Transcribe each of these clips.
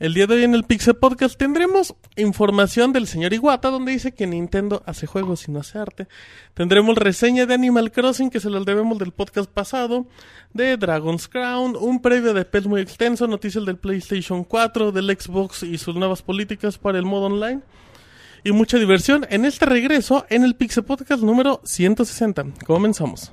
El día de hoy en el Pixel Podcast tendremos información del señor Iwata donde dice que Nintendo hace juegos y no hace arte. Tendremos reseña de Animal Crossing que se las debemos del podcast pasado, de Dragon's Crown, un previo de PES muy extenso, noticias del PlayStation 4, del Xbox y sus nuevas políticas para el modo online. Y mucha diversión en este regreso en el Pixel Podcast número 160. Comenzamos.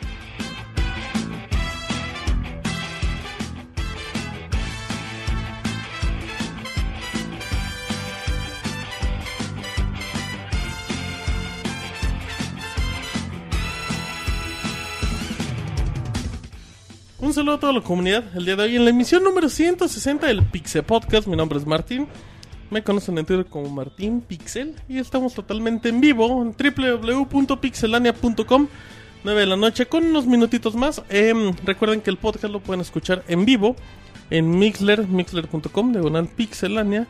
Un saludo a toda la comunidad. El día de hoy en la emisión número 160 del Pixel Podcast. Mi nombre es Martín. Me conocen en Twitter como Martín Pixel. Y estamos totalmente en vivo en www.pixelania.com. 9 de la noche con unos minutitos más. Em, recuerden que el podcast lo pueden escuchar en vivo en Mixler, mixler.com, diagonal Pixelania.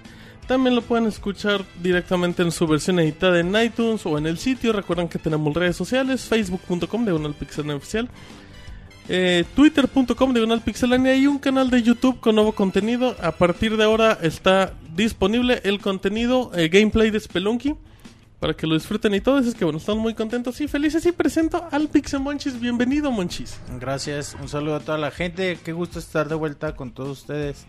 También lo pueden escuchar directamente en su versión editada en iTunes o en el sitio. Recuerden que tenemos redes sociales, facebook.com, diagonal Pixelania Oficial eh, twitter.com diagonal pixelania y un canal de YouTube con nuevo contenido. A partir de ahora está disponible el contenido eh, gameplay de Spelunky para que lo disfruten y todo. Es que bueno, estamos muy contentos y felices y presento al Pixel Monchis. Bienvenido, Monchis. Gracias, un saludo a toda la gente. Qué gusto estar de vuelta con todos ustedes.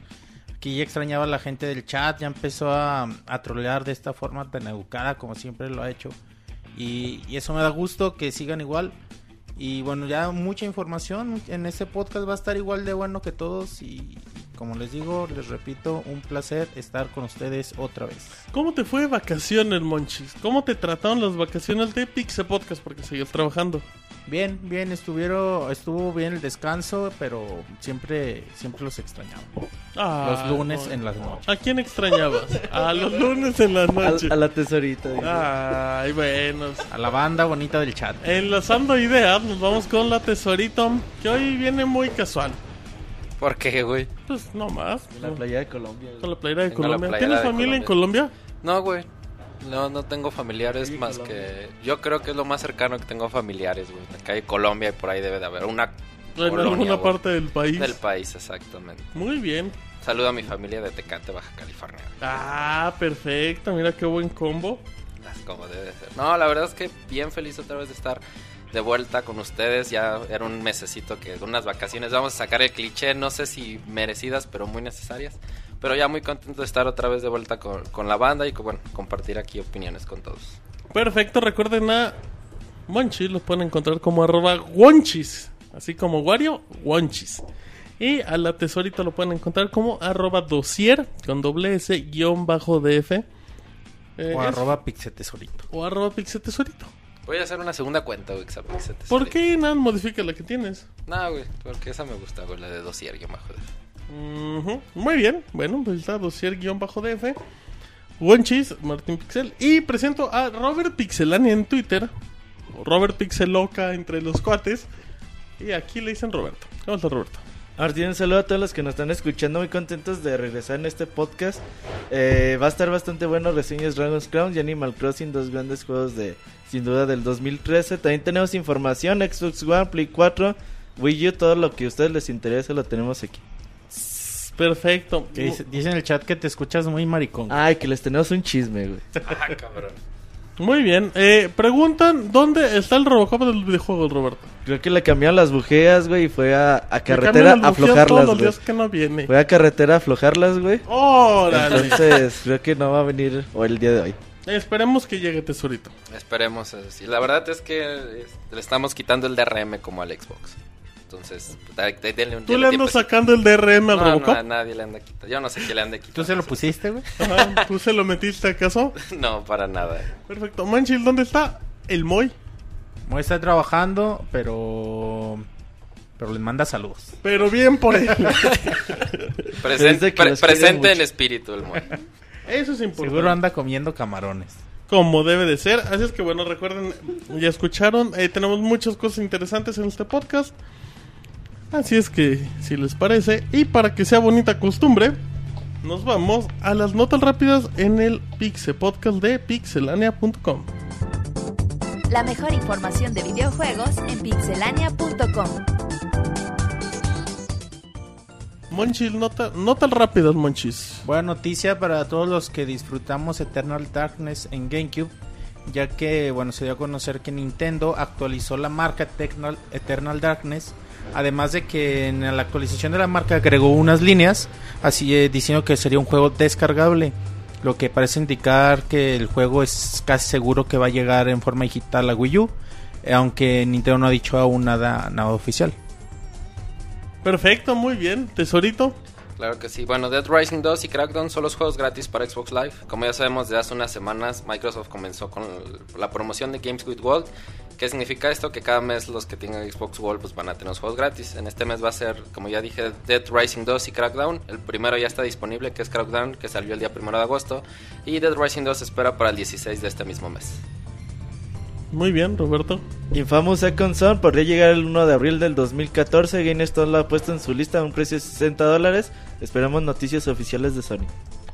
Aquí ya extrañaba a la gente del chat, ya empezó a, a trolear de esta forma tan educada como siempre lo ha hecho. Y eso me da gusto que sigan igual. Y bueno, ya mucha información en este podcast va a estar igual de bueno que todos y como les digo, les repito, un placer estar con ustedes otra vez. ¿Cómo te fue de vacaciones, Monchis? ¿Cómo te trataron las vacaciones de Pixel Podcast? Porque sigues trabajando. Bien, bien, estuvieron, estuvo bien el descanso, pero siempre, siempre los extrañaba. Ah, los lunes no. en las noches. ¿A quién extrañabas? A los lunes en la noche. A, a la tesorita. dice. Ay, bueno. A la banda bonita del chat. Enlazando ideas, nos vamos con la tesorito, que hoy viene muy casual. ¿Por qué, güey? Pues no más. En la playa de Colombia. Con la playera de Colombia. playera ¿Tienes de familia en Colombia. Colombia? No, güey. No, no tengo familiares Oye, más Colombia. que... Yo creo que es lo más cercano que tengo familiares, güey. Acá hay Colombia y por ahí debe de haber una En colonia, alguna güey, parte del país. del país, exactamente. Muy bien. Saludo a mi familia de Tecate, Baja California. Ah, perfecto. Mira qué buen combo. Las como debe de ser. No, la verdad es que bien feliz otra vez de estar de vuelta con ustedes. Ya era un mesecito que unas vacaciones. Vamos a sacar el cliché, no sé si merecidas, pero muy necesarias. Pero ya muy contento de estar otra vez de vuelta con, con la banda y con, bueno, compartir aquí opiniones con todos. Perfecto. Recuerden a Monchis. Los pueden encontrar como arroba Wonchis. Así como Wario, Wonchis. Y a la tesorita lo pueden encontrar como arroba dosier con doble S guion bajo DF. Eh, O arroba pixetesorito. o arroba pixel tesorito. Voy a hacer una segunda cuenta, güey, ¿Por qué nada modifica la que tienes? No, güey, porque esa me gusta, güey, la de dosier, yo me joder. Ujú, Muy bien, bueno, pues está dosier-df. Wonchis, Martín Pixel. Y presento a Robert Pixelania en Twitter. Robert Pixeloca entre los cuates. Y aquí le dicen Roberto. ¿Cómo está Roberto? Martín, un saludo a todos los que nos están escuchando. Muy contentos de regresar en este podcast. Eh, va a estar bastante bueno. Reseñas Dragon's Crown y Animal Crossing, dos grandes juegos de, sin duda, del 2013. También tenemos información: Xbox One, Play 4, Wii U. Todo lo que a ustedes les interese lo tenemos aquí. Perfecto. Dice en el chat que te escuchas muy maricón. Ay, que les tenemos un chisme, güey. Ah, cabrón. Muy bien. Eh, preguntan: ¿dónde está el Robocop del videojuego, Roberto? Creo que le cambiaron las bujeas, güey, y fue a, carretera a aflojarlas, todos los güey. días que no viene. Fue a carretera a aflojarlas, güey. ¡Órale! Entonces, creo que no va a venir o el día de hoy. Esperemos que llegue Tesorito. Esperemos así. La verdad es que le estamos quitando el DRM como al Xbox. Entonces, da- denle un ¿Tú le andas tiempo. sacando el DRM al No, Robocop? no, a nadie le anda quitando. Yo no sé qué le anda quitando. ¿Tú se lo pusiste, güey? Ajá, ¿Tú se lo metiste acaso? No, para nada. Perfecto. Manchil, ¿dónde está el Moy? Moy está trabajando, pero... Pero les manda saludos. Pero bien por él. Presente, pre- presente en espíritu el Moy. Eso es importante. Seguro anda comiendo camarones. Como debe de ser. Así es que bueno, recuerden, ya escucharon. eh, tenemos muchas cosas interesantes en este podcast. Así es que, si les parece, y para que sea bonita costumbre, nos vamos a las notas rápidas en el Pixel Podcast de pixelania.com. La mejor información de videojuegos en pixelania.com. Monchis, nota, notas rápidas, Monchis. Buena noticia para todos los que disfrutamos Eternal Darkness en GameCube, ya que bueno se dio a conocer que Nintendo actualizó la marca Eternal, Eternal Darkness, además de que en la actualización de la marca agregó unas líneas, así eh, diciendo que sería un juego descargable, lo que parece indicar que el juego es casi seguro que va a llegar en forma digital a Wii U, eh, aunque Nintendo no ha dicho aún nada, nada oficial. Perfecto, muy bien. Tesorito. Claro que sí. Bueno, Dead Rising 2 y Crackdown son los juegos gratis para Xbox Live. Como ya sabemos, desde hace unas semanas Microsoft comenzó con la promoción de Games with Gold. ¿Qué significa esto? Que cada mes los que tengan Xbox Gold pues van a tener los juegos gratis. En este mes va a ser, como ya dije, Dead Rising 2 y Crackdown. El primero ya está disponible, que es Crackdown, que salió el día primero de agosto. Y Dead Rising 2 se espera para el 16 de este mismo mes. Muy bien, Roberto. Infamous Second Son podría llegar el 1 de abril del 2014. GameStop lo ha puesto en su lista a un precio de 60 dólares. Esperamos noticias oficiales de Sony.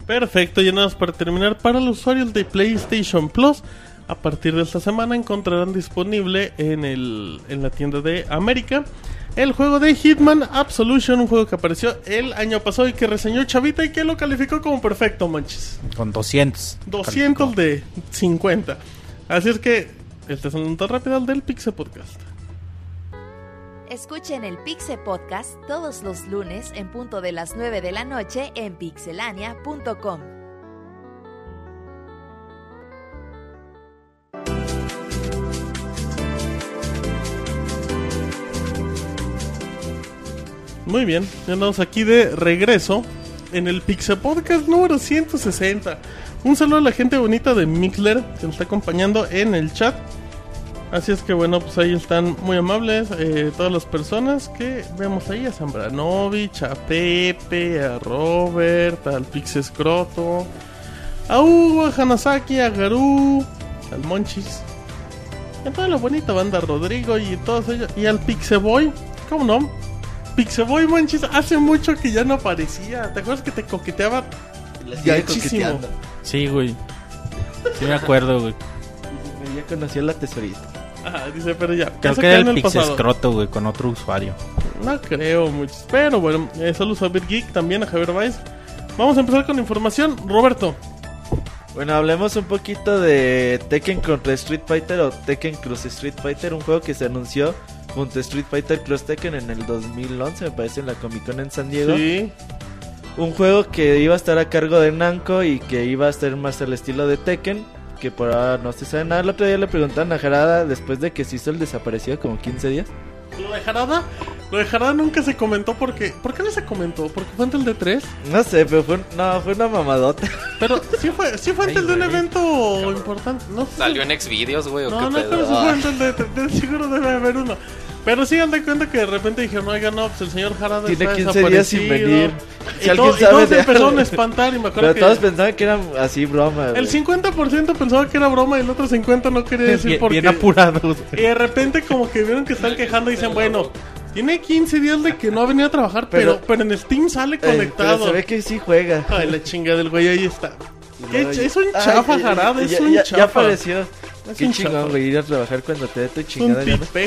Perfecto, y nada más para terminar, para los usuarios de PlayStation Plus, a partir de esta semana encontrarán disponible en, el, en la tienda de América el juego de Hitman Absolution, un juego que apareció el año pasado y que reseñó Chavita y que lo calificó como perfecto, manches. Con 200. 200 de 50. Así es que, esta es una nota rápida del Pixel Podcast. Escuchen el Pixel Podcast todos los lunes en punto de las 9 de la noche en pixelania.com. Muy bien, ya andamos aquí de regreso en el Pixel Podcast número 160. Un saludo a la gente bonita de Mixler que nos está acompañando en el chat. Así es que bueno, pues ahí están muy amables eh, todas las personas que vemos ahí, a Zambranovich, a Pepe, a Robert, al Pixel Scroto, a Hugo, a Hanasaki, a Garú, al Monchis, y a toda la bonita banda Rodrigo y todos ellos, y al Pixeboy, ¿cómo no? Pixeboy Monchis hace mucho que ya no aparecía. ¿Te acuerdas que te coqueteaba? Gachísimo. Sí, güey. Sí me acuerdo, güey. Ya conocí a la tesorita. Dice, pero ya. Creo que era el Pixel pasado. Scroto, güey, con otro usuario. No creo muchos. Pero bueno, eh, saludos a BitGeek, también a Javier Baez. Vamos a empezar con información. Roberto. Bueno, hablemos un poquito de Tekken contra Street Fighter o Tekken Cross Street Fighter, un juego que se anunció junto a Street Fighter Cross Tekken en el 2011, me parece, en la Comic Con en San Diego. Sí. Un juego que iba a estar a cargo de Namco y que iba a ser más al estilo de Tekken, que por ahora no se sabe nada. El otro día le preguntaron a Jarada después de que se hizo el desaparecido como 15 días. Lo de Jarada. Lo de Jarada nunca se comentó porque. ¿Por qué no se comentó? ¿Porque fue antes del D3? No sé, pero fue, no, fue una mamadota. Pero sí fue, sí fue antes Ay, de un güey. evento importante. No sé. ¿Salió en Xvideos, güey? o No, qué no, pedo? pero sí Ah. fue antes de, de- de- seguro debe haber uno. Pero sí, dan de cuenta que de repente dijeron, oiga, no, pues el señor Jarada Tiene está 15 días sin desaparecido". venir. Y, Si alguien to- y sabe todos de se empezaron a espantar y me acuerdo Pero que... todos pensaban que era así broma. El güey. 50% pensaba que era broma y el otro 50% no quería decir Bien, por qué. bien apurados. Y de repente como que vieron que están quejando y dicen, bueno, tiene 15 días de que no ha venido a trabajar, pero, Pero- pero en Steam sale Eh, pero conectado. se ve que sí juega. Ay, la chinga del güey, ahí está. No, ch- es un ay, chafa, ya- Jarada, es ya- un ya, chafa. Ya apareció. Es Qué chingón, güey, ir a trabajar cuando te dé tu chingada.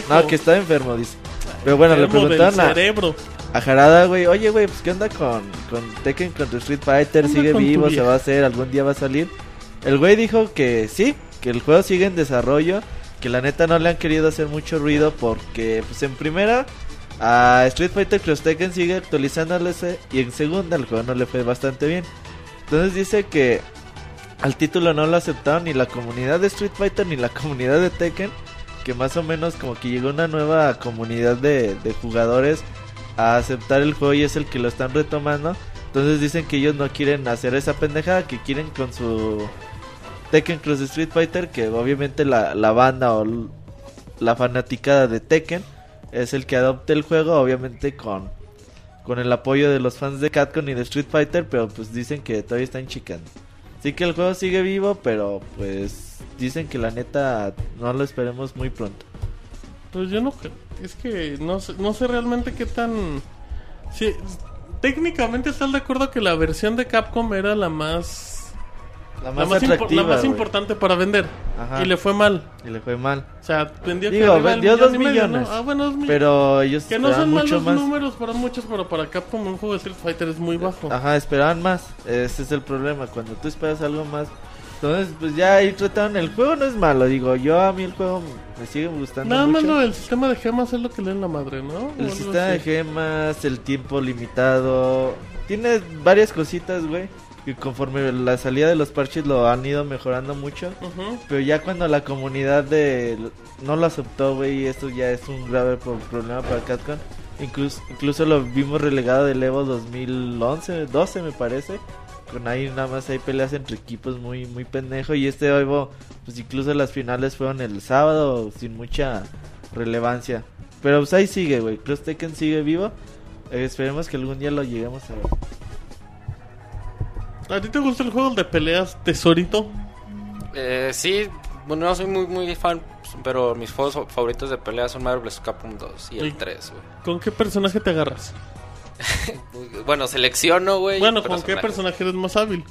No, que está enfermo, dice. Pero bueno, le preguntaron a, cerebro. a Jarada, güey, oye, güey, pues qué onda con, con Tekken contra Street Fighter, ¿Qué onda sigue con vivo, se va a hacer, algún día va a salir. El güey dijo que sí, que el juego sigue en desarrollo, que la neta no le han querido hacer mucho ruido porque, pues en primera, a Street Fighter Cross Tekken sigue actualizándose y en segunda el juego no le fue bastante bien. Entonces dice que al título no lo aceptaron ni la comunidad de Street Fighter ni la comunidad de Tekken. Que más o menos como que llegó una nueva comunidad de, de jugadores a aceptar el juego y es el que lo están retomando. Entonces dicen que ellos no quieren hacer esa pendejada, que quieren con su Tekken Cross Street Fighter, que obviamente la, la banda o la fanaticada de Tekken es el que adopte el juego, obviamente con, con el apoyo de los fans de Capcom y de Street Fighter, pero pues dicen que todavía están chicando. Así que el juego sigue vivo, pero pues dicen que la neta no lo esperemos muy pronto. Pues yo no. Es que no sé, no sé realmente qué tan... Sí, técnicamente estás de acuerdo que la versión de Capcom era la más... La La más, atractiva. la importante para vender. Ajá. Y le fue mal. Y le fue mal. O sea, vendió que Digo, del vendió dos millón y medio, millones. ¿no? Ah, bueno, dos millones. Pero ellos Que no son mucho malos más. números para muchos, pero para Capcom un juego de Street Fighter es muy bajo. Ajá, esperaban más. Ese es el problema. Cuando tú esperas algo más. Entonces, pues ya ahí trataron. El juego no es malo, digo. Yo a mí el juego me sigue gustando. Nada más lo del sistema de gemas es lo que le den la madre, ¿no? El sistema de gemas, el tiempo limitado. Tiene varias cositas, güey. Y conforme la salida de los parches lo han ido mejorando mucho. Pero ya cuando la comunidad de no lo aceptó, güey, esto ya es un grave pro- problema para Capcom. Incluso, incluso lo vimos relegado del Evo 2011, 12 me parece. Con ahí nada más hay peleas entre equipos muy muy pendejo. Y este Evo, pues incluso las finales fueron el sábado sin mucha relevancia. Pero pues ahí sigue, güey. Cross Tekken sigue vivo. Eh, esperemos que algún día lo lleguemos a ver. ¿A ti te gusta el juego de peleas Tesorito? Eh, sí, bueno, no soy muy, muy fan, pero mis juegos fa- favoritos de pelea son Marvel vs. Capcom 2 y el Y- 3, güey. ¿Con qué personaje te agarras? Bueno, selecciono, güey. Bueno, ¿con personajes. qué personaje eres más hábil?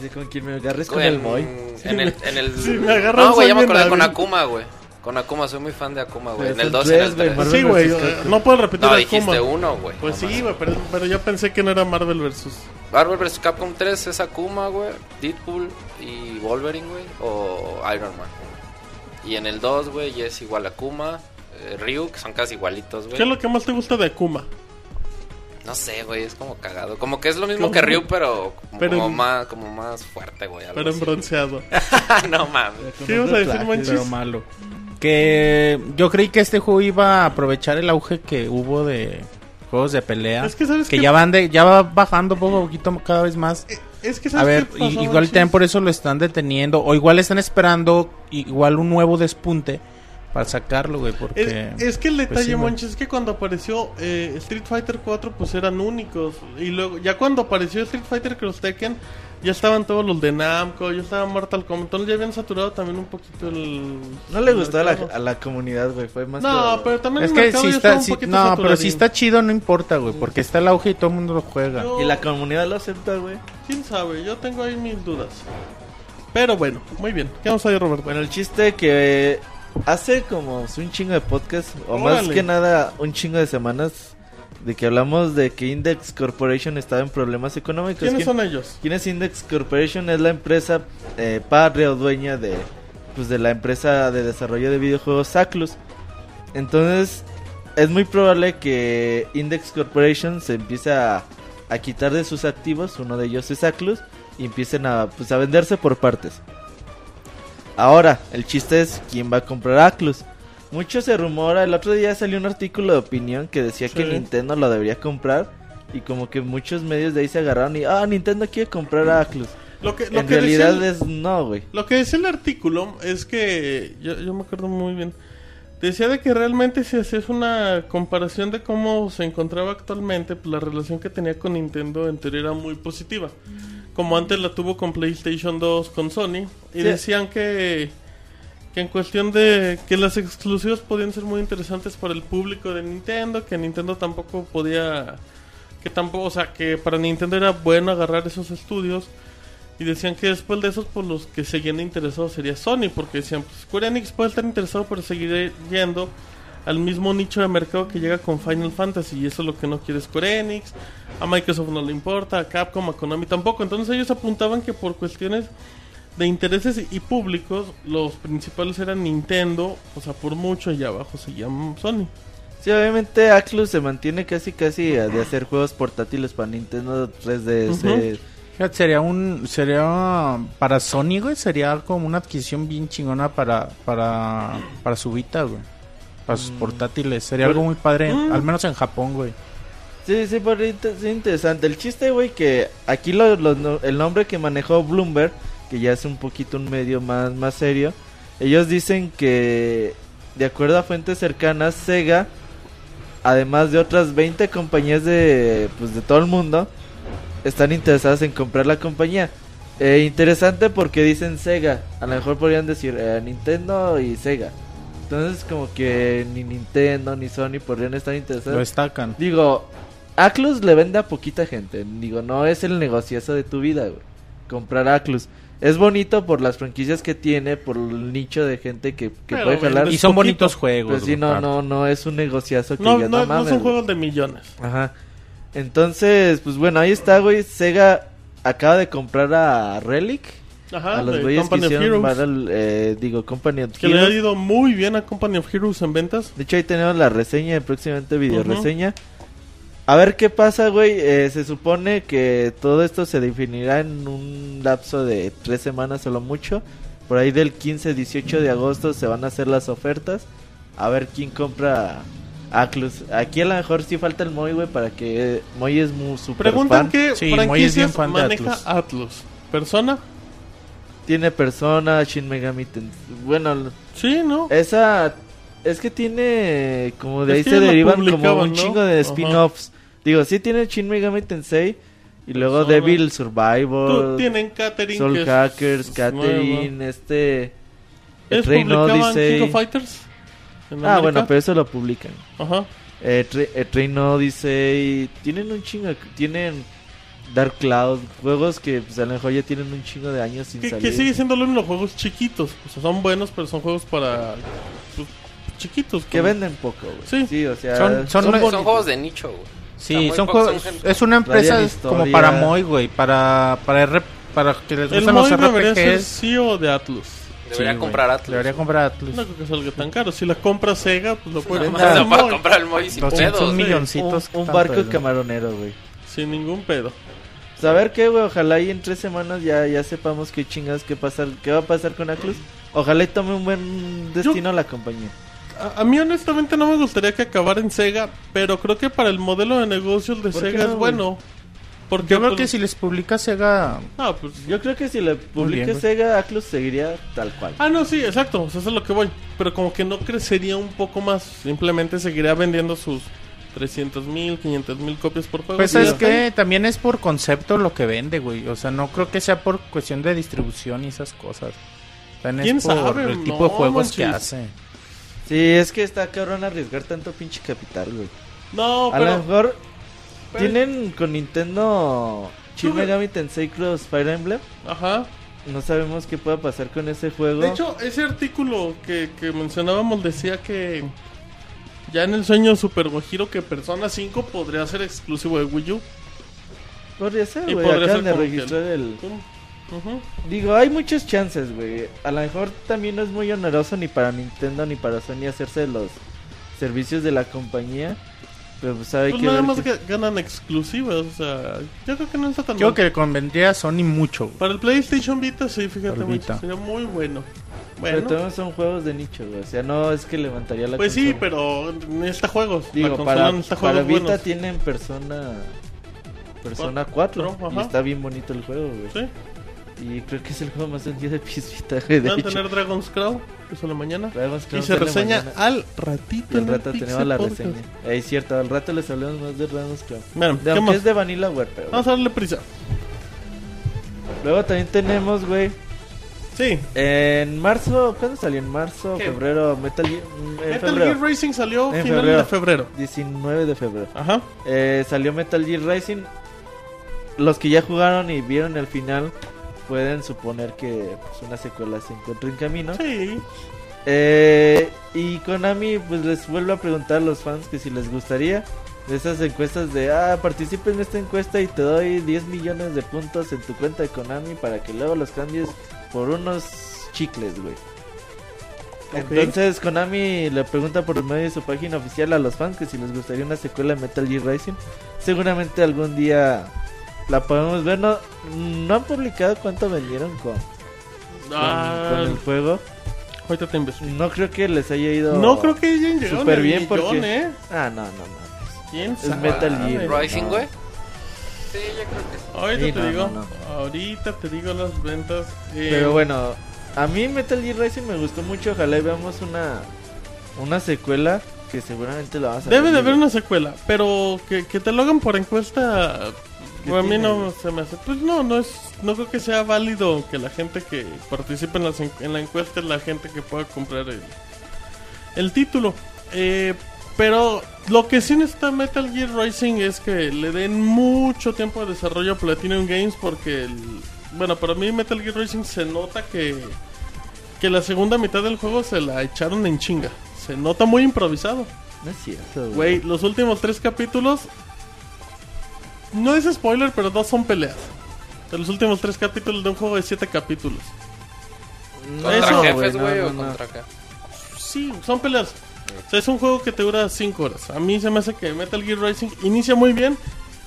Dice con quien me agarres con En- el Moy. En el, en el... Si me agarras, no, güey, ya me acordé con. Akuma, güey. Con Akuma, soy muy fan de Akuma, güey. Pero En el son 2 y en el tres, güey, 3. Marvel sí, güey, versus eh, no puedo repetir No, a dijiste Akuma. uno, güey. Pues No sí, güey, pero, pero yo pensé que no era Marvel versus. Marvel vs. Capcom 3 es Akuma, güey. Deadpool y Wolverine, güey. O Iron Man. Y en el 2, güey, ya es igual Akuma. eh, Ryu, que son casi igualitos, ¿Qué es güey. lo que más te gusta de Akuma? No sé, güey, es como cagado. Como que es lo mismo Como- que Ryu, pero, como, pero como en- más, como más fuerte, güey. Pero en bronceado. no mames. ¿Qué ibas a decir, Pero Monchis? malo. Que yo creí que este juego iba a aprovechar el auge que hubo de juegos de pelea. Es que, ¿sabes qué? ya van de, ya va bajando poco a poquito cada vez más. Es que A ¿sabes ver, pasó, i- igual también por eso lo están deteniendo. O igual están esperando igual un nuevo despunte para sacarlo, güey. Porque... Es, es que el detalle, pues güey. Monchis, es que cuando apareció eh, Street Fighter 4, pues eran únicos. Y luego, ya cuando apareció Street Fighter Cross Tekken, ya estaban todos los de Namco, ya estaba Mortal Kombat. Entonces ya habían saturado también un poquito el. No le el gustó a la, mercado. a la comunidad, güey. Fue más No, que- pero también Es el que mercado si ya está, estaba un si- poquito no, pero si está chido no importa, güey, porque está el auge y todo el mundo lo juega. Yo- Y la comunidad lo acepta, güey. ¿Quién sabe? Yo tengo ahí mis dudas. Pero bueno, muy bien. ¿Qué vamos a ir, Roberto? Bueno, el chiste que hace como un chingo de podcast, o más que nada un chingo de semanas, de que hablamos de que Index Corporation estaba en problemas económicos. ¿Quiénes ¿Quién, son ellos? quién es Index Corporation? Es la empresa eh, padre o dueña de, pues, de la empresa de desarrollo de videojuegos Saclus. Entonces, es muy probable que Index Corporation se empiece a, a quitar de sus activos, uno de ellos es Saclus, y empiecen a, pues, a venderse por partes. Ahora, el chiste es quién va a comprar Aclus. Mucho se rumora, el otro día salió un artículo de opinión que decía que. Nintendo lo debería comprar. Y como que muchos medios de ahí se agarraron y, ah, Nintendo quiere comprar a Aclus. Lo que, lo En que realidad el- es no, güey. Lo que decía el artículo es que yo, yo me acuerdo muy bien. Decía de que realmente si haces una comparación de cómo se encontraba actualmente, pues la relación que tenía con Nintendo en teoría era muy positiva. Como antes la tuvo con PlayStation 2 con Sony. Y Sí. decían que, que en cuestión de que las exclusivas podían ser muy interesantes para el público de Nintendo, que Nintendo tampoco podía... Que tampoco, o sea, que para Nintendo era bueno agarrar esos estudios. Y decían que después de esos, pues los que seguían interesados sería Sony, porque decían, pues Square Enix puede estar interesado, pero seguiré yendo al mismo nicho de mercado que llega con Final Fantasy, y eso es lo que no quiere Square Enix. A Microsoft no le importa, a Capcom, a Konami tampoco. Entonces ellos apuntaban que por cuestiones de intereses y públicos, los principales eran Nintendo, o sea, por mucho, y abajo se llama Sony. Sí, obviamente Aclus se mantiene casi casi a- de hacer juegos portátiles para Nintendo 3DS. Ujú. Fíjate, Sería un, sería para Sony, güey, sería como una adquisición bien chingona para, para, para su Vita, güey. Para sus Mm. portátiles. Sería Pero- algo muy padre, Mm. al menos en Japón, güey. Sí, sí, por es interesante. El chiste, güey, que aquí lo- lo- no- el nombre que manejó Bloomberg, que ya es un poquito un medio más, más serio, ellos dicen que, de acuerdo a fuentes cercanas, Sega, además de otras 20 compañías de, pues, de todo el mundo, están interesadas en comprar la compañía. Eh, interesante porque dicen Sega, a lo mejor podrían decir eh, Nintendo y Sega. Entonces como que ni Nintendo ni Sony podrían estar interesados. Lo destacan. Digo, Aclus le vende a poquita gente. Digo, no es el negociazo de tu vida, güey. Comprar Aclus. Es bonito por las franquicias que tiene, por el nicho de gente que, que Pero puede jalar. Y son poquito. bonitos juegos. Pues sí, no, no, no es un negociazo que No, digas, no, no mames, son güey". juegos de millones. Ajá. Entonces, pues bueno, ahí está, güey. Sega acaba de comprar a Relic. Ajá, a los de güeyes que hicieron Heroes. Battle, eh, digo, Company of Que le ha Heroes. ido muy bien a Company of Heroes en ventas. De hecho, ahí tenemos la reseña, próximamente video reseña. A ver qué pasa, güey. Eh, se supone que todo esto se definirá en un lapso de tres semanas o lo mucho. Por ahí del 15-18 de agosto se van a hacer las ofertas. A ver quién compra Aclus. Aquí a lo mejor sí falta el Moy, güey, para que... Moy es muy super Preguntan fan. qué Sí, Moy es bien franquicias fan de maneja Atlus. Atlus. ¿Persona? Tiene Persona, Shin Megami Tensei. Bueno, Sí, ¿no? esa... Es que tiene... Como de Es ahí se derivan como un ¿no? chingo de spin-offs. Digo, sí tiene Shin Megami Tensei. Y luego Persona. Devil Tú Survivor. tienen Catering. Soul Hackers, es Catherine, este... ¿Es Train Odyssey. King of Fighters? Ah, América? bueno, pero eso lo publican. Ajá. Eh, eh, Train Odyssey. Tienen un chingo. Tienen Dark Cloud. Juegos que pues, a lo mejor ya tienen un chingo de años sin Que, salir. que sigue siendo lo mismo, los juegos chiquitos. O sea, son buenos, pero son juegos para... pues, chiquitos. Que como- venden poco, güey. Sí. o sea. Son- son- bonitos. Son juegos de nicho, güey. Sí, son juegos. Es una empresa como para Moy, güey. Para, para, R- para que les El gustan los Moy debería ser RPGs. CEO de Atlus. Debería Sí, comprar. Atlus. Debería comprar Atlus. No creo que salga tan caro. Si la compra Sega, pues lo puede comprar no, el para comprar el Moy sin 200 pedos. mil- Un, milloncitos. un barco camaronero, güey. Sin ningún pedo. Pues a ver qué, güey. Ojalá y en tres semanas ya, ya sepamos qué chingas qué, pasar, qué va a pasar con Aclus. Ojalá y tome un buen destino la compañía. A, a mí honestamente no me gustaría que acabara en Sega, pero creo que para el modelo de negocios de ¿Por qué Sega no, es bueno. Porque Yo creo pues, que si les publica Sega. Ah, pues... Yo creo que si le güey. Sega, Aclus seguiría tal cual. Ah, no, sí, exacto. O sea, eso es lo que voy. Pero como que no crecería un poco más. Simplemente seguiría vendiendo sus 300 mil, 500 mil copias por juego. Pues es que también es por concepto lo que vende, güey. O sea, no creo que sea por cuestión de distribución y esas cosas. También ¿Quién es por sabe? el tipo No de juegos que hace. Sí, es que está cabrón arriesgar tanto pinche capital, güey. No, A lo pero... mejor pero- tienen con Nintendo Shin Megami Tensei Cross Fire Emblem. Ajá. No sabemos qué pueda pasar con ese juego. De hecho, ese artículo que, que mencionábamos decía que ya en el sueño Super Gojiro que Persona 5 podría ser exclusivo de Wii U. podría ser, güey. podría Acaban ser de que- registrar Digo, hay muchas chances, güey. A lo mejor también no es muy oneroso ni para Nintendo ni para Sony hacerse los servicios de la compañía. Pero pues hay Pues que nada ver más qué- que ganan exclusivas, o sea, yo creo que no está tan Creo mal. que convendría a Sony mucho. güey. Para el PlayStation Vita, sí, fíjate Vita. sería muy bueno. Pero Bueno, todos son juegos de nicho, güey. O sea, no es que levantaría la pues sí, pero necesita juegos. Digo, para, necesita para juegos Vita buenos. tienen Persona... Persona Cuatro, 4. y está bien bonito el juego, güey. Sí, Y creo que es el juego más vendido de PS Vita, güey. De van a hecho. tener Dragon's Crown, que sale mañana. Dragon's Y se reseña mañana. al ratito. Y al rato tenemos la Podcast. reseña. Eh, Es cierto, al rato les hablamos más de Dragon's Crown. Bueno, De, ¿qué aunque más? es de Vanillaware, pero... Vamos a darle prisa. Luego también tenemos, güey, Sí, en marzo, ¿cuándo salió? En marzo, ¿Qué? febrero, Metal Gear, mm, Metal febrero, Gear Racing salió En final febrero. de febrero. 19 de febrero. Ajá. Eh, salió Metal Gear Rising. Los que ya jugaron y vieron el final pueden suponer que pues, una secuela se encuentra en camino. Sí. Eh, y Konami pues les vuelve a preguntar a los fans que si les gustaría de esas encuestas de, ah, participa en esta encuesta y te doy 10 millones de puntos en tu cuenta de Konami para que luego los cambies por unos chicles, güey. Entonces Konami le pregunta por medio de su página oficial a los fans que si les gustaría una secuela de Metal Gear Rising. Seguramente algún día la podemos ver. No, no han publicado cuánto vendieron con, con- Ah, con el juego. ahorita te investigo. No creo que les haya ido No creo que hayan llegado al bien millón, porque... ¿eh? Ah, no, no, no. ¿Quién Es sabe? Metal Gear. Rising, No. güey. Sí, yo creo que sí. Ahorita Sí, te no, digo. no, Ahorita te digo las ventas. Eh, Pero bueno, a mí Metal Gear Rising me gustó mucho. Ojalá y veamos una, una secuela que seguramente la vas a Debe ver, de haber una secuela, pero que, que te lo hagan por encuesta. ¿Qué A mí no se me hace. Pues no, no es. No creo que sea válido que la gente que participe en, las en- en la encuesta es la gente que pueda comprar el, el título. Eh, pero lo que sí necesita Metal Gear Rising es que le den mucho tiempo de desarrollo a Platinum Games porque, el- bueno, para mí Metal Gear Rising se nota que, que la segunda mitad del juego se la echaron en chinga. Se nota muy improvisado. No es cierto, Güey, los últimos tres capítulos. No es spoiler, pero dos son peleas. De los últimos tres capítulos de un juego de siete capítulos. ¿Contra Eso, jefes, güey, no, o no, no. contra qué? Sí, son peleas. O sea, es un juego que te dura 5 horas. A mí se me hace que Metal Gear Rising inicia muy bien.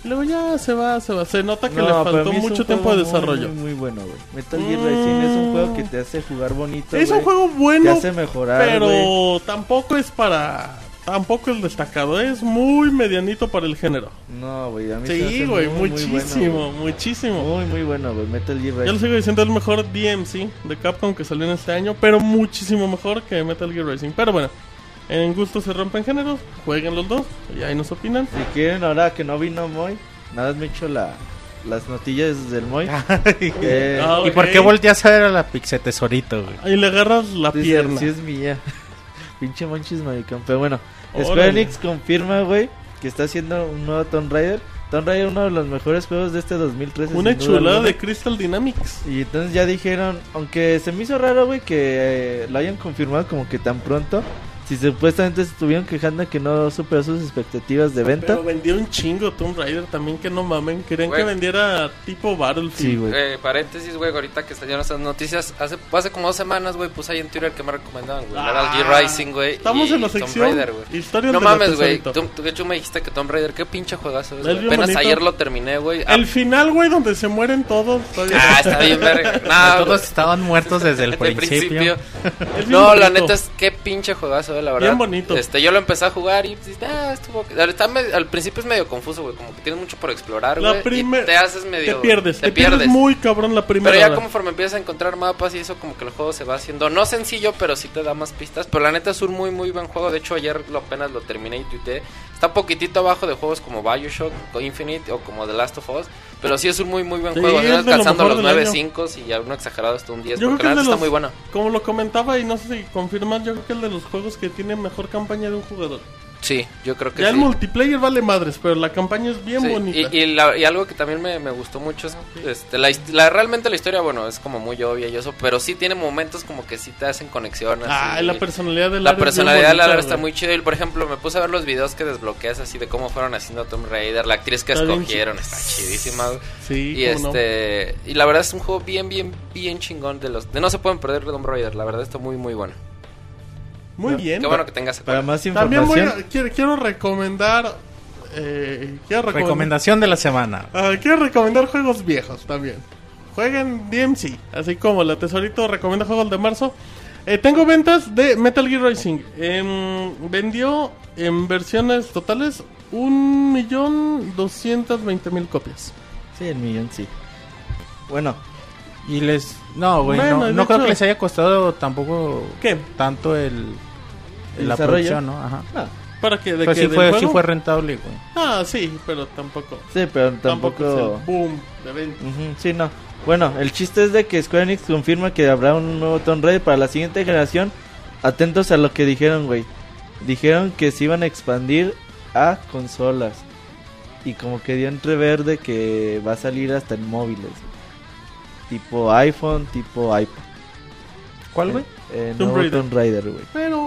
Y luego ya se va, se va. Se nota que le No, faltó mucho tiempo de desarrollo. Muy, muy bueno, güey. Metal Gear Rising es un juego que te hace jugar bonito. es un juego Te bueno, hace mejorar, pero tampoco es para. Tampoco es destacado. Es muy medianito para el género. No, güey, a mí Sí, hace güey, muy, muy muchísimo, bueno, muchísimo. Muy, muy bueno, güey. Metal Gear Yo le Rising. sigo diciendo el mejor DMC de Capcom que salió en este año, pero muchísimo mejor que Metal Gear Racing. Pero bueno, en gusto se rompen géneros, jueguen los dos y ahí nos opinan. Si quieren, ahora que no vino Moy, nada más me echo la, las notillas del Moy. Eh, Ah, ¿Y por qué volteas a ver a la Pixie Tesorito, güey? Ahí le agarras la dice, pierna. Sí es mía. Pinche Monchis maricón. Pero bueno. Square Enix confirma, güey, que está haciendo un nuevo Tomb Raider. Tomb Raider uno de los mejores juegos de este 2013. Una chulada alguna. de Crystal Dynamics. Y entonces ya dijeron, aunque se me hizo raro, güey, que eh, lo hayan confirmado como que tan pronto. Si supuestamente se estuvieron quejando que no superó sus expectativas de venta. Pero vendió un chingo Tomb Raider también, que no mamen. Querían que vendiera tipo Battlefield. Sí, güey. Eh, paréntesis, güey, ahorita que salieron esas noticias, hace, hace como dos semanas, güey, puse ahí en Twitter que me recomendaban, güey. Metal Ah, Gear Rising, güey. Estamos y en la Tomb sección Raider, güey. No de la mames, güey. Tesorito. Tú, tú, de hecho me dijiste que Tomb Raider, qué pinche juegazo es, Apenas bonito. ayer lo terminé, güey. Ah, El final, güey, donde se mueren todos. todavía- Ah, está bien, verga. No, Todos estaban muertos desde el desde principio. No, la neta es que pinche juegazo, la verdad. Bien bonito. Este, yo lo empecé a jugar y pues, ah, estuvo. Está medio- al principio es medio confuso, güey. Como que tienes mucho por explorar, La güey. primer- Y te haces medio. Te pierdes, te, Te pierdes. pierdes. muy cabrón la primera Pero ya hora. conforme empiezas a encontrar mapas y eso, como que el juego se va haciendo, no sencillo, pero sí te da más pistas. Pero la neta es un muy, muy buen juego. De hecho, ayer lo apenas lo terminé y tuiteé. Está poquitito abajo de juegos como Bioshock, Infinite o como The Last of Us. Pero sí es un muy, muy buen Sí, juego. lo alcanzando mejor los del 9 año. 5 y a uno exagerado hasta un 10. Yo creo que la está muy bueno. como lo comentaba y no sé si confirman, yo creo que es de los juegos que tiene mejor campaña de un jugador. Sí, yo creo que Ya sí. el multiplayer vale madres, pero la campaña es bien Sí, bonita. Y, y la- y algo que también me, me gustó mucho es este, la, realmente la historia, bueno, es como muy obvia y eso, pero sí tiene momentos como que sí te hacen conexiones. ah, la personalidad del la personalidad de la bonita, está muy chida. Y por ejemplo, me puse a ver los videos que desbloqueas así de cómo fueron haciendo Tomb Raider, la actriz que Está bien escogieron, está chidísima. Sí, y no. este y la verdad es un juego bien bien bien chingón de los de no se pueden perder Tomb Raider, la verdad está muy muy bueno. Muy bien. Qué bueno que tengas Para más También voy información, a- quiero, quiero recomendar. Eh, quiero recomendar. Recomendación de la semana. Ah, quiero recomendar juegos viejos también. Jueguen DMC, así como la Tesorito recomienda juegos de marzo. Eh, tengo ventas de Metal Gear Rising. Em, vendió en versiones totales 1.220.000 copias. sí, el millón sí. Bueno, Y les... No, güey, Bueno, no, no creo hecho- que les haya costado tampoco ¿Qué? tanto el... ¿El la desarrollo? producción, ¿no? Ajá. no, ¿Para que ¿De Pues qué? sí ¿Del fue, sí juego? fue rentable, güey. Ah, sí, pero tampoco. sí, pero Tampoco, tampoco... es el boom de ventas. Ujú, sí, no. Bueno, el chiste es de que Square Enix confirma que habrá un nuevo Tomb Raider para la siguiente generación. Atentos a lo que dijeron, güey. Dijeron que se iban a expandir a consolas. Y como que dio entrever de que va a salir hasta en móviles. Tipo iPhone, tipo iPad. ¿Cuál, güey? Eh, Tomb nuevo Raider. Tomb Raider, güey. Pero,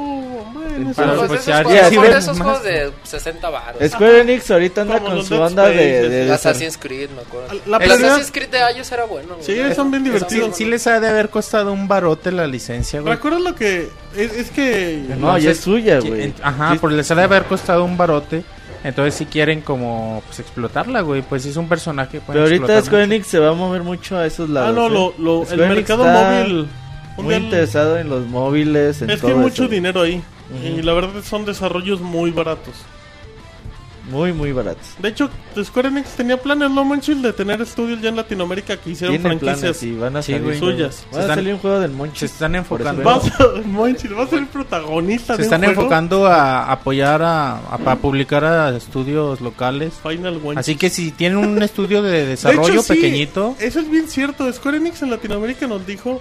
Pero, Pues, pues, de esos ya- juegos, ya, sí de esos juegos de 60 baros. Square Enix ahorita anda con su onda de... De el Assassin's Creed, me acuerdo. La el prioridad- Assassin's Creed de ellos era bueno. güey. Sí, son bien divertidos. Sí, sí les ha de haber costado un barote la licencia, güey. ¿Recuerdas lo que.? Es, es que. No, ya es suya, güey. Ajá, Sí, porque les ha de haber costado un barote. Entonces si quieren como pues explotarla, güey, pues es un personaje que Pero ahorita Square. Enix se va a mover mucho a esos lados. Ah, no, ¿eh? lo, lo- el mercado está móvil. un Muy día- interesado en los móviles, en Es que hay todo mucho eso. dinero ahí. Y la verdad son desarrollos muy baratos. Muy, muy baratos. De hecho, Square Enix tenía planes, no manches, de tener estudios ya en Latinoamérica que hicieron Tienen franquicias. planes y van a Sí, salir güey. Suyas. Va a Están- salir un juego del Se Monchis. están enfocando, Vas a, Monchis, va a ser el protagonista se de están un juego. enfocando a apoyar a, a, a publicar a estudios locales. Final One. Así que si tienen un estudio de De desarrollo sí, pequeñito, Eso es bien cierto. Square Enix en Latinoamérica nos dijo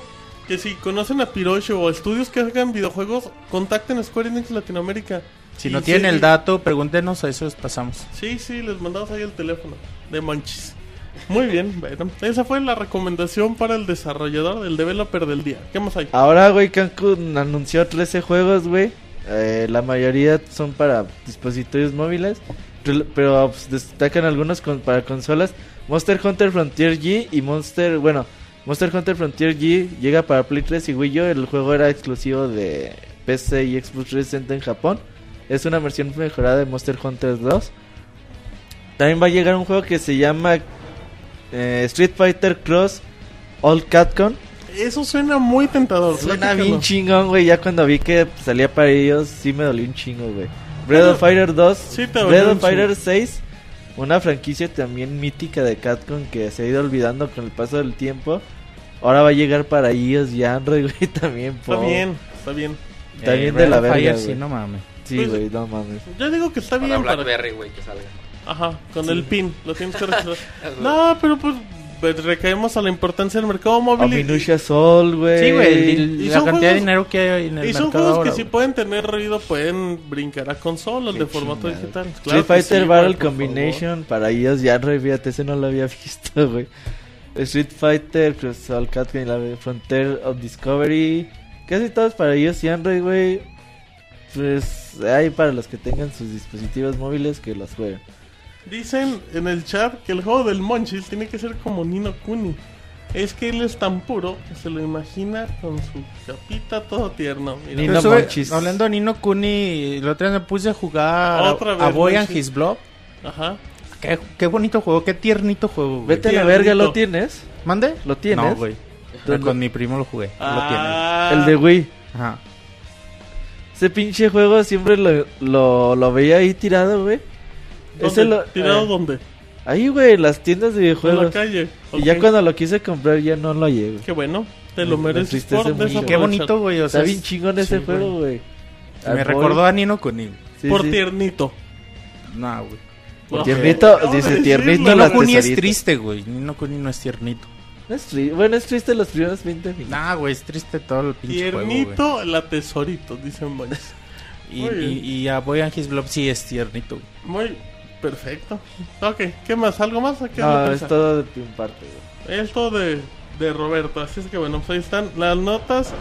que si conocen a Pirocho o estudios que hagan videojuegos, contacten a Square Enix Latinoamérica. Si no tienen el dato, pregúntenos, a eso les pasamos. Sí, sí, les mandamos ahí el teléfono de Monchis. Muy bien, bueno, esa fue la recomendación para el desarrollador, el developer del día. ¿Qué más hay? Ahora, güey, Cancún anunció 13 juegos, güey. Eh, la mayoría son para dispositivos móviles. Pero pues, destacan algunos con- para consolas. Monster Hunter Frontier G y Monster... Bueno, Monster Hunter Frontier G llega para Play 3 y Wii U. El juego era exclusivo de PC y Xbox 360 en Japón. Es una versión mejorada de Monster Hunter 2. También va a llegar un juego que se llama eh, Street Fighter Cross All Catcon. Eso suena muy tentador. Suena bien chingón, güey. Ya cuando vi que salía para ellos, sí me dolió un chingo, güey. Breath of Fighter 2, Sí Breath of Fighter chingo. 6, una franquicia también mítica de Capcom que se ha ido olvidando con el paso del tiempo. Ahora va a llegar para iOS y Android, güey, también. Está po. bien, está bien. Está bien de la verga, sí, no mames. Sí, Pues- güey, no mames. Yo digo que está Para bien para... Blackberry, güey, que salga. Ajá, con el pin, lo tienes que no, pero pues pues, recaemos a la importancia del mercado móvil. Aminusia Sol, güey. Sí, güey, la cantidad de dinero que hay en el Y son mercado juegos ahora, que si pueden tener ruido, pueden brincar a consolas de formato chingado. digital. Street Claro Fighter sí, Battle Combination para iOS y Android, fíjate, ese no lo había visto, güey. Street Fighter, Catcon y la Frontier of Discovery. Casi todos para iOS y Android, güey. Pues hay para los que tengan sus dispositivos móviles que los jueguen. Dicen en el chat que el juego del Monchis tiene que ser como Nino Kuni. Es que él es tan puro que se lo imagina con su capita todo tierno. Mira. Nino Pero sube- Monchis. hablando de Nino Kuni, la otra vez me puse a jugar Otra a vez, Boy and Monchis. His Blob. Ajá. Qué, qué bonito juego, qué tiernito juego, güey. Vete a la verga, ¿lo tienes? ¿Mande? ¿Lo tienes? No, güey. ¿Dónde? Con mi primo lo jugué. Lo Ah, El de Wii. tiene. Ajá. Ese pinche juego siempre lo, lo, lo veía ahí tirado, güey. ¿Dónde? Ese lo, ¿Tirado eh, dónde? Ahí, güey, en las tiendas de En la videojuegos. calle. Y ya cuando lo quise comprar ya no lo güey. Qué bueno. Te lo Me- me mereces entristece por qué bonito, güey. O sea, Está bien chingón ese sí, juego, güey. Me Al recordó Boy. a Nino Kuni. Sí, por sí. tiernito. No, güey. Ok. Tiernito, de dice decirlo. tiernito Nino Kuni es triste, güey. Nino Kuni no es tiernito. No es tri- Bueno, es triste los primeros 20 minutos. Nah, güey, es triste todo el pinche juego. Tiernito la tesorito, dicen Monchis. Y, y, y a Boy and His Blob sí es tiernito, güey. Muy perfecto. Ok, ¿qué más? ¿Algo más? ¿A qué No, es todo de tu parte, güey. De, de Roberto. Así es que bueno, pues ahí están las notas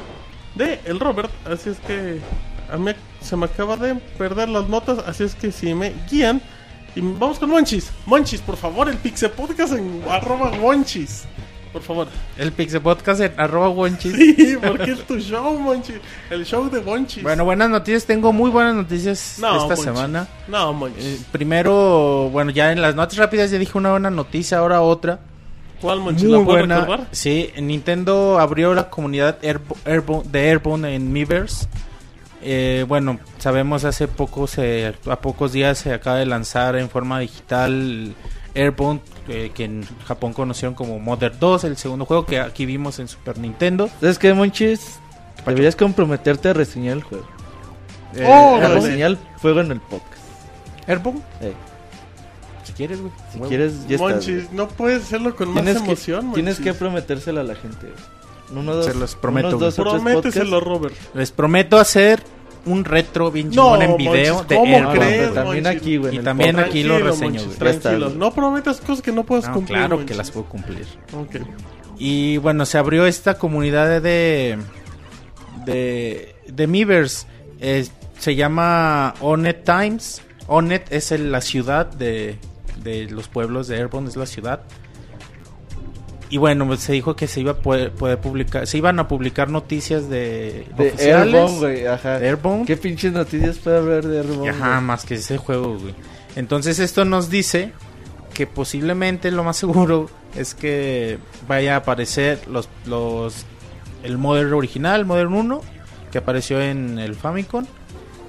de el Robert. Así es que a mí se me acaba de perder las notas. Así es que si me guían. Y vamos con Monchis. Monchis, por favor, el Pixel Podcast en arroba Monchis. Por favor. El Pixel Podcast en arroba Wonchis. Sí, porque es tu show, Monchis. El show de Monchis. Bueno, buenas noticias. Tengo muy buenas noticias No, esta Monchis. semana. No, Monchis. Eh, primero, bueno, ya en las notas rápidas ya dije una buena noticia, ahora otra. ¿Cuál Monchis? Muy ¿La buena. recordar? Sí, Nintendo abrió la comunidad Airbo- Airbo- de Airborne en Miiverse. Eh, bueno, sabemos hace poco, se, a pocos días se acaba de lanzar en forma digital Airborne, eh, que en Japón conocieron como Mother 2, el segundo juego que aquí vimos en Super Nintendo. ¿Sabes qué, Monchis? Deberías comprometerte a reseñar el juego. Eh, Oh, a reseñar el juego en el podcast. Airborne, Eh, si quieres, güey. si quieres, ya está. Monchis, no puedes hacerlo con más Tienes que, emoción, tienes que prometérselo a la gente. güey. Uno, dos, Se los prometo, unos dos Prométeselo, podcasts. Robert. Les prometo hacer un retro bien No, chingón en video Monchis, de ¿cómo Airborne. No, crees, pero también Monchis? aquí, güey. Y también podcast. aquí lo reseño, Monchis, güey. No prometas cosas que no puedes No, cumplir. claro que las puedo cumplir. Ok. Y bueno, se abrió esta comunidad de de, de Miiverse. Eh, se llama Onet Times. Onet es el- la ciudad de, de los pueblos de Airborne, es la ciudad. Y bueno, pues, se dijo que se iba a poder, poder publicar, se iban a publicar noticias de, De Airborne, güey. Ajá. Airborne. ¿Qué pinches noticias puede haber de Airborne? Ajá, güey? más que ese juego, güey. Entonces esto nos dice que posiblemente lo más seguro es que vaya a aparecer los, los el Modern original, Modern 1, que apareció en el Famicom,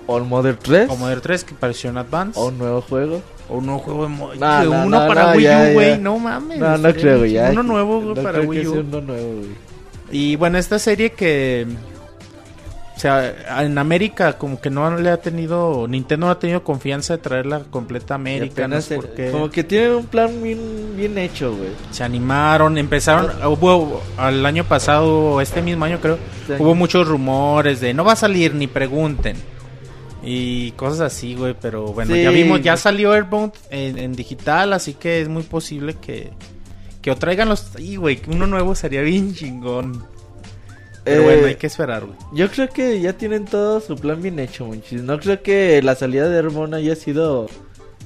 O el Mother 3. o Modern 3, que apareció en Advance, O un nuevo juego. O un nuevo juego de Mo- No, de no, uno no, para Wii U, güey, no mames. No, no creo, ya. Uno nuevo, güey, para Wii U. sea uno nuevo, güey. Y bueno, esta serie que sea, en América como que no le ha tenido, Nintendo no ha tenido confianza de traerla completa a América. No sé. Como que tienen un plan bien, bien hecho, güey. Se animaron, empezaron, hubo al año pasado, este mismo año creo, Este hubo muchos rumores de no va a salir ni pregunten. Y cosas así, güey, pero bueno, Sí. ya vimos, ya salió Airbound en, en digital, así que es muy posible que, que o traigan los... Y, güey, uno nuevo sería bien chingón. Pero Eh, bueno, hay que esperar, güey. Yo creo que ya tienen todo su plan bien hecho, monchis. No creo que la salida de Hermona haya sido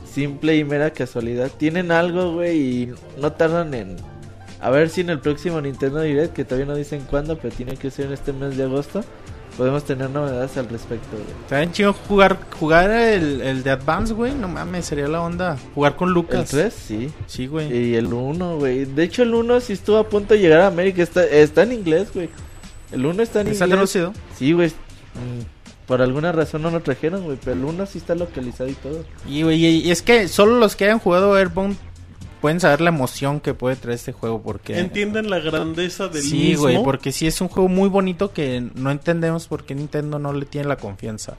simple y mera casualidad. Tienen algo, güey, y no tardan en... A ver si en el próximo Nintendo Direct, que todavía no dicen cuándo, pero tiene que ser en este mes de agosto, podemos tener novedades al respecto, güey. Está chido jugar, jugar el, el de Advance, güey, no mames, sería la onda. Jugar con ¿El Lucas. 3? Sí. Sí, güey. Y el 1, güey. De hecho, el 1 sí estuvo a punto de llegar a América. Está, está en inglés, güey. El 1 está en ¿Está inglés. traducido? Sí, güey. Mm, Por alguna razón no lo trajeron, güey. Pero el 1 sí está localizado y todo. Y, güey, y- y es que solo los que hayan jugado Airbound pueden saber la emoción que puede traer este juego porque... Entienden la grandeza del Sí, mismo. güey, porque sí es un juego muy bonito que no entendemos por qué Nintendo no le tiene la confianza.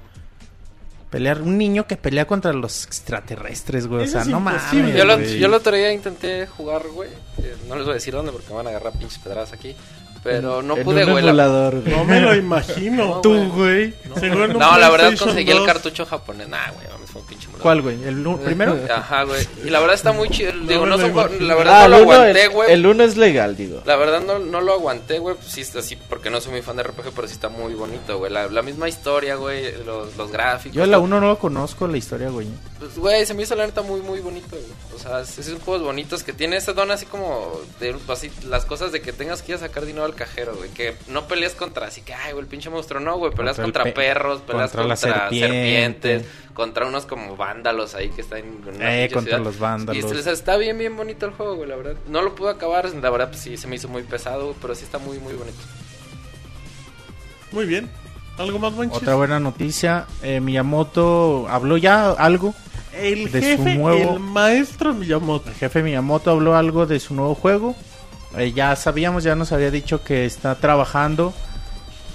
Pelear, un niño que pelea contra los extraterrestres, güey. O sea, es no mames. Yo, lo, yo el otro día intenté jugar, güey. eh, no les voy a decir dónde porque me van a agarrar pinches pedradas aquí. Pero no En pude, güey. la-. No me lo imagino. No, Tú, güey. Un No, la verdad conseguí el 2. cartucho japonés. Nah, güey, fue un pinche emulador. ¿Cuál, güey? ¿El primero? Ajá, güey. Y la verdad está muy chido. Digo, no lo son, la verdad Ah, no el lo uno- aguanté, el- güey. El 1 es legal, digo. La verdad no, no lo aguanté, güey, pues sí, está así, porque no soy muy fan de RPG, pero sí está muy bonito, güey. La, la misma historia, güey, los, los gráficos. Yo la todo. 1 no lo conozco, la historia, güey. Pues, güey, se me hizo la neta muy, muy bonito, güey. O sea, es- esos juegos bonitos que tiene ese don así como de así, las cosas de que tengas que ir a sacar dinero al cajero, güey. Que no peleas contra así que, ay, güey, el pinche monstruo, no, güey. Peleas Contra contra, el pe- perros, peleas contra contra, serpientes, contra unos como vándalos ahí que están en una Eh, contra ciudad. los vándalos. Y o sea, está bien, bien bonito el juego, güey, la verdad. No lo pude acabar, la verdad, pues sí, se me hizo muy pesado, pero sí está muy, muy bonito. Muy bien. ¿Algo más, Monchis? Otra buena noticia. eh, Miyamoto habló ya algo. El de su jefe, nuevo- el maestro Miyamoto. El jefe Miyamoto habló algo de su nuevo juego. Eh, ya sabíamos, ya nos había dicho que está trabajando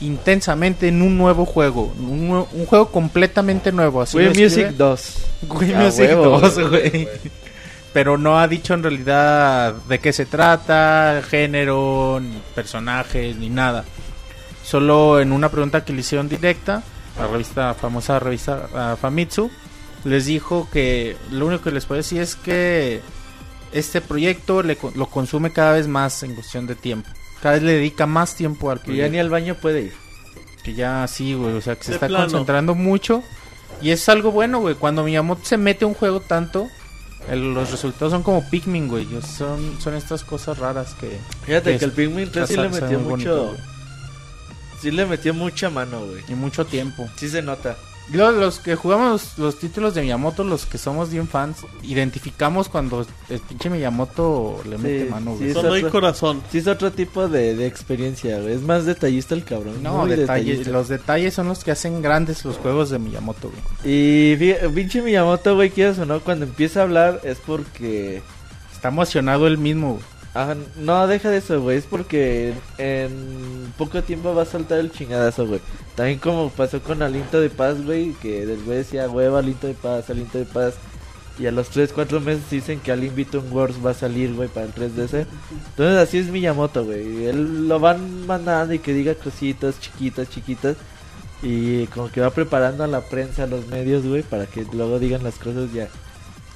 intensamente en un nuevo juego. Un, juego completamente nuevo. Así Wii Music escribe. 2. Wii Music huevo, 2, güey. Pero no ha dicho en realidad de qué se trata, género, ni personajes, ni nada. Solo en una pregunta que le hicieron directa, la revista, famosa revista Famitsu, les dijo que lo único que les puedo decir es que este proyecto le lo consume cada vez más en cuestión de tiempo. Cada vez le dedica más tiempo al Que ya ni al baño puede ir. Que ya sí, güey, o sea, que se De está plano. concentrando mucho. Y es algo bueno, güey. Cuando Miyamoto se mete a un juego tanto, el- los resultados son como Pikmin, güey. Son, son estas cosas raras que... Fíjate que que el Pikmin 3 sí le metió mucho. bonito, sí le metió mucha mano, güey. Y mucho tiempo. Sí se nota. Los que jugamos los, los títulos de Miyamoto, los que somos bien fans, identificamos cuando el pinche Miyamoto le mete Sí, mano, sí, güey. es Cuando hay otro- corazón. Sí es otro tipo de, de experiencia, güey. Es más detallista el cabrón. No, muy detalles, detallista. los detalles son los que hacen grandes los juegos de Miyamoto, güey. Y pinche Miyamoto, güey, quieras o no, cuando empieza a hablar es porque... Está emocionado él mismo, güey. Ajá, no, deja de eso, güey. Es porque en poco tiempo va a saltar el chingadazo, güey. También como pasó con Aliento de Paz, güey. Que del güey decía, hueva, Aliento de Paz, Aliento de Paz. Y a los 3, 4 meses dicen que Alien Beaton Wars va a salir, güey, para el 3DS. Entonces así es Miyamoto, güey. Él lo van mandando y que diga cositas chiquitas, chiquitas. Y como que va preparando a la prensa, a los medios, güey, para que luego digan las cosas ya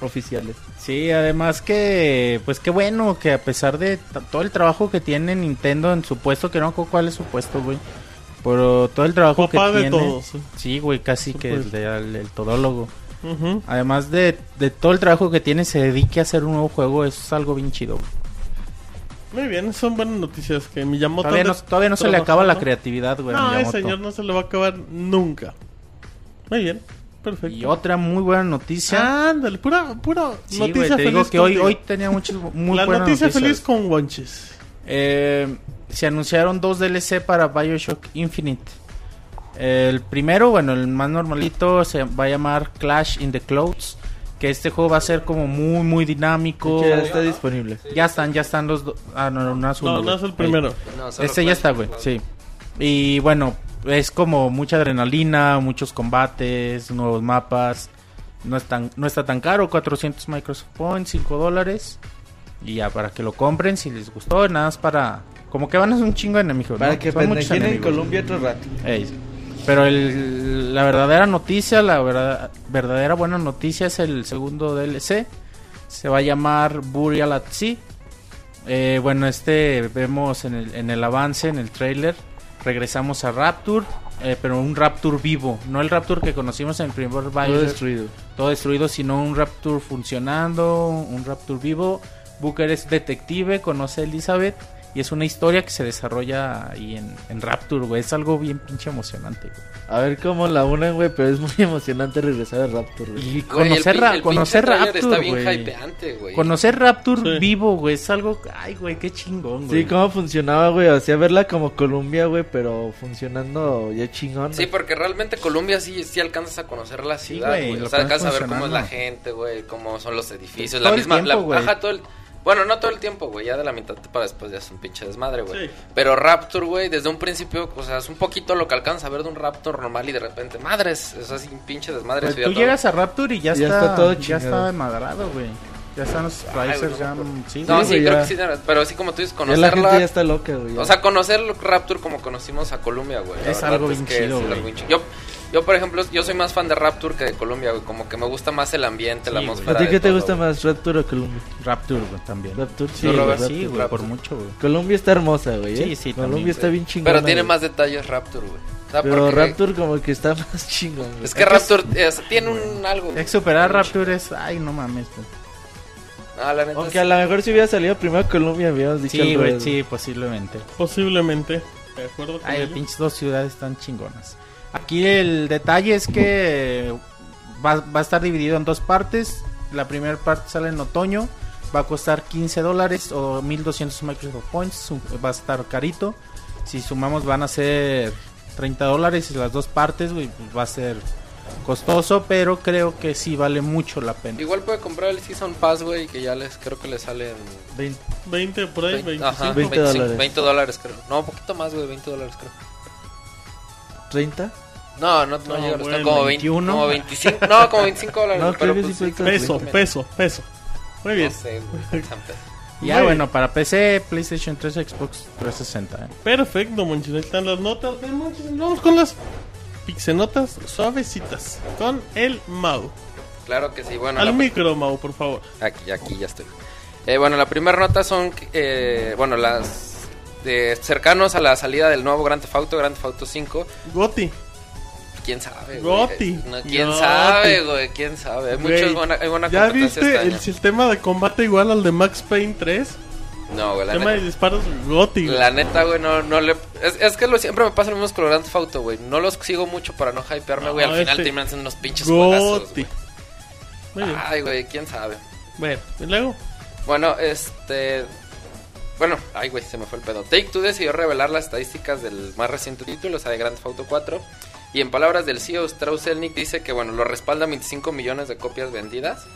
oficiales. Sí, además que, pues qué bueno que a pesar de todo el trabajo que tiene Nintendo en su puesto, que no me acuerdo cuál es su puesto, güey. Pero todo el trabajo Papá que de tiene. todos. ¿eh? Sí, güey, casi que el, el- el todólogo. Además de, de todo el trabajo que tiene, se dedique a hacer un nuevo juego, eso es algo bien chido. güey. Muy bien, son buenas noticias que Miyamoto... Todavía no, todavía no se le acaba la creatividad, güey. a No, ese señor no se le va a acabar nunca. Muy bien, perfecto. Y otra muy buena noticia. Ándale, pura, pura sí, noticia güey, te feliz digo que hoy, hoy tenía muchas muy La buenas noticia noticias. feliz con Wonches. Eh, se anunciaron dos DLC para Bioshock Infinite. El primero, bueno, el más normalito, se va a llamar Clash in the Clouds. Que este juego va a ser como muy, muy dinámico. Ya está disponible. Ya están, ya están los dos. Ah, no, no, no es uno, No, no es el primero. No, Este ya está, güey, sí. Y bueno, es como mucha adrenalina, muchos combates, nuevos mapas. No, es tan, no está tan caro, 400 Microsoft Points, 5 dólares. Y ya para que lo compren si les gustó, nada más para... Como que van a ser un chingo de enemigos. Para ¿no? que pendejen en. Colombia otro rato. Ey, Pero el- la verdadera noticia, la verdad- verdadera buena noticia es el segundo DLC. Se va a llamar Burial at Sea. Eh, bueno, este vemos en el, en el avance, en el trailer, regresamos a Rapture, eh, pero un Rapture vivo, no el Rapture que conocimos en el primer Todo Bioshock, destruido. todo destruido, sino un Rapture funcionando, un Rapture vivo. Booker es detective, conoce a Elizabeth y es una historia que se desarrolla ahí en, en Rapture, güey. Es algo bien pinche emocionante, güey. A ver cómo la unen, güey, pero es muy emocionante regresar a Raptor, güey. Y Güey, el conocer, pin- Ra- el conocer Rapture, está bien güey. hypeante, güey. Conocer Rapture Sí. vivo, güey, es algo... Ay, güey, qué chingón, güey. Sí, cómo funcionaba, güey. O sea, verla como Colombia, güey, pero funcionando ya chingón. Sí, porque realmente Colombia sí, sí alcanzas a conocer la Sí, ciudad, güey, güey. O sea, alcanzas a ver cómo es la gente, güey, cómo son los edificios, Todo la el misma... tiempo, la- güey. ajá, todo el... Bueno, no todo el tiempo, güey, ya de la mitad para después ya es un pinche desmadre, güey. Sí. Pero Rapture, güey, desde un principio, o sea, es un poquito lo que alcanzas a ver de un Rapture normal y de repente, madres, es así un pinche desmadre. Pues tú todo. llegas a Rapture y ya, Ya está, está todo ya está madrado, güey. Ya están los no ya... Sí, No, sí, creo ya. que sí, pero así como tú dices, Ya la gente conocerla... ya está loca, güey. O sea, conocer Rapture como conocimos a Colombia, güey. Es algo bien que chido, es güey. algo bien chido. Yo, yo, por ejemplo, yo soy más fan de Rapture que de Colombia, güey. Como que me gusta más el ambiente, la Sí, atmósfera. ¿A ti qué te todo, gusta güey. más, Raptor o Colombia? Rapture, güey, también. Raptor, Sí, güey, sí, Raptor. güey, por mucho, güey. Colombia está hermosa, güey. ¿eh? Sí, sí, Colombia también, está bien chingona. Pero tiene güey. más detalles Rapture, güey. O sea, Pero porque- Raptor como que está más chingón, güey. Es que Rapture es- tiene un algo. Es superar Rapture es... Ay, no mames, güey. No, la neta Aunque es- a lo mejor si hubiera salido primero Colombia, habíamos dicho Sí, güey, sí, posiblemente. Posiblemente. De acuerdo con Ay, ello. pinches dos ciudades tan chingonas. Aquí el detalle es que va, va a estar dividido en dos partes. La primera parte sale en otoño. Va a costar 15 dólares o 1200 Microsoft Points. Va a estar carito. Si sumamos van a ser 30 dólares y las dos partes, güey, pues va a ser costoso, pero creo que sí vale mucho la pena. Igual puede comprar el Season Pass, güey, que ya les creo que le salen 20. 20 por ahí, 20, 25. ajá, 20 25, dólares. 20 dólares, creo. No, un poquito más, güey, 20 dólares, creo. ¿30? No, no, no, No, llega, está bueno, como 20, 21. como 25, no, como 25 dólares. No, pero pues sí Peso, peso, peso. Muy bien. No sé. Ya Muy bueno, para PC, PlayStation 3, Xbox 360. ¿eh? Perfecto, Monchis. Ahí están las notas Monchis. Vamos con las pixenotas suavecitas. Con el Mau. Claro que sí, bueno. Al la- micro, Mau, por favor. Aquí, aquí ya estoy. Eh, bueno, la primera nota son, eh, bueno, las cercanos a la salida del nuevo Grand Theft Auto, Grand Theft Auto 5. Goti. ¿Quién sabe, güey? Goti. No, ¿Quién Goti. sabe, güey? ¿Quién sabe? Hay, muchos buena, hay buena ¿Ya viste este el año. sistema de combate igual al de Max Payne 3? No, güey, la tema de disparos Goti. güey. la neta, güey, no, no le... Es, es que lo, siempre me pasa lo mismo con los Grand Theft Auto, güey. No los sigo mucho para no hypearme, güey. No, Al final este- terminan siendo unos pinches juegazos, güey. Ay, güey, ¿quién sabe? Bueno, y luego. Bueno, este. Bueno, ay, güey, se me fue el pedo. Take Two decidió revelar las estadísticas del más reciente título, o sea, de Grand Theft Auto 4. Y en palabras del CEO Strauss Zelnick dice que, bueno, lo respaldan 25 millones de copias vendidas.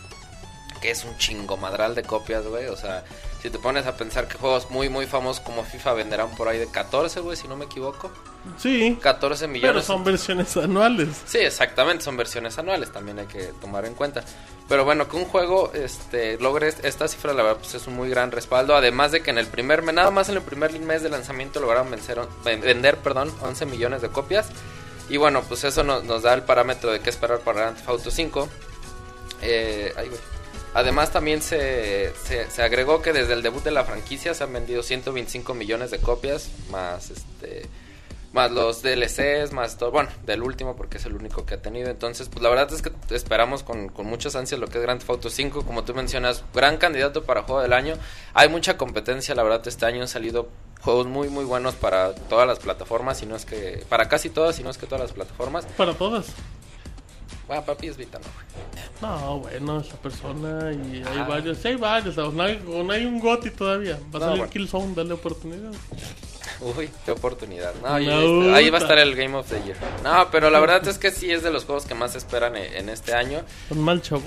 Que es un chingo madral de copias, güey. O sea, si te pones a pensar que juegos muy, muy famosos como FIFA venderán por ahí de 14, güey, si no me equivoco. Sí. 14 Pero millones. son versiones anuales. Sí, exactamente, son versiones anuales, también hay que tomar en cuenta. Pero bueno, que un juego este, logre est- esta cifra, la verdad, pues es un muy gran respaldo. Además de que en el primer mes, nada más en el primer mes de lanzamiento lograron vencer, ven- vender perdón, 11 millones de copias. Y bueno, pues eso nos, nos da el parámetro de qué esperar para Grand Theft Auto 5. Eh, ay, güey. Además también se, se, agregó que desde el debut de la franquicia se han vendido 125 millones de copias, más este más los DLCs, más todo, bueno, del último porque es el único que ha tenido. Entonces, pues la verdad es que esperamos con, con muchas ansias lo que es Grand Theft Auto 5, como tú mencionas, gran candidato para juego del año. Hay mucha competencia, la verdad, este año han salido juegos muy muy buenos para todas las plataformas, si no es que para casi todas, si no es que todas las plataformas. Para todas. Bueno, papi es Vita, no. No, bueno, esa persona y hay Ah. varios. Sí, hay varios. No hay, no hay un Goti todavía. Va a No, salir bueno. Killzone, dale oportunidad. Uy, qué oportunidad. No, este- ahí va a estar el Game of the Year. No, pero la verdad es que sí es de los juegos que más se esperan e- en este año. Son mal chavos.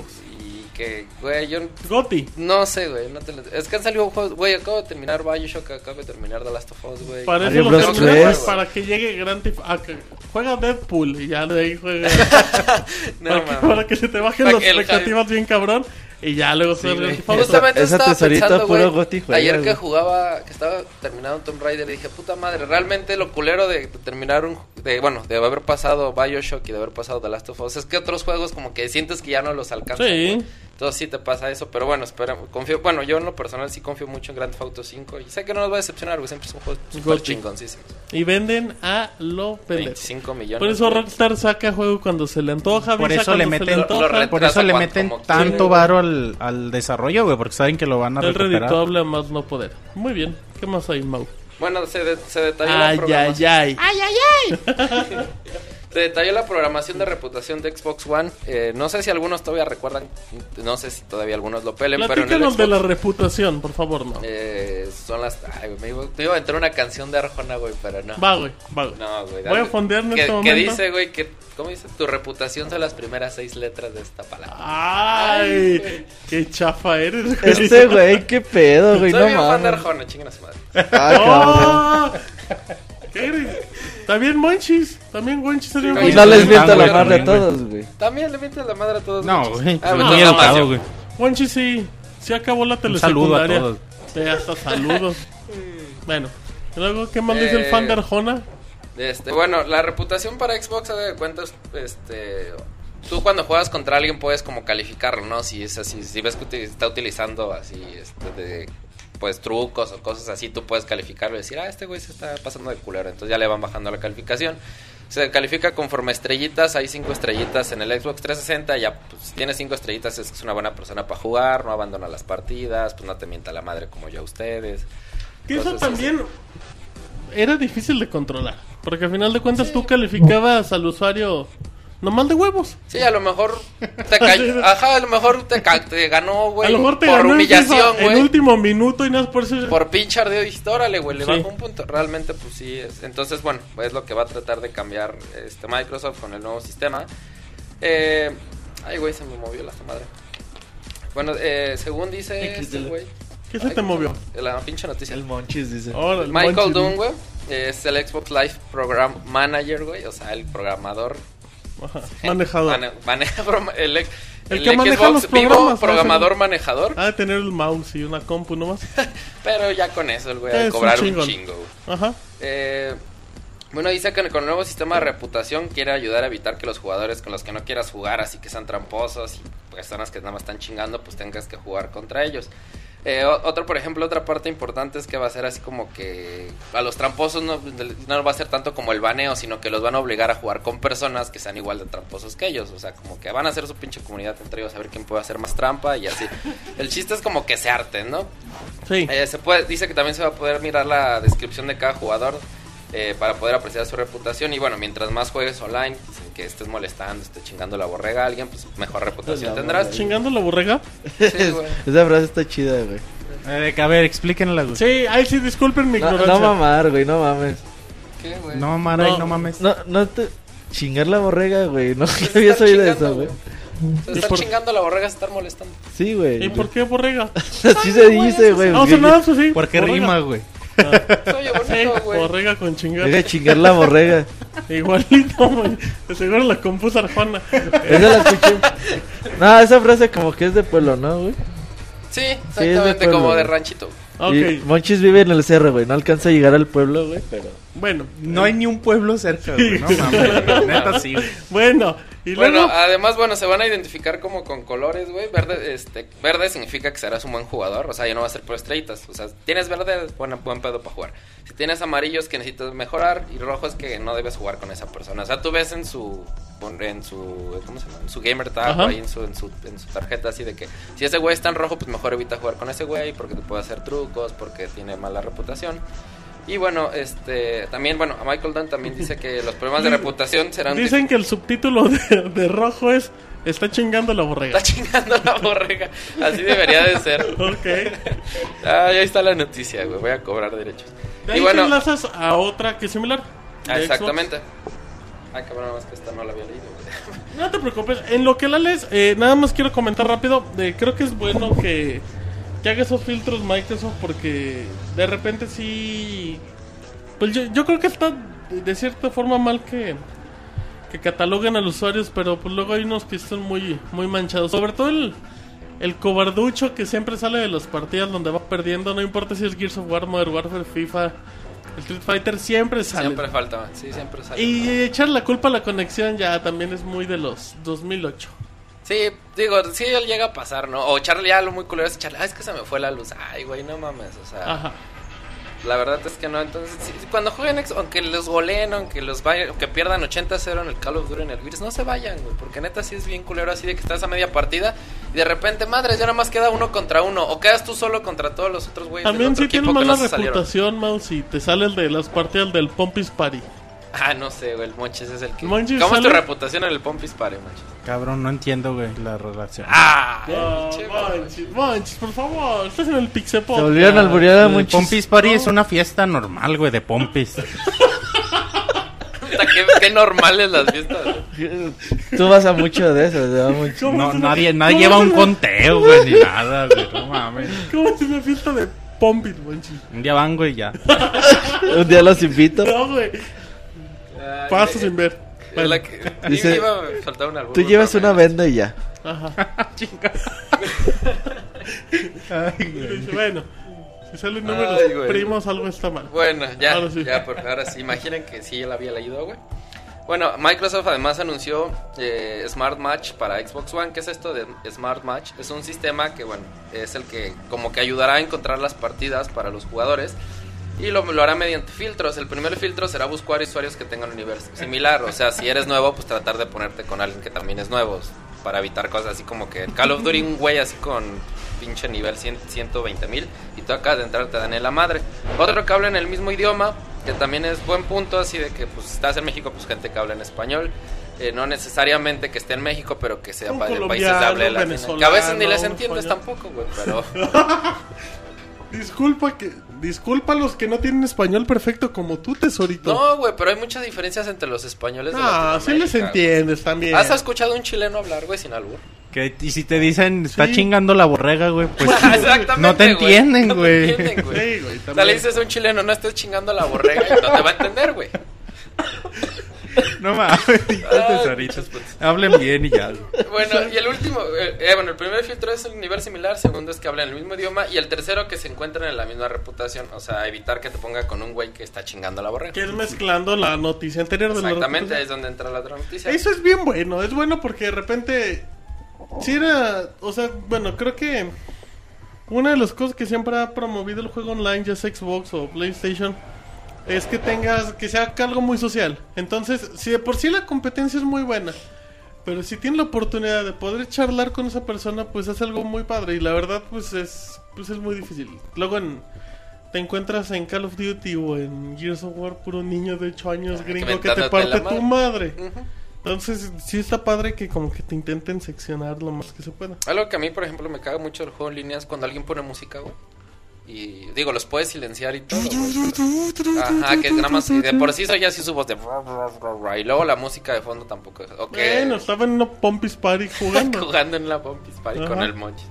Que, güey, yo Goti. no sé, güey. No te lo- Es que han salido juegos, güey. Acabo de terminar Bioshock, acabo de terminar The Last of Us, güey. Para Mario eso lo Bros. terminé, 3. para que llegue Grand Theft ah, Juega Deadpool y ya de ahí juega. No, para, que, mames. para que se te bajen las expectativas bien cabrón. Y ya luego se Auto. Justamente Esa estaba pensando, puro Goti juega, ayer que jugaba, que estaba terminando Tomb Raider, dije, puta madre, realmente lo culero de, de terminar un, de, bueno, de haber pasado Bioshock y de haber pasado The Last of Us, es que otros juegos como que sientes que ya no los alcanzas. Sí. Entonces sí te pasa eso, pero bueno, espera, confío, bueno, yo en lo personal sí confío mucho en Grand Theft Auto 5 y sé que no nos va a decepcionar, güey, siempre son juegos super chingoncísimos. Y venden a lo pendejo. 25 millones. Por eso. Rockstar saca juego cuando se le antoja. Por eso le meten, por eso le meten tanto varo al, al desarrollo, güey, porque saben que lo van a El recuperar. redituable a más no poder. Muy bien. ¿Qué más hay, Mau? Bueno, se, de- se detalló la Ay, programación. ay, ay. Se detalló la programación de reputación de Xbox One. Eh, no sé si algunos todavía recuerdan, no sé si todavía algunos lo pelen, pero en el Platícanos de la reputación, por favor, no. eh, son las... Ay, güey, me, iba, me iba a entrar una canción de Arjona, güey, pero no. Va, güey, va, güey. No, güey. Voy a dale. fondear en que, este que momento. dice, güey, que... ¿Cómo dice? Tu reputación son las primeras seis letras de esta palabra. Ay, qué chafa eres, güey. Este güey, qué pedo, güey, Soy no bien fan de mames. Arjona, chingan a su madre. Ah, cabrón. ¡Oh! ¿Qué eres? También Monchis, también Monchis era un Y no les mienta la madre a también, todos, güey. También le mientes la madre a todos. No, güey. Ah, pues muy no, educado, Macio. güey. Monchis sí, sí acabó la Un saludo a telesecundaria. todos. Sí, hasta saludos. bueno, y luego, ¿qué más dice el Eh, fan de Arjona? Este, bueno, la reputación para Xbox, haz de cuentas, este, tú cuando juegas contra alguien puedes como calificarlo, ¿no? Si es así, si ves que está utilizando así, este, de, pues trucos o cosas así, tú puedes calificarlo y decir, ah, este güey se está pasando de culero, entonces ya le van bajando la calificación. Se califica conforme estrellitas, hay cinco estrellitas en el Xbox 360, ya pues, si tienes cinco estrellitas es que es una buena persona para jugar, no abandona las partidas, pues no te mienta la madre como yo a ustedes. Que eso también era difícil de controlar. Porque al final de cuentas tú calificabas al usuario nomás de huevos. Sí, a lo mejor te cayó. Ajá, a lo mejor te, ca- te ganó, güey. a lo mejor te por ganó humillación, FIFA en güey. último minuto y nada por eso. Por pinche ardeo de historia, le, güey. Le Sí. bajó un punto. Realmente, pues sí. Es. Entonces, bueno, es lo que va a tratar de cambiar este Microsoft con el nuevo sistema. Eh, ay, güey, se me movió la madre. Bueno, eh, según dice este güey. ¿Qué se Ay, te movió? La pinche noticia. El Monchis dice. El Michael. Dunn, güey. Es el Xbox Live Program Manager, güey. O sea, el programador Ajá, Manejador. Mane- maneja broma- el, ex- El el que maneja Xbox los vivo programador manejador. Ha de tener el mouse y una compu nomás. Pero ya con eso el güey a un cobrar un, chingón. chingo. Ajá. Eh, bueno, dice que con el nuevo sistema de reputación quiere ayudar a evitar que los jugadores con los que no quieras jugar, así que sean tramposos y personas que nada más están chingando, pues tengas que jugar contra ellos. Eh, otro, por ejemplo, otra parte importante es que va a ser así como que a los tramposos no, no va a ser tanto como el baneo, sino que los van a obligar a jugar con personas que sean igual de tramposos que ellos. O sea, como que van a hacer su pinche comunidad entre ellos a ver quién puede hacer más trampa y así. El chiste es como que se harten, ¿no? Sí. Eh, se puede, dice que también se va a poder mirar la descripción de cada jugador eh, para poder apreciar su reputación. Y bueno, mientras más juegues online, sin que estés molestando, estés chingando la borrega a alguien, pues mejor reputación La tendrás. Chingando la borrega. Sí, güey. Esa frase está chida, güey. Eh, a ver, explíquenla, güey. Sí, ay, sí, disculpen mi No, ignorancia. no mamar, güey, no mames. ¿Qué, güey? No, Mara, No. no mames. No, no te... Chingar la borrega, güey. No había oído eso, güey. Te ¿Y estar por- chingando la borrega es estar molestando. Sí, güey. ¿Y por qué borrega? Así se dice, güey. No, o sea, nada, eso sí. ¿Por qué borrega. rima, güey? Soy Sí, bonito, güey. borrega con chingar. Deja de chingar la borrega. Igualito, güey. De seguro la compuso Arjona. Esa la escuché. No, esa frase como que es de pueblo, ¿no, güey? Sí, de exactamente pueblo, como de ranchito. Ok, Y Monchis vive en el cerro, güey. No alcanza a llegar al pueblo, güey, pero... bueno. No hay ni un pueblo cerca, güey. No mames. Neta sí, güey. Bueno, y Bueno, luego. además, bueno, se van a identificar como con colores, güey. Verde, este, verde significa que serás un buen jugador, o sea, ya no va a ser por estrellitas. O sea, tienes verde, buen, buen pedo para jugar. Si tienes amarillos que necesitas mejorar y rojo es que no debes jugar con esa persona. O sea, tú ves en su en su ¿cómo se llama? En su gamer tag o ahí en su, en su en su tarjeta así de que si ese güey está en rojo, pues mejor evita jugar con ese güey porque te puede hacer trucos, porque tiene mala reputación. Y bueno, este también bueno, a Michael Dunn también dice que los problemas de reputación serán Dicen que el subtítulo de, de rojo es Está chingando la borrega. Está chingando la borrega. Así debería de ser. Ok. Ah, ahí está la noticia, güey. Voy a cobrar derechos. De ahí Y bueno, te enlazas a otra que es similar. exactamente. Ay, cabrón, más que esta no la había leído. No te preocupes, en lo que la lees, eh, nada más quiero comentar rápido. eh, creo que es bueno que, que haga esos filtros Microsoft porque de repente sí. Pues yo, yo creo que está de cierta forma mal que, que cataloguen a los usuarios, pero pues luego hay unos que están muy, muy manchados. Sobre todo el, el cobarducho que siempre sale de las partidas donde va perdiendo, no importa si es Gears of War, Modern Warfare, FIFA, el Street Fighter, siempre sale. Siempre falta, sí, siempre sale. Y echar la culpa a la conexión ya también es muy de los 2008. Sí, digo, sí llega a pasar, ¿no? O echarle ya lo muy culero es echarle, ah, es que se me fue la luz. Ay, güey, no mames, o sea, Ajá. La verdad es que no. Entonces, sí, cuando jueguen, aunque los goleen, aunque los vayan, aunque pierdan 80-0 en el Call of Duty en el Gears, no se vayan, güey, porque neta sí es bien culero así de que estás a media partida y de repente, madres, ya nada más queda uno contra uno, o quedas tú solo contra todos los otros güeyes. del También otro sí tiene mala reputación, y te sale el de las partidas del Pompis Party. Ah, no sé, güey, el Monchis es el que. Monchis ¿Cómo es tu reputación en el Pompis Pare, Monchis? Cabrón, no entiendo, güey, la relación. Ah, pinche manches, manches, por favor, estás en el Pixepod. Se volvieron alburear a muchos. Pompis Party es una fiesta normal, güey, de Pompis. Qué, qué normales las fiestas. Tú vas a mucho de eso, te va mucho. ¿Cómo No, nadie, nadie lleva un conteo, güey, ni nada, güey, no mames. ¿Cómo es una fiesta de Pompis, manches? Un día van, güey, ya. Un día los invito. No, güey. Paso sin ver. Bueno, la que. Dice- iba a faltar una Tú llevas una venda y ya. Ajá. Ay, dice, bueno, si salen números Ay, güey. primos, algo está mal. Bueno, ya, Ahora sí. ya, por, ahora sí. Imaginen que sí, yo la había leído, güey. Bueno, Microsoft además anunció eh, Smart Match para Xbox One. ¿Qué es esto de Smart Match? Es un sistema que, bueno, es el que como que ayudará a encontrar las partidas para los jugadores. Y lo, lo hará mediante filtros. El primer filtro será buscar usuarios que tengan un nivel similar. O sea, si eres nuevo, pues tratar de ponerte con alguien que también es nuevo. Para evitar cosas así como que Call of Duty un güey así con pinche nivel 100, 120 mil. Y tú acabas de entrar, te dan en la madre. Otro que habla en el mismo idioma, que también es buen punto. Así de que pues estás en México, pues gente que habla en español. Eh, no necesariamente que esté en México, pero que sea Un pa- de países de colombiano, habla un latina. Que a veces ni les entiendes español. tampoco, güey. Pero Disculpa que disculpa a los que no tienen español perfecto como tú, tesorito. no, güey, pero hay muchas diferencias entre los españoles Ah, sí les güey. entiendes también. ¿Has escuchado a un chileno hablar, güey, sin albur? Que, y si te dicen, está Sí. chingando la borrega, güey, pues Exactamente, no te güey. entienden, No te güey. entienden, güey. Sí, güey, O sea, le dices a un chileno, no estés chingando la borrega, y no te va a entender, güey. No mames, tesoritos. Hablen bien y ya. Bueno, y el último, eh, eh, bueno, el primer filtro es un nivel similar, segundo es que hablan el mismo idioma, y el tercero que se encuentran en la misma reputación, o sea, evitar que te ponga con un güey que está chingando la borrega. Que es mezclando la noticia anterior de la Exactamente, ahí es donde entra la otra noticia. Eso es bien bueno, es bueno porque de repente si era, o sea, bueno, creo que una de las cosas que siempre ha promovido el juego online, ya sea Xbox o PlayStation, es que tengas, que sea algo muy social. Entonces, si de por sí la competencia es muy buena, pero si tienes la oportunidad de poder charlar con esa persona, pues es algo muy padre y la verdad, pues es, pues es muy difícil. Luego en te encuentras en Call of Duty o en Gears of War puro niño de 8 años Ah, gringo que que te parte tu madre. Entonces, sí está padre que como que te intenten seccionar lo más que se pueda. Algo que a mí, por ejemplo, me caga mucho el juego en línea es cuando alguien pone música, güey. Y digo, los puedes silenciar y todo. Ajá, que nada más. Y de por sí soy así su voz de. Y luego la música de fondo tampoco. es- Ok. Bueno, estaba en una Pompis Party jugando. jugando en la Pompis Party con el Monchis.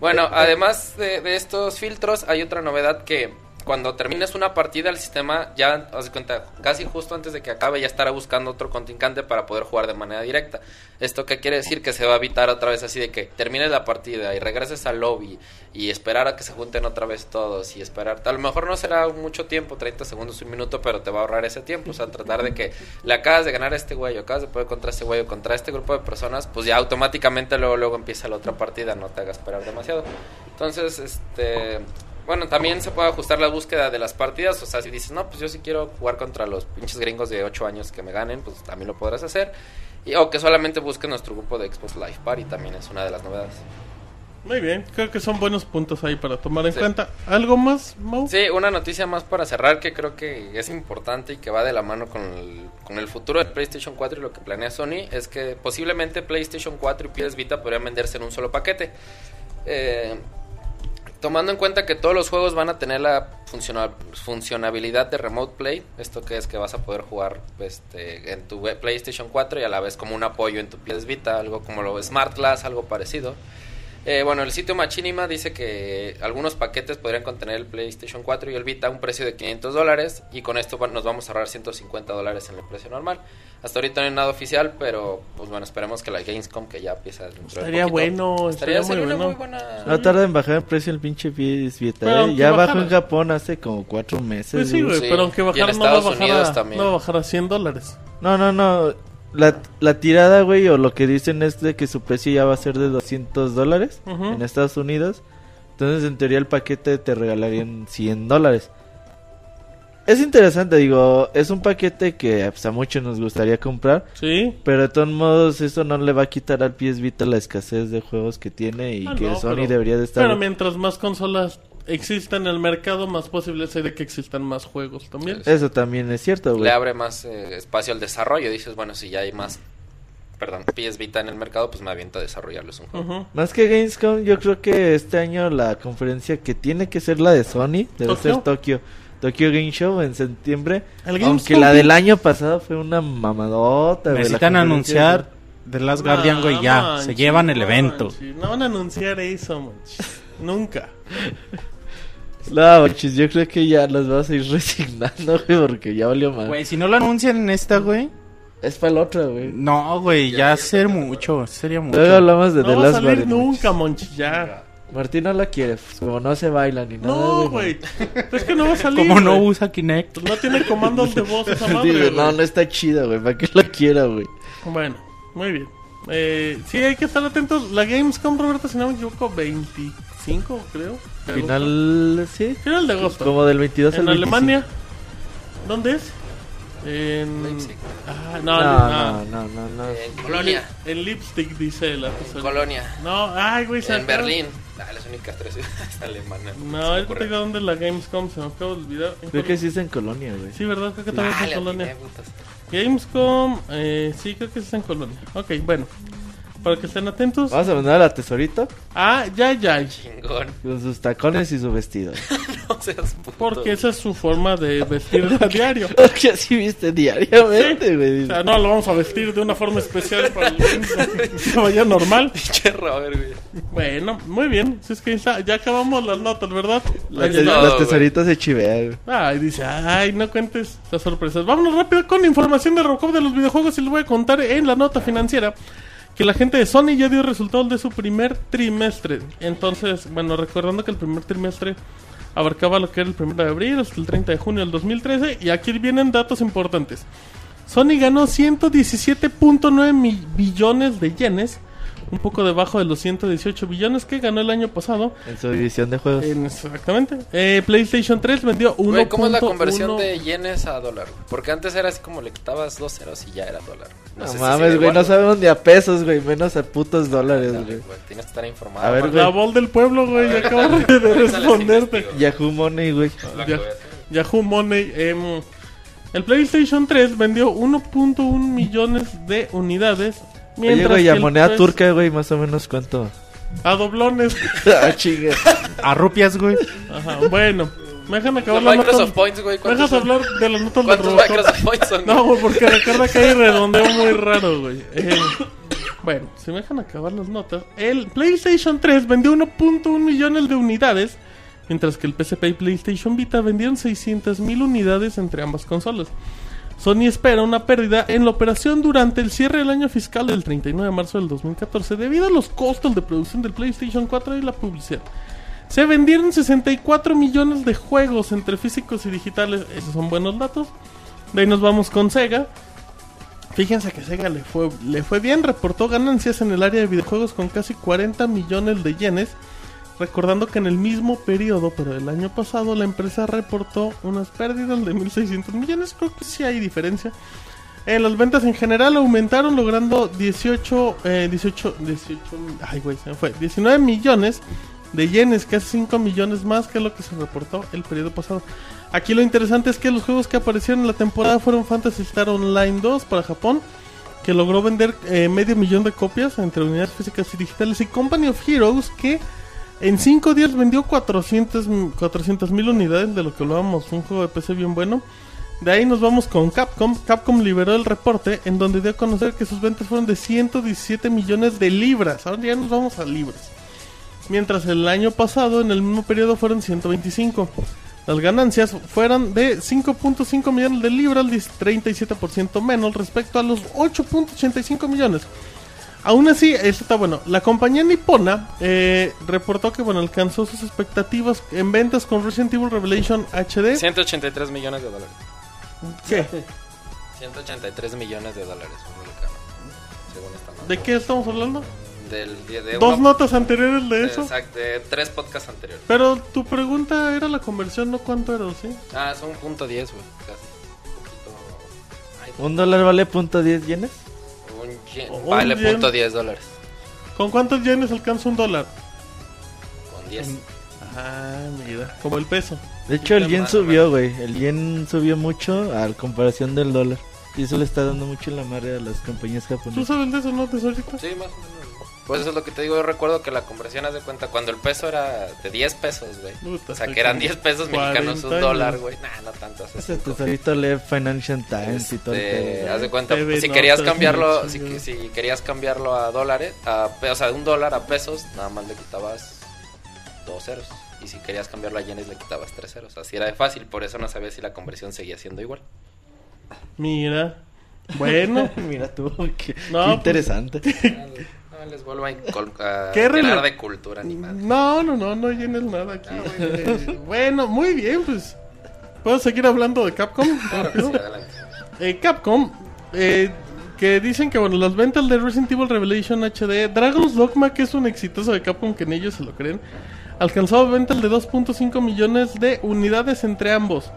Bueno, además de, de estos filtros, hay otra novedad que cuando termines una partida, el sistema ya, haz cuenta, casi justo antes de que acabe, ya estará buscando otro contrincante para poder jugar de manera directa. ¿Esto qué quiere decir? Que se va a evitar otra vez así de que termines la partida y regreses al lobby y esperar a que se junten otra vez todos y esperar. A lo mejor no será mucho tiempo, 30 segundos, un minuto, pero te va a ahorrar ese tiempo. O sea, tratar de que le acabas de ganar a este güey, o acabas de poder contra este güey o contra este grupo de personas, pues ya automáticamente luego, luego empieza la otra partida, no te hagas esperar demasiado. Entonces, este. Bueno, también se puede ajustar la búsqueda de las partidas. O sea, si dices, no, pues yo sí quiero jugar contra los pinches gringos de 8 años que me ganen, pues también lo podrás hacer. Y, o que solamente busques nuestro grupo de Xbox Live Party, también es una de las novedades. Muy bien, creo que son buenos puntos ahí para tomar en Sí. cuenta. ¿Algo más, Mau? Sí, una noticia más para cerrar que creo que es importante y que va de la mano con el, con el futuro de PlayStation 4 y lo que planea Sony es que posiblemente PlayStation 4 y PS Vita podrían venderse en un solo paquete. Eh, tomando en cuenta que todos los juegos van a tener la funciona- funcionabilidad de Remote Play. Esto que es que vas a poder jugar este, en tu PlayStation 4 y a la vez como un apoyo en tu PS Vita, algo como lo Smart Glass, algo parecido. Eh, bueno, el sitio Machinima dice que algunos paquetes podrían contener el PlayStation 4 y el Vita a un precio de 500 dólares y con esto nos vamos a ahorrar 150 dólares en el precio normal. Hasta ahorita no hay nada oficial, pero pues bueno, esperemos que la Gamescom que ya empieza dentro de Estaría poquito, bueno, estaría, estaría muy bueno. muy buena... No tarda en bajar el precio el pinche Vita. Pero ¿eh? Ya bajó en Japón hace como cuatro meses. Pues sí, güey, Sí. pero aunque no va, a bajar Unidos a, también. no va a bajar a 100 dólares. No, no, no. La, la tirada, güey, o lo que dicen es de que su precio ya va a ser de 200 dólares en Estados Unidos. Entonces, en teoría, el paquete te regalarían 100 dólares. Es interesante, digo, es un paquete que pues, a muchos nos gustaría comprar. Sí. Pero de todos modos, eso no le va a quitar al PS Vita la escasez de juegos que tiene y Ah, que no, Sony pero- debería de estar. Pero mientras más consolas existan en el mercado, más posibles hay de que existan más juegos también. Eso también es cierto, güey. le abre más eh, espacio al desarrollo. Dices, bueno, si ya hay más, perdón, PS Vita en el mercado, pues me aviento a desarrollarles un juego. Ujú. Más que Gamescom, yo creo que este año la conferencia que tiene que ser la de Sony debe ¿Tokio? ser Tokio. Tokyo Game Show en septiembre. Aunque la del año pasado fue una mamadota, Necesitan anunciar The Last Guardian, güey, ya. Se llevan el evento. No van a anunciar eso. Nunca. No, manches, yo creo que ya las vas a ir resignando, güey, porque ya valió mal. Güey, si no lo anuncian en esta, güey. Es para la otra, güey. No, güey, ya ser mucho. Sería mucho. Luego hablamos de The No va a salir Guardian. nunca, Monchi, ya. Martín no la quiere, pues, como no se baila ni nada. No, güey. Es que no va a salir. Como no usa Kinect. Pues no tiene comandos de voz esa madre. Digo, güey. no, no está chida, güey. ¿Para qué la quiera, güey? Bueno, muy bien. Eh, sí, hay que estar atentos. La Gamescom, Roberto, si no me equivoco, 25, creo. de agosto. Final, sí. Final de agosto. Como del 22 En al 25. Alemania. ¿Dónde es? En. Leipzig. Ah, no, No, no, no, no, no, no. En Colonia. En Lipstick, dice la En persona. Colonia. No, ay, güey, se En Berlín. Ah, las únicas tres ciudades alemanas. No, ocurre. te digo dónde la Gamescom, se me acaba de olvidar. Creo que sí es en Colonia, güey. Sí, ¿verdad? Creo que también Ah, es en le Colonia. Gamescom, eh, sí, creo que es en Colonia. Ok, bueno. Para que estén atentos. Vamos a mandar a la tesorito Ah, ya, ya. Chingón. con sus tacones y su vestido. No seas puto. Porque esa es su forma de vestir a diario. Porque así viste diariamente, güey. O sea, no lo vamos a vestir de una forma especial para el que vaya normal. Pinche Robert, güey. Bueno, muy bien. Si es que ya, ya acabamos las notas, ¿verdad? La, Ahí te- está. No, la güey. tesorita se chivea, güey. Ay, dice, ay, no cuentes las sorpresas. Vámonos rápido con información de Robocop de los videojuegos y les voy a contar en la nota financiera que la gente de Sony ya dio resultados de su primer trimestre. Entonces, bueno, recordando que el primer trimestre abarcaba lo que era el 1 de abril hasta el 30 de junio del 2013 y aquí vienen datos importantes. Sony ganó 117.9 mil billones de yenes, un poco debajo de los 118 billones que ganó el año pasado. En su división de juegos. En- exactamente. Eh, PlayStation 3 vendió 1. Güey, ¿cómo es la conversión de yenes a dólar? Porque antes era así como le quitabas dos ceros y ya era dólar. No, sé si mames, güey, no sabemos ni a pesos, güey, menos a putos dólares, Dale, güey. güey, Tienes que estar informado. A ver, La güey. voz del pueblo, güey, ya acabo de responderte. Yahoo Money, güey. Ya- a. Yahoo Money. em, el PlayStation 3 vendió 1.1 millones de unidades. Oye, Mientras güey, que a moneda pres- turca, güey, más o menos cuánto. A doblones. ah, chingue. A rupias, güey. Ajá, bueno. Me dejan acabar la nota. Microsoft Points, güey. ¿Me ¿Cuántos dejas hablar de las notas de ¿Cuántos Robocop? Microsoft Points son? No, güey, porque recuerda que hay redondeo muy raro, güey. Eh, bueno, si me dejan acabar las notas. El PlayStation 3 vendió 1.1 millones de unidades, mientras que el PSP y PlayStation Vita vendieron 600 mil unidades entre ambas consolas. Sony espera una pérdida en la operación durante el cierre del año fiscal del 39 de marzo del 2014 debido a los costos de producción del PlayStation 4 y la publicidad. Se vendieron 64 millones de juegos entre físicos y digitales. Esos son buenos datos. De ahí nos vamos con Sega. Fíjense que Sega le fue, le fue bien, reportó ganancias en el área de videojuegos con casi 40 millones de yenes. Recordando que en el mismo periodo, pero el año pasado, la empresa reportó unas pérdidas de 1.600 millones. Creo que sí hay diferencia. Eh, las ventas en general aumentaron logrando 18, eh, 18, 18, ay güey, se me fue, 19 millones de yenes, casi 5 millones más que lo que se reportó el periodo pasado. Aquí lo interesante es que los juegos que aparecieron en la temporada fueron Fantasy Star Online 2 para Japón, que logró vender eh, medio millón de copias entre unidades físicas y digitales, y Company of Heroes, que En 5 días vendió 400 mil unidades de lo que hablábamos, un juego de PC bien bueno. De ahí nos vamos con Capcom. Capcom liberó el reporte en donde dio a conocer que sus ventas fueron de 117 millones de libras. Ahora ya nos vamos a libras. Mientras el año pasado, en el mismo periodo, fueron 125. Las ganancias fueron de 5.5 millones de libras, 37% menos respecto a los 8.85 millones. Aún así, esto está bueno. La compañía nipona eh, reportó que bueno alcanzó sus expectativas en ventas con Resident Evil Revelation HD. 183 millones de dólares. ¿Qué? 183 millones de dólares, según esta. ¿De qué estamos hablando? Del, de, de Dos uno- notas anteriores de eso. Exacto, de tres podcasts anteriores. Pero tu pregunta era la conversión, no cuánto era, ¿sí? Ah, son punto 10, güey, casi. Un poquito... Ay, ¿Un dólar vale punto 10 yenes? un yen- vale yen. punto 10 dólares. ¿Con cuántos yenes alcanza un dólar? Con 10. Ah, mira. Como el peso. De hecho, el yen subió, güey. El yen subió mucho a comparación del dólar. Y eso le está dando mucho en la madre a las compañías ¿Tú japonesas. sabes de eso, no, tesorito? Sí, más o menos. Pues eso es lo que te digo, yo recuerdo que la conversión, haz de cuenta, cuando el peso era de 10 pesos, güey. O sea, que eran como 10 pesos 40 mexicanos, un dólar, güey. Nah, no tanto. hace Ese cinco. tesorito lee Financial Times y todo el Este, pedo. haz de cuenta, TV si querías cambiarlo, si, querías cambiarlo a dólares, a, o sea, de un dólar a pesos, nada más le quitabas dos ceros. Y si querías cambiarlo a yenes, le quitabas tres ceros. Así era de fácil, por eso no sabía si la conversión seguía siendo igual. Mira. Bueno. Mira tú, qué, No, qué pues- interesante. No les vuelvo a, a Qué llenar de cultura ni. No, no, no, no llenes nada aquí. Eh, bueno, muy bien, pues. ¿Puedo seguir hablando de Capcom? Rápido. Sí, adelante. Eh, Capcom, eh, que dicen que bueno, las ventas de Resident Evil Revelation HD, Dragon's Dogma, que es un exitoso de Capcom que en ellos se lo creen, alcanzó ventas de 2.5 millones de unidades entre ambos.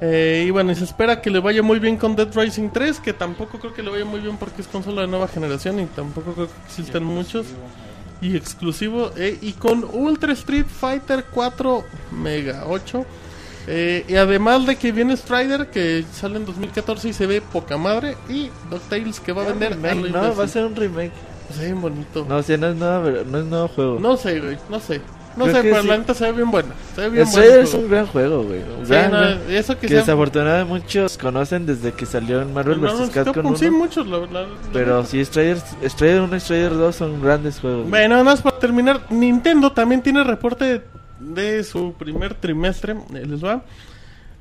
Eh, y bueno, y se espera que le vaya muy bien con Dead Rising 3, que tampoco creo que le vaya muy bien porque es consola de nueva generación y tampoco creo que existan muchos. Y exclusivo. eh, y con Ultra Street Fighter 4 Mega 8. Eh, y además de que viene Strider, que sale en 2014 y se ve poca madre. Y DuckTales, que va a vender. Remake, no, va a ser un remake. Se ve bonito. No, o sea, no es nuevo, pero- no es nuevo juego. No sé, güey, no sé. No Creo sé, pero sí. la neta se ve bien buena. Se ve bien El Strider es un gran juego, güey. Un Sí, gran, no, gran- eso que, que sea- desafortunadamente muchos conocen desde que salió en Marvel vs. Capcom 1. Sí, muchos, la verdad. Pero sí, Strider, Strider 1 y Strider 2 son grandes juegos. Bueno, nada más para terminar, Nintendo también tiene reporte de su primer trimestre. eh, Les va.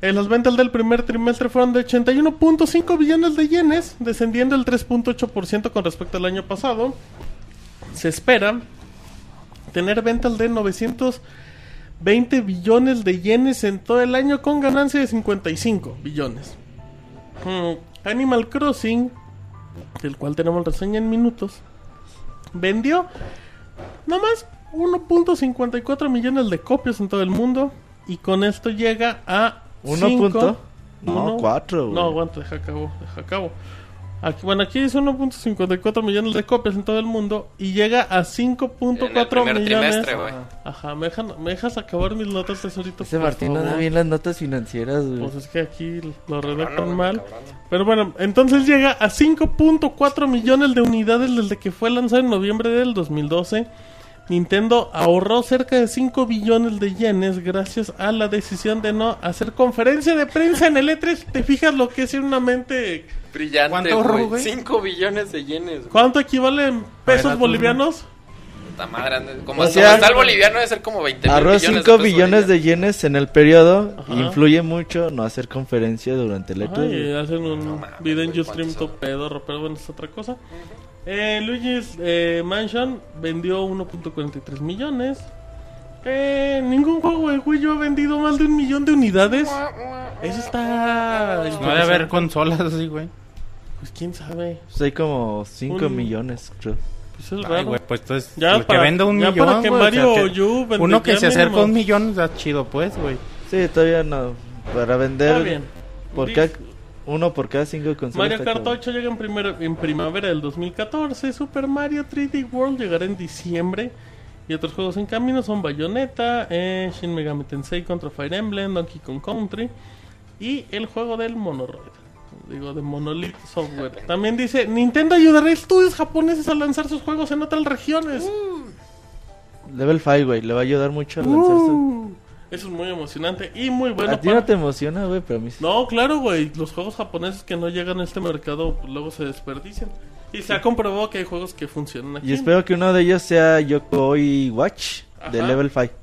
Eh, las ventas del primer trimestre fueron de 81.5 billones de yenes, descendiendo el 3.8% con respecto al año pasado. Se espera tener ventas de 920 billones de yenes en todo el año con ganancia de 55 billones. Mm, Animal Crossing, del cual tenemos reseña en minutos, vendió nomás 1.54 millones de copias en todo el mundo y con esto llega a ¿Uno cinco- punto? No, uno- cuatro, güey. No, aguanta, deja acabo, deja acabo. Aquí, bueno, aquí dice 1.54 millones de copias en todo el mundo y llega a 5.4 En el primer millones. trimestre. Ajá, ¿me, dejan- me dejas acabar mis notas tesorito. Ese Martín no da bien las notas financieras, güey. Pues es que aquí lo redactan mal. cabrón. Pero bueno, entonces llega a 5.4 millones de unidades desde que fue lanzado en noviembre del 2012. Nintendo ahorró cerca de 5 billones de yenes gracias a la decisión de no hacer conferencia de prensa en el E3. ¿Te fijas lo que es una mente? Brillante, ¿Cuánto ahorró, güey. güey? 5 billones de yenes, güey. ¿Cuánto equivale en pesos Relatos, bolivianos? Puta madre, como, O como sea, está el boliviano, debe ser como 20 mil Ahorró billones 5 de pesos billones de yenes en el periodo. Ajá. Influye mucho no hacer conferencia durante el E Ajá, E3. y güey. hacen un No mames, video en Ustream ¿cuántos todo pedorro, pero bueno, es otra cosa. Eh, Luigi's eh, Mansion vendió 1.43 millones. Eh, ningún juego de Wii U ha vendido más de un millón de unidades. Eso está. No debe haber consolas así, güey. Pues quién sabe. Pues hay como 5 Un- millones, creo. Pues es Ay, raro. güey, pues entonces, Ya el para- que venda un ya millón, para que güey, o sea, Mario que- U vende Uno que se acerca a un millón está chido, pues, güey. Sí, todavía no. Para vender Está bien. por Dice- cada, uno por cada 5 consolas. Mario Kart cabrón. 8 llega en, primer- en primavera del 2014. Super Mario 3D World llegará en diciembre. Y otros juegos en camino son Bayonetta, eh, Shin Megami Tensei contra Fire Emblem, Donkey Kong Country y el juego del Monoroid. Digo, de Monolith Software. También dice, Nintendo ayudará a estudios japoneses a lanzar sus juegos en otras regiones. Level 5, güey. Le va a ayudar mucho a lanzarse. Uh, eso es muy emocionante y muy bueno. a ti para- no te emociona, güey, pero a mí sí. No, claro, güey. Los juegos japoneses que no llegan a este mercado pues, luego se desperdician. Y se ha comprobado que hay juegos que funcionan aquí. Y espero que uno de ellos sea Yokoi Watch de. Level 5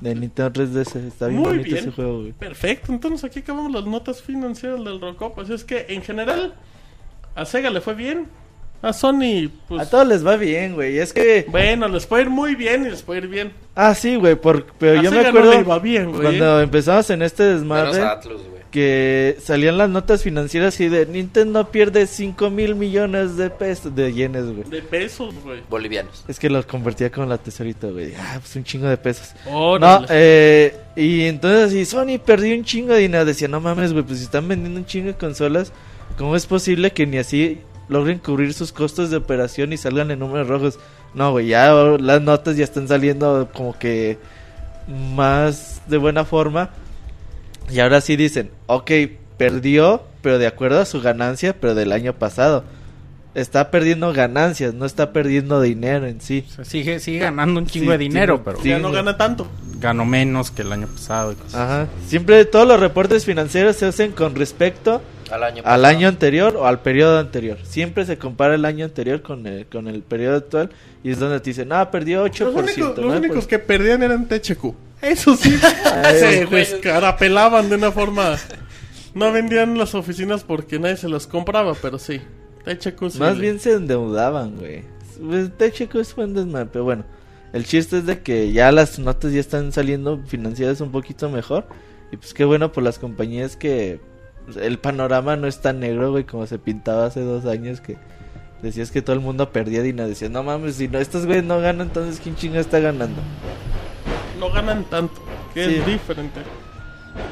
de Nintendo 3DS. Está bien Muy bonito bien. ese juego, güey. Perfecto, entonces aquí acabamos las notas financieras del Robocop. Así es que en general a Sega le fue bien. A Sony, pues A todos les va bien, güey. Es que. bueno, les puede ir muy bien y les puede ir bien. Ah, sí, güey. por- Pero yo me Sega no acuerdo le iba bien, güey. cuando empezamos en este desmadre a Atlus, güey. que salían las notas financieras y de Nintendo pierde 5 mil millones de pesos, de yenes, güey. De pesos, güey. Bolivianos. Es que los convertía con la tesorita, güey. Ah, pues un chingo de pesos. Órale. No, eh, y entonces si Sony perdió un chingo de dinero, decía, no mames, güey, pues si están vendiendo un chingo de consolas, ¿cómo es posible que ni así logren cubrir sus costos de operación y salgan en números rojos? No, güey, ya las notas ya están saliendo como que más de buena forma. Y ahora sí dicen, ok, perdió, pero de acuerdo a su ganancia, pero del año pasado. Está perdiendo ganancias, no está perdiendo dinero en sí. O sea, sigue, sigue ganando un chingo Sí, de dinero, tiene- pero sí. ya no gana tanto. ganó menos que el año pasado. y cosas. Ajá. Siempre todos los reportes financieros se hacen con respecto Al año al año anterior o al periodo anterior. Siempre se compara el año anterior con el, con el periodo actual y es donde te dicen, ah, perdió 8%. Los únicos, los ¿no? únicos Pues- que perdían eran THQ. Eso sí, se descarapelaban de una forma. No vendían las oficinas porque nadie se las compraba, pero sí. THQ sí. Más le- bien se endeudaban, güey. Pues, Techeco es buen desmadre, pero bueno. El chiste es de que ya las notas ya están saliendo financieras un poquito mejor. Y pues qué bueno por las compañías que pues, el panorama no es tan negro, güey, como se pintaba hace dos años que decías que todo el mundo perdía dinero. Decías, no mames, si no, estos güeyes no ganan, entonces ¿quién chinga está ganando? No ganan tanto, que Sí. es diferente.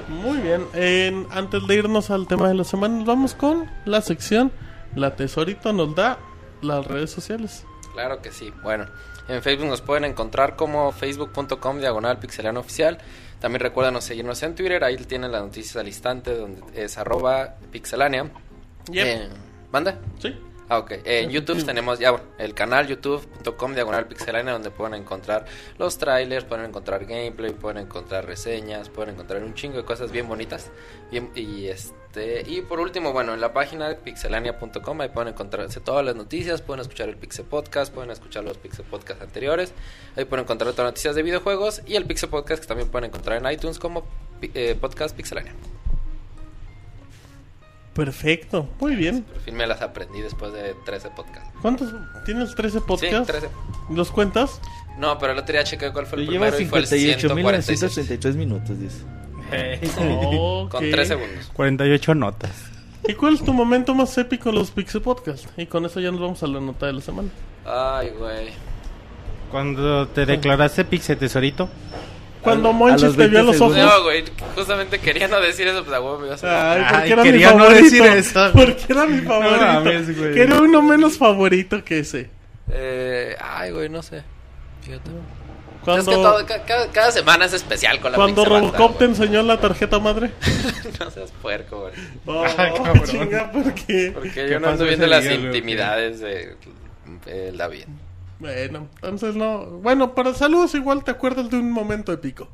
Muy bien. en- antes de irnos al tema de la semana, vamos con la sección. La tesorito nos da las redes sociales. Claro que sí. Bueno, en Facebook nos pueden encontrar como facebook.com diagonal pixelano oficial. También recuerden seguirnos en Twitter, ahí tienen las noticias al instante, donde es arroba pixelania. Yep. Eh, ¿Manda? Sí. Ah, ok. Eh, en YouTube tenemos ya bueno, el canal youtube.com diagonal pixelania donde pueden encontrar los trailers, pueden encontrar gameplay, pueden encontrar reseñas, pueden encontrar un chingo de cosas bien bonitas. Bien, y este y por último, bueno, en la página pixelania.com ahí pueden encontrarse todas las noticias, pueden escuchar el Pixel Podcast, pueden escuchar los Pixel Podcast anteriores, ahí pueden encontrar otras noticias de videojuegos y el Pixel Podcast que también pueden encontrar en iTunes como eh, Podcast Pixelania. Perfecto. Muy bien. Por fin me las aprendí después de 13 podcasts. ¿Cuántos tienes? ¿13 podcasts? Sí, 13. ¿Los cuentas? No, pero el otro día chequé cuál fue el Lleva primero y fue el 146. 58.933 minutos, dice. Con 3 segundos. 48 notas. ¿Y cuál es tu momento más épico en los Pixel Podcast? Y con eso ya nos vamos a la nota de la semana. Ay, güey. Cuando te declaraste Pixel Tesorito, Cuando Monchis te vio a 20 los ojos. No, güey, justamente quería no decir eso, pues a huevo me iba a hacer. Ay, porque Ay, era mi quería no favorito. decir eso. Porque era mi favorito. mames, güey. que era uno menos favorito que ese. Eh, ay, güey, no sé. Fíjate. Cuando, Es que todo- cada, cada semana es especial con la cuando Pixel Robocop te enseñó la tarjeta madre. No seas puerco, güey. Oh, cabrón. chinga, ¿por qué? Porque ¿Qué yo no ando viendo las día, intimidades de eh, David. Bueno, entonces no. Bueno, para saludos igual te acuerdas de un momento épico.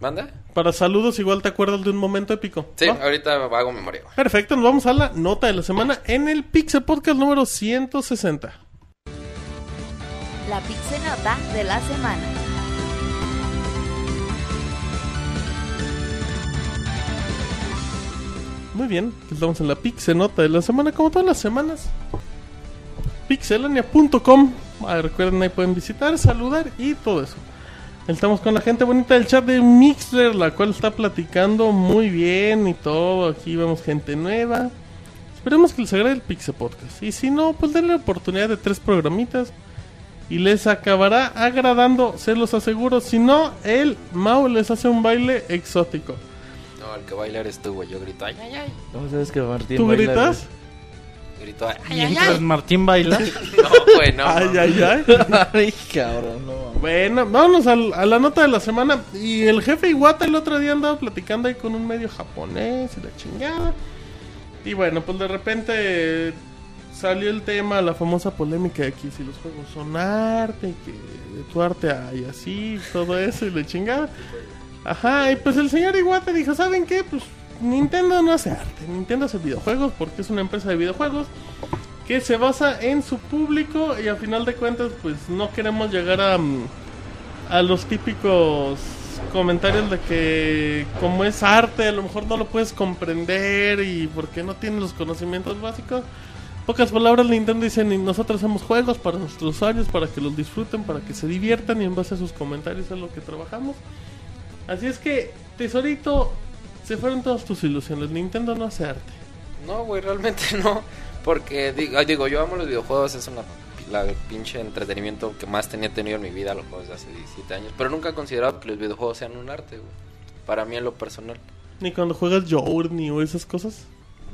¿Manda? Para saludos igual te acuerdas de un momento épico. Sí, ¿va? ahorita hago memoria. güey. Perfecto, nos vamos a la nota de la semana en el Pixel Podcast número 160. La Pixenota de la semana. Muy bien, estamos en la Pixenota de la semana, como todas las semanas. Pixelania.com. Ah, recuerden, ahí pueden visitar, saludar y todo eso. Estamos con la gente bonita del chat de Mixler, la cual está platicando muy bien y todo. Aquí vemos gente nueva. Esperemos que les agrade el Pixel Podcast. Y si no, pues denle la oportunidad de tres programitas. Y les acabará agradando, se los aseguro. Si no, el Mau les hace un baile exótico. No, el que baila eres tú, güey. Yo grito, ay, ay, ay. ¿Cómo sabes que Martín ¿Tú baila, gritas? Grito, ay, ay, ay. mientras Martín baila, No, güey, no. Ay, no. ay, ay. Ay, cabrón, no. Bueno, vámonos al- a la nota de la semana. Y el jefe Iwata el otro día andaba platicando ahí con un medio japonés y la chingada. Y bueno, pues de repente salió el tema, la famosa polémica de que si los juegos son arte, que de tu arte hay así, todo eso y la chingada. Ajá, y pues el señor Iwata dijo, ¿saben qué? Pues Nintendo no hace arte, Nintendo hace videojuegos porque es una empresa de videojuegos que se basa en su público y a final de cuentas pues no queremos llegar a, mm, a los típicos comentarios de que como es arte a lo mejor no lo puedes comprender y porque no tienes los conocimientos básicos. Pocas palabras Nintendo dicen nosotros hacemos juegos para nuestros usuarios para que los disfruten, para que se diviertan y en base a sus comentarios es lo que trabajamos. Así es que, tesorito, se fueron todas tus ilusiones. Nintendo no hace arte. No, güey, realmente no. Porque digo, digo, yo amo los videojuegos, es una la pinche entretenimiento que más tenía tenido en mi vida, los juegos de hace 17 años. Pero nunca he considerado que los videojuegos sean un arte, güey. Para mí en lo personal. Ni cuando juegas Journey o esas cosas.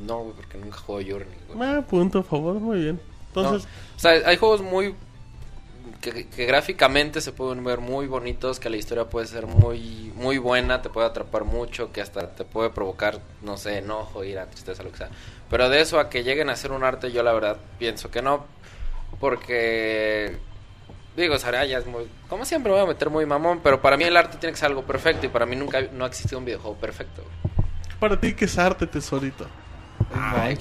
No, güey, porque nunca juego Journey, güey. Ah, punto a favor, muy bien. Entonces, No, O sea, hay juegos muy... Que, que gráficamente se pueden ver muy bonitos, que la historia puede ser muy muy buena, te puede atrapar mucho, que hasta te puede provocar, no sé, enojo, ira, tristeza, lo que sea. Pero de eso a que lleguen a ser un arte, yo la verdad pienso que no, porque... Digo, Saraya es muy... Como siempre me voy a meter muy mamón, pero para mí el arte tiene que ser algo perfecto y para mí nunca no ha existido un videojuego perfecto. para ti, ¿qué es arte, tesorito? Ay.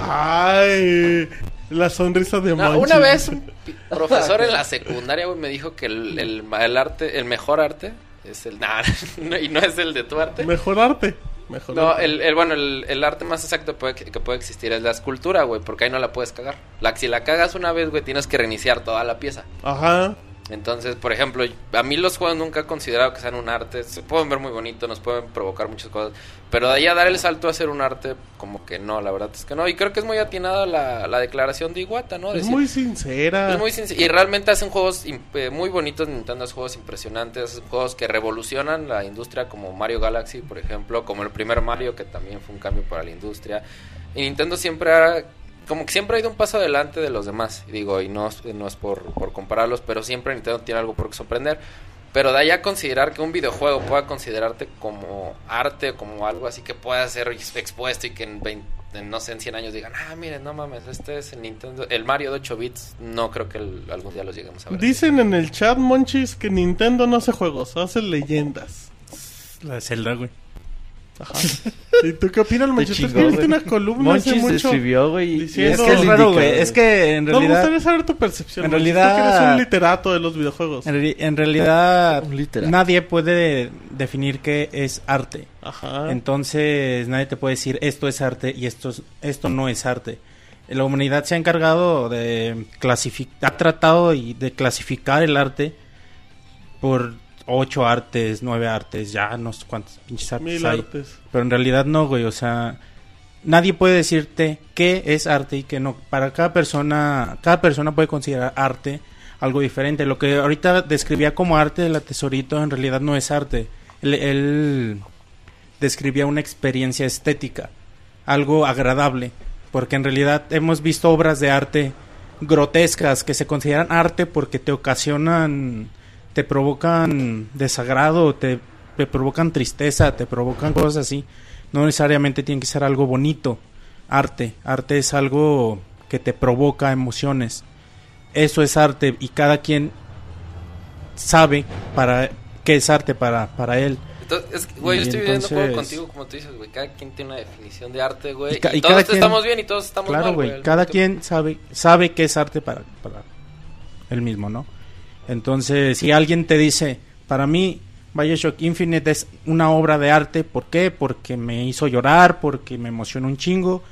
Ay, la sonrisa de No, Monchis. una vez un profesor en la secundaria güey, me dijo que el, el, el arte, el mejor arte es el... Nah, no, y no es el de tu arte. Mejor arte. Mejor No, arte. el, el- bueno, el, el arte más exacto puede- que, que puede existir es la escultura, güey, porque ahí no la puedes cagar. La, si la cagas una vez, güey, tienes que reiniciar toda la pieza. Ajá. Entonces, por ejemplo, a mí los juegos nunca he considerado que sean un arte. Se pueden ver muy bonitos, nos pueden provocar muchas cosas. Pero de ahí a dar el salto a ser un arte, como que no, la verdad es que no. Y creo que es muy atinada la, la declaración de Iwata, ¿no? Es Decir- muy sincera. es muy sinc- y realmente hacen juegos eh, muy bonitos, Nintendo hace juegos impresionantes, hacen juegos que revolucionan la industria como Mario Galaxy, por ejemplo, como el primer Mario que también fue un cambio para la industria. Y Nintendo siempre ha, como que siempre ha ido un paso adelante de los demás, y digo, y no, es- no es por, por compararlos, pero siempre Nintendo tiene algo por qué sorprender. Pero de ahí a considerar que un videojuego pueda considerarte como arte, como algo así que pueda ser ex- expuesto y que en 20, en, no sé, en 100 años digan, ah, miren, no mames, este es el Nintendo, el Mario de 8 bits, no creo que el- algún día los lleguemos a ver. Dicen en el chat, Monchis, que Nintendo no hace juegos, hace leyendas. La de Zelda, güey. Ajá. ¿Y tú qué opinas, Monchis? Tú chingó, escribiste una columna hace Monchis mucho. escribió, güey. diciendo- Es que es raro, güey. Es que en Nos realidad... gustaría saber tu percepción. en Monchis. Tú realidad- que eres un literato de los videojuegos. En, en realidad, Un literato. nadie puede definir qué es arte. Ajá. Entonces, nadie te puede decir esto es arte y esto, es- esto no es arte. La humanidad se ha encargado de clasificar, ha tratado y de clasificar el arte por ocho artes, nueve artes, ya no sé cuántos pinches artes Mil hay. artes. Pero en realidad no, güey, o sea, nadie puede decirte qué es arte y qué no. Para cada persona, cada persona puede considerar arte algo diferente. Lo que ahorita describía como arte de la tesorito en realidad no es arte. Él, él describía una experiencia estética, algo agradable, porque en realidad hemos visto obras de arte grotescas que se consideran arte porque te ocasionan, te provocan desagrado, te, te provocan tristeza, te provocan cosas así. No necesariamente tiene que ser algo bonito. Arte, arte es algo que te provoca emociones. Eso es arte y cada quien sabe para qué es arte para, para él. Entonces, güey, yo estoy viviendo contigo, como tú dices, güey. Cada quien tiene una definición de arte, güey. Y Y, ca- y todos quien- estamos bien y todos estamos Claro, mal, güey. Cada quien sabe sabe qué es arte para, para él mismo, ¿no? Entonces, si alguien te dice, para mí, Bioshock Infinite es una obra de arte, ¿por qué? Porque me hizo llorar, porque me emocionó un chingo,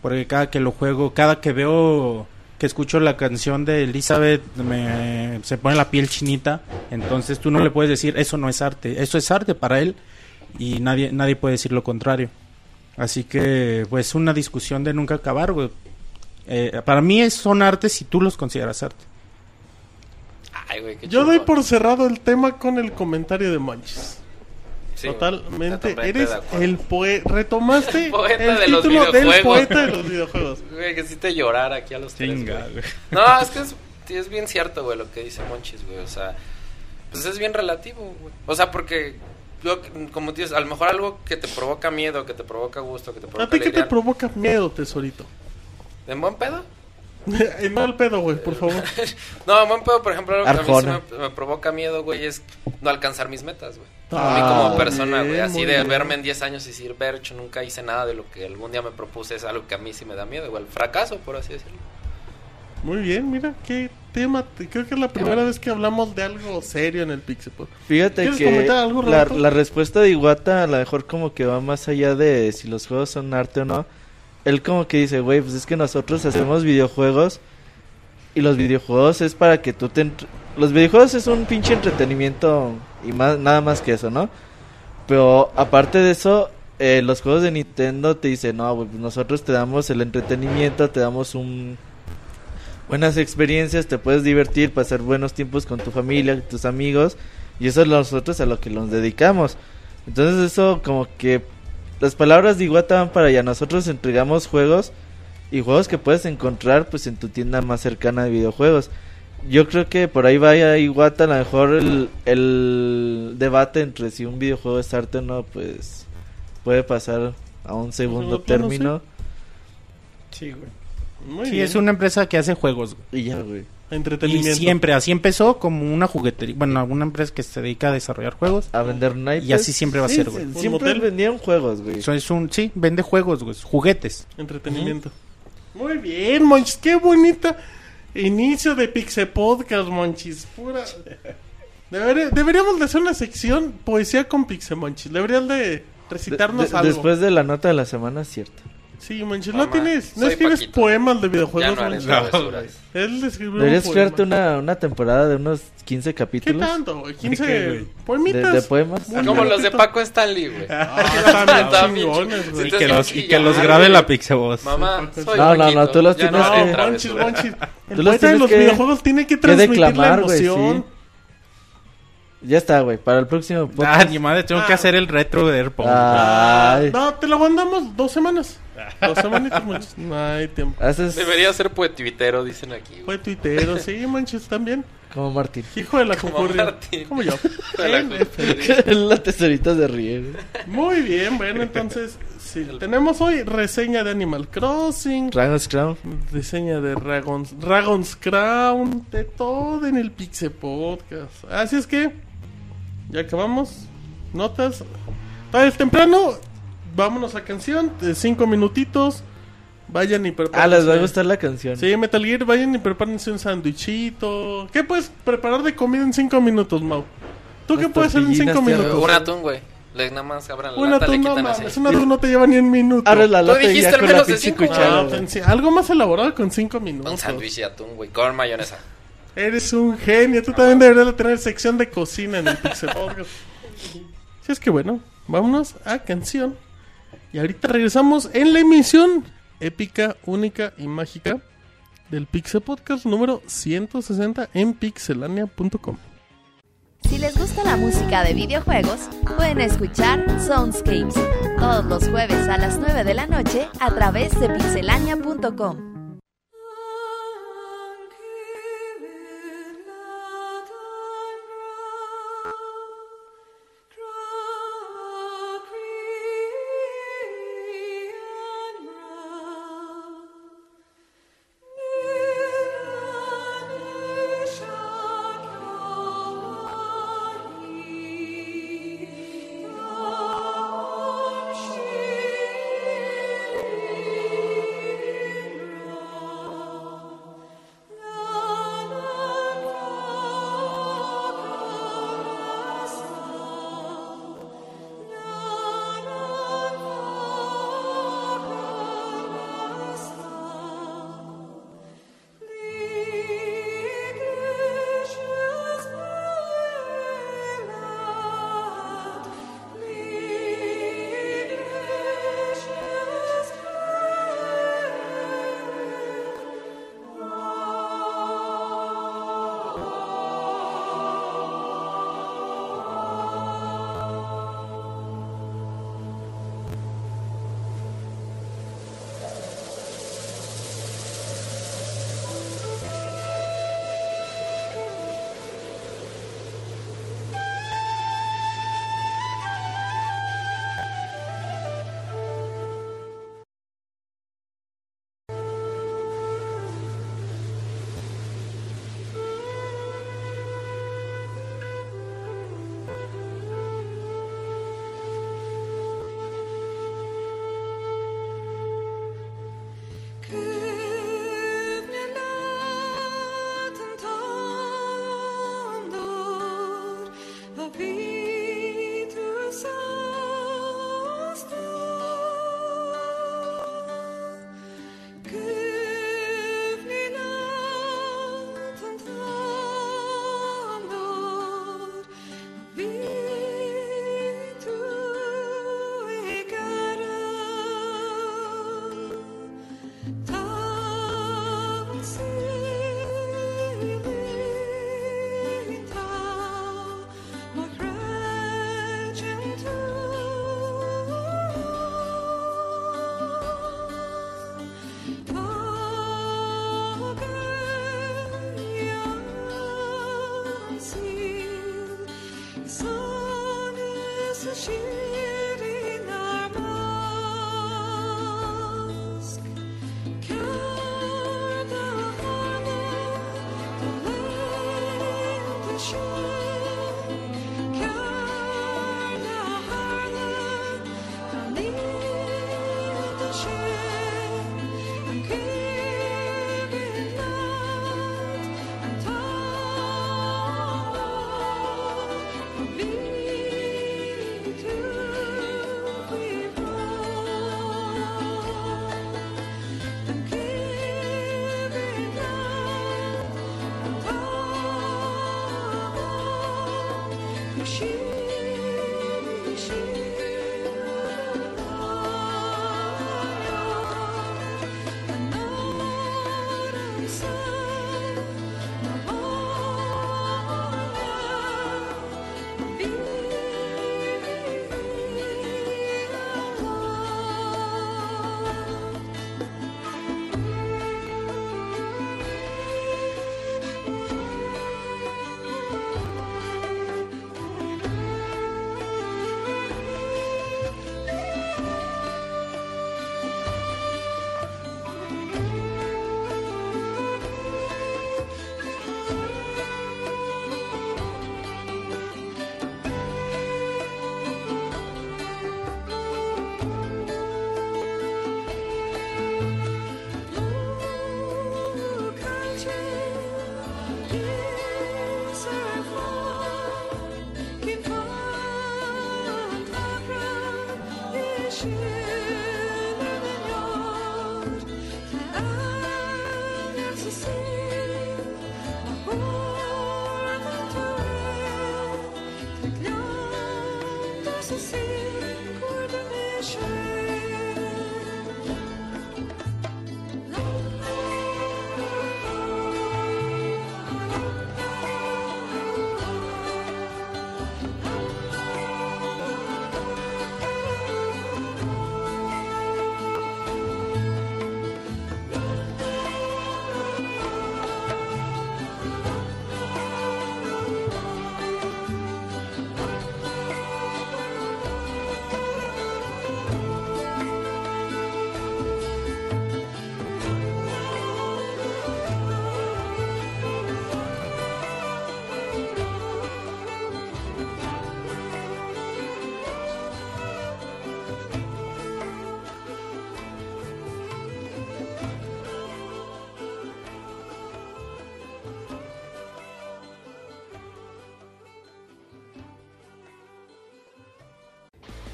porque cada que lo juego, cada que veo, que escucho la canción de Elizabeth, me, se pone la piel chinita, entonces tú no le puedes decir, eso no es arte, eso es arte para él, y nadie, nadie puede decir lo contrario. Así que, pues, una discusión de nunca acabar. Eh, para mí son artes si tú los consideras arte. Ay, güey, qué Yo doy por cerrado el tema con el comentario de Monchis. Sí, Totalmente. Eres el poeta. Retomaste El poeta el de los título del videojuegos. poeta de los videojuegos. Güey, que hiciste llorar aquí a los tres, Chinga, güey. güey. No, es que es, es bien cierto, güey, lo que dice Monchis, güey. O sea, pues es bien relativo, güey. O sea, porque, yo, como dices, a lo mejor algo que te provoca miedo, que te provoca gusto, que te provoca ¿A ti qué te provoca miedo, tesorito? ¿En buen pedo? Y no al pedo, güey, por favor. No, buen pedo, por ejemplo, algo que a mí sí me, me provoca miedo, güey, es no alcanzar mis metas, güey. Ah, a mí como muy persona, güey, así de bien. verme en 10 años y decir, Bercho, nunca hice nada de lo que algún día me propuse, es algo que a mí sí me da miedo, güey, el fracaso, por así decirlo. Muy bien, mira, qué tema. te- Creo que es la primera vez que hablamos de algo serio en el Pixel. Fíjate ¿Quieres que algo, la, la respuesta de Iwata a lo mejor como que va más allá de si los juegos son arte o no. Él como que dice, güey, pues es que nosotros hacemos videojuegos y los videojuegos es para que tú te... Los videojuegos es un pinche entretenimiento y más, nada más que eso, ¿no? Pero aparte de eso, eh, los juegos de Nintendo te dicen, no, güey, pues nosotros te damos el entretenimiento, te damos un... Buenas experiencias, te puedes divertir, pasar buenos tiempos con tu familia, tus amigos, y eso es nosotros a lo que nos dedicamos. Entonces eso como que las palabras de Iwata van para allá. Nosotros entregamos juegos y juegos que puedes encontrar pues en tu tienda más cercana de videojuegos. Yo creo que por ahí vaya Iwata, a lo mejor el, el debate entre si un videojuego es arte o no, pues puede pasar a un segundo término. Sí, güey. Muy Sí, bien. es una empresa que hace juegos. Y ya, güey. Y Entretenimiento. siempre, así empezó como una juguetería. Bueno, una empresa que se dedica a desarrollar juegos. A vender naipes. Y así siempre va a Sí, ser, sí, güey. ¿Un Siempre motel? vendían juegos, güey. Eso es un, sí, vende juegos, güey, juguetes. Entretenimiento. Muy bien, Monchis. Qué bonita inicio de Pixel Podcast, Monchis. Pura. Debería- deberíamos de hacer una sección poesía con Pixel Monchis. Deberías de recitarnos De- de- algo. Después de la nota de la semana, cierto. Sí. Mamá, No tienes, no soy escribes Paquito. poemas de Ya videojuegos, no haré Monchis. travesuras. Él escribió Deberías crearte una, una temporada de unos 15 ¿Qué capítulos tanto, güey? ¿De 15 qué, güey? poemitas. de, de poemas. Muy Como los de. Paco Stanley, güey. Ah, están bien chingones, güey. Y que los, y que los ya, grabe la Pixaboss. Mamá, soy No, no, no, Paquito, tú los ya tienes no que- haré No, Monchis, travesuras. Monchis. El Tú los poeta de tienes los que- videojuegos tiene que que transmitir declamar, la güey, emoción. sí. Ya está, güey. Para el próximo Ah, podcast. ni madre, tengo que Ah. hacer el retro de Airpods. Ah, Ay. no, te lo mandamos dos semanas. Dos semanitas, Monchis. No hay tiempo. Haces Debería ser poetuitero, dicen aquí. güey. Fue tuitero, sí, Monchis, también. como Martín. Hijo de la Como. Martín. Como yo. De la tesorita de ríe. Muy bien, bueno, entonces, sí, tenemos hoy reseña de Animal Crossing, Dragon's Crown. reseña de Dragons, Dragon's Crown, de todo en el Pixel Podcast. Así es que, ya acabamos. Notas. Todavía es temprano. Vámonos a canción de cinco minutitos. Vayan y preparen. Ah, les va a gustar la canción. Sí, Metal Gear, vayan y prepárense un sándwichito. ¿Qué puedes preparar de comida en cinco minutos, Mau? ¿Tú qué puedes hacer en cinco minutos? Un atún, güey. Le nada más abran la Un lata, le atún no quitan mames, así. un atún no te lleva ni un minuto. Abres la Tú lata y dijiste ya al con la menos de pinche cinco. cuchara. Ah, algo más elaborado con cinco minutos. Un sándwich de atún, güey, con mayonesa. Eres un genio. Tú también deberías de tener sección de cocina en el Pixel Podcast. Si es que bueno, vámonos a canción. Y ahorita regresamos en la emisión épica, única y mágica del Pixel Podcast número 160 en pixelania.com. Si les gusta la música de videojuegos, pueden escuchar Soundscapes todos los jueves a las 9 de la noche a través de pixelania.com.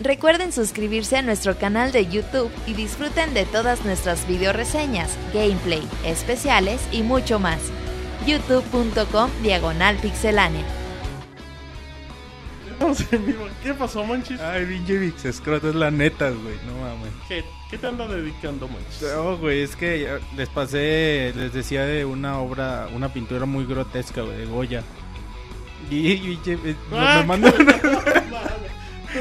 Recuerden suscribirse a nuestro canal de YouTube y disfruten de todas nuestras video reseñas, gameplay, especiales y mucho más. youtube.com diagonal pixelánea. Estamos en vivo. ¿Qué pasó, Monchis? Ay, pinche Vix Escroto, es la neta, güey. No mames. ¿Qué, qué te anda dedicando, Monchis? No, güey, es que les pasé, les decía de una obra, una pintura muy grotesca, güey, de Goya. Y, y eh, me- Ah, me mandó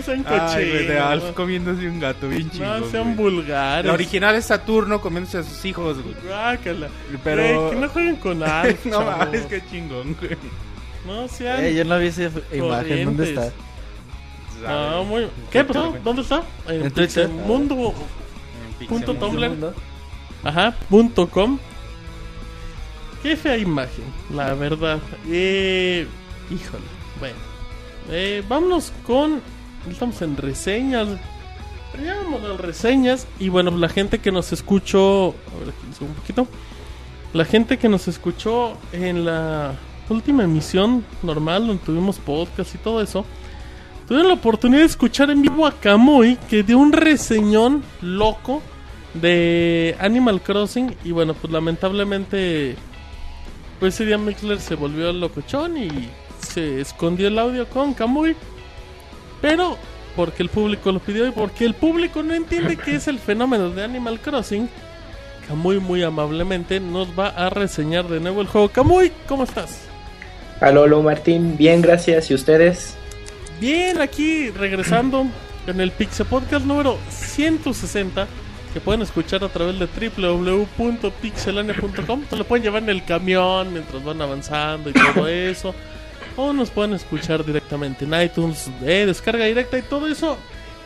sean Ay, güey, de cochinos. Alf comiéndose un gato bien chingón, No sean güey. vulgares. La original es Saturno comiéndose a sus hijos, güey. Guácala. Pero- Güey, que no jueguen con Alf. no mames, qué chingón, güey. No sean. Eh, yo no vi esa imagen. ¿Dónde está? Ah, muy... ¿Qué pasó? ¿Dónde está? En, En Twitter. Mundo. En Punto Tumblr. Ajá, punto com. Qué fea imagen, la verdad. Eh, híjole, bueno. Eh, vámonos con. Estamos en reseñas. Pero ya reseñas. Y bueno, la gente que nos escuchó. A ver, aquí un poquito. La gente que nos escuchó en la última emisión normal, donde tuvimos podcast y todo eso. Tuvieron la oportunidad de escuchar en vivo a Kamui, que dio un reseñón loco de Animal Crossing. Y bueno, pues lamentablemente, pues ese día Mixler se volvió locochón y se escondió el audio con Kamui. Pero porque el público lo pidió y porque el público no entiende qué es el fenómeno de Animal Crossing, Kamui muy amablemente nos va a reseñar de nuevo el juego. Kamui, ¿cómo estás? Aló, Martín, bien, gracias. ¿Y ustedes? Bien, aquí regresando en el Pixel Podcast número 160 que pueden escuchar a través de www.pixelania.com. Se lo pueden llevar en el camión mientras van avanzando y todo eso. O nos pueden escuchar directamente en iTunes, de descarga directa y todo eso.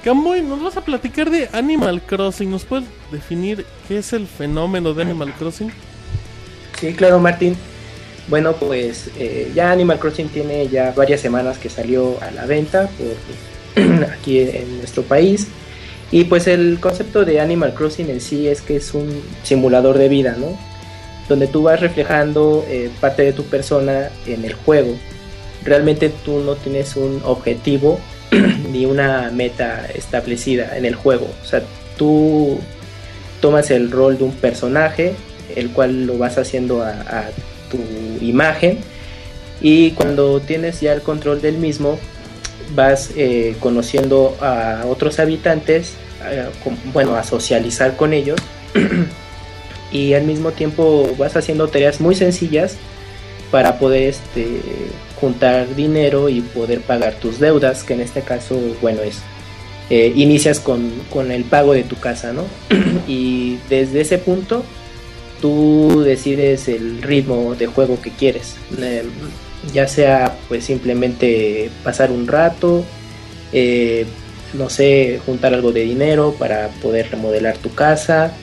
Camuy, nos vas a platicar de Animal Crossing. ¿Nos puedes definir qué es el fenómeno de Animal Crossing? Sí, claro, Martín. Bueno, pues eh, ya Animal Crossing tiene ya varias semanas que salió a la venta aquí en nuestro país. Y pues el concepto de Animal Crossing en sí es que es un simulador de vida, ¿no? Donde tú vas reflejando eh, parte de tu persona en el juego. Realmente tú no tienes un objetivo ni una meta establecida en el juego. O sea, tú tomas el rol de un personaje, el cual lo vas haciendo a, tu imagen. Y cuando tienes ya el control del mismo, vas eh, conociendo a otros habitantes, eh, bueno, a socializar con ellos. y al mismo tiempo vas haciendo tareas muy sencillas para poder este, juntar dinero y poder pagar tus deudas, que en este caso, bueno, es eh, inicias con, el pago de tu casa, ¿no? y desde ese punto tú decides el ritmo de juego que quieres, eh, ya sea pues simplemente pasar un rato, eh, no sé, juntar algo de dinero para poder remodelar tu casa,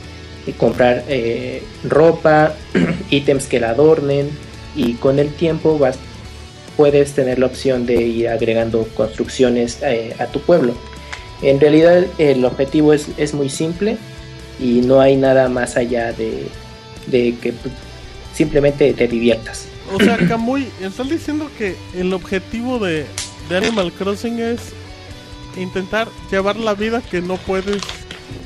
y comprar eh, ropa, ítems que la adornen y con el tiempo vas puedes tener la opción de ir agregando construcciones eh, a tu pueblo. En realidad el objetivo es, es muy simple y no hay nada más allá de, de que simplemente te diviertas. O sea, Kamui, estás diciendo que el objetivo de, de Animal Crossing es intentar llevar la vida que no puedes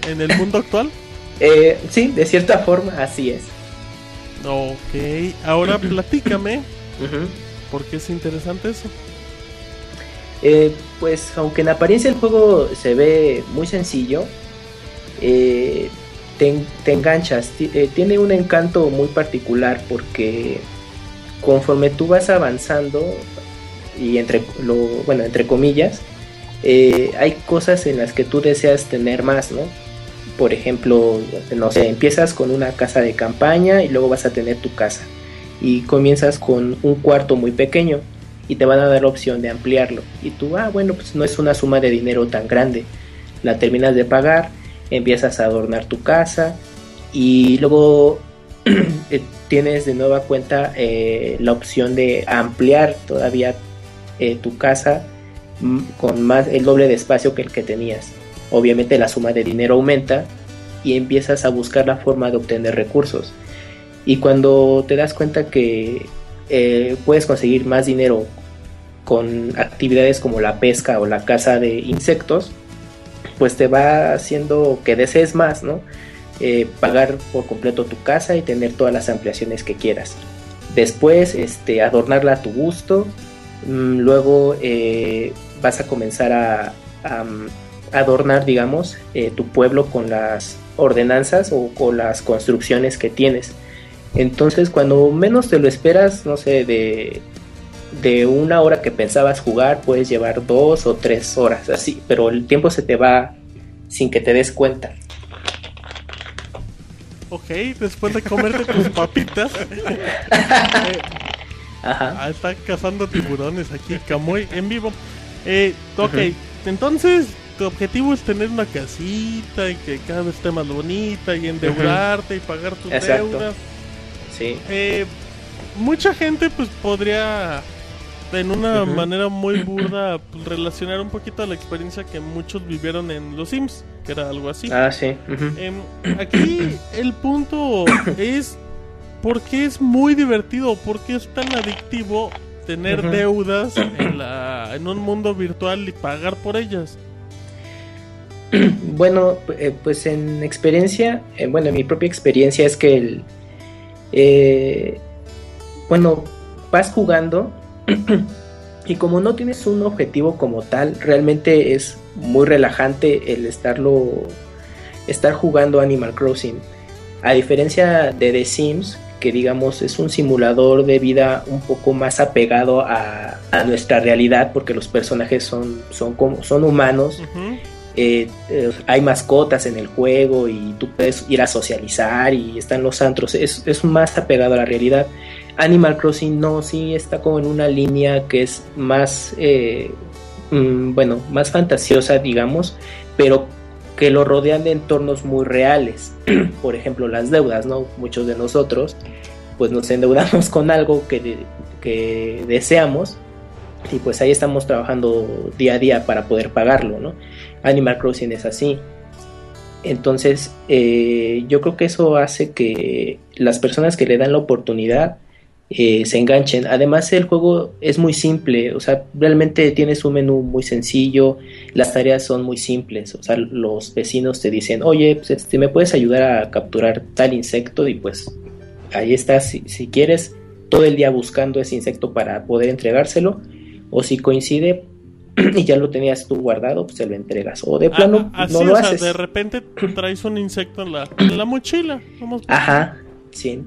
en el mundo actual. Eh, sí, de cierta forma, así es. Ok, ahora platícame, Ujú. ¿por qué es interesante eso? Eh, pues aunque en apariencia el juego se ve muy sencillo, eh, te, en- te enganchas. Eh, tiene un encanto muy particular porque conforme tú vas avanzando y entre lo bueno entre comillas eh, hay cosas en las que tú deseas tener más, ¿no? Por ejemplo, no sé, empiezas con una casa de campaña y luego vas a tener tu casa y comienzas con un cuarto muy pequeño y te van a dar la opción de ampliarlo. Y tú, ah, bueno, pues no es una suma de dinero tan grande. La terminas de pagar, empiezas a adornar tu casa y luego eh, tienes de nueva cuenta eh, la opción de ampliar todavía eh, tu casa mm, con más el doble de espacio que el que tenías. Obviamente la suma de dinero aumenta y empiezas a buscar la forma de obtener recursos. Y cuando te das cuenta que eh, puedes conseguir más dinero con actividades como la pesca o la caza de insectos, pues te va haciendo que desees más, ¿no? Eh, pagar por completo tu casa y tener todas las ampliaciones que quieras. Después, este, adornarla a tu gusto. Mm, Luego eh, vas a comenzar a, adornar, digamos, eh, tu pueblo con las ordenanzas o con las construcciones que tienes. Entonces, cuando menos te lo esperas, no sé, de, de una hora que pensabas jugar, puedes llevar dos o tres horas, así, pero el tiempo se te va sin que te des cuenta. Ok, después de comerte tus papitas, eh, Ajá. ah, está cazando tiburones aquí, Camuy, en vivo. Eh, ok, entonces tu objetivo es tener una casita y que cada vez esté más bonita y endeudarte y pagar tus Exacto. deudas. Sí. Eh, mucha gente pues podría en una manera muy burda pues, relacionar un poquito a la experiencia que muchos vivieron en los Sims, que era algo así. Ah, sí. Em, aquí el punto es por qué es muy divertido, por qué es tan adictivo tener deudas en, la, en un mundo virtual y pagar por ellas. Bueno, eh, pues en experiencia, eh, bueno, en mi propia experiencia es que el, eh, bueno, vas jugando y como no tienes un objetivo como tal, realmente es muy relajante el estarlo, estar jugando Animal Crossing. A diferencia de The Sims, que digamos es un simulador de vida un poco más apegado a, nuestra realidad, porque los personajes son, son, como, son humanos. Eh, eh, hay mascotas en el juego y tú puedes ir a socializar y están los antros, es, es más apegado a la realidad. Animal Crossing no, sí está como en una línea que es más, eh, mm, bueno, más fantasiosa, digamos, pero que lo rodean de entornos muy reales. Por ejemplo, las deudas, ¿no? Muchos de nosotros, pues nos endeudamos con algo que, que deseamos y pues ahí estamos trabajando día a día para poder pagarlo, ¿no? Animal Crossing es así. Entonces, eh, yo creo que eso hace que las personas que le dan la oportunidad eh, se enganchen. Además, el juego es muy simple, o sea, realmente tienes un menú muy sencillo, las tareas son muy simples, o sea, los vecinos te dicen, oye, pues, este, ¿me puedes ayudar a capturar tal insecto? Y pues ahí estás, si, si quieres, todo el día buscando ese insecto para poder entregárselo, o si coincide y ya lo tenías tú guardado, pues se lo entregas. O de plano, Ah, así, no lo o sea, haces. de repente traes un insecto en la, en la mochila. Vamos Ajá, sí.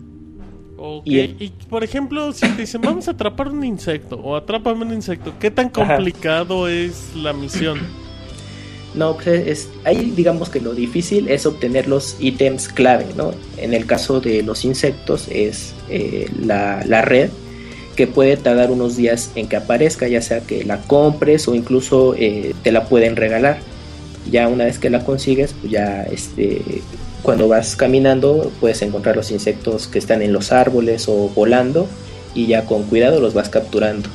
Y Y, por ejemplo, si te dicen vamos a atrapar un insecto o atrápame un insecto, ¿qué tan Ajá. complicado es la misión? No, pues es, ahí digamos que lo difícil es obtener los ítems clave, ¿no? En el caso de los insectos es eh, la, la red que puede tardar unos días en que aparezca, ya sea que la compres o incluso eh, te la pueden regalar. Ya una vez que la consigues, pues ya este, cuando vas caminando puedes encontrar los insectos que están en los árboles o volando y ya con cuidado los vas capturando.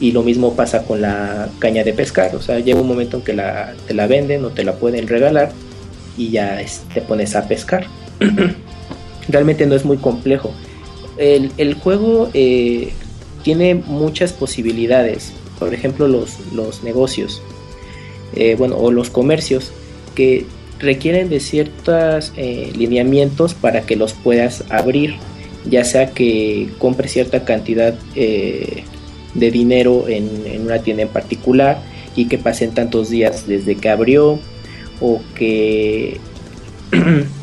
Y lo mismo pasa con la caña de pescar, o sea, llega un momento en que te la venden o te la pueden regalar y ya es- te pones a pescar. Realmente no es muy complejo. El, el juego eh, tiene muchas posibilidades, por ejemplo los, los negocios, eh, bueno, o los comercios, que requieren de ciertos eh, lineamientos para que los puedas abrir, ya sea que compres cierta cantidad de dinero en, en, una tienda en particular y que pasen tantos días desde que abrió o que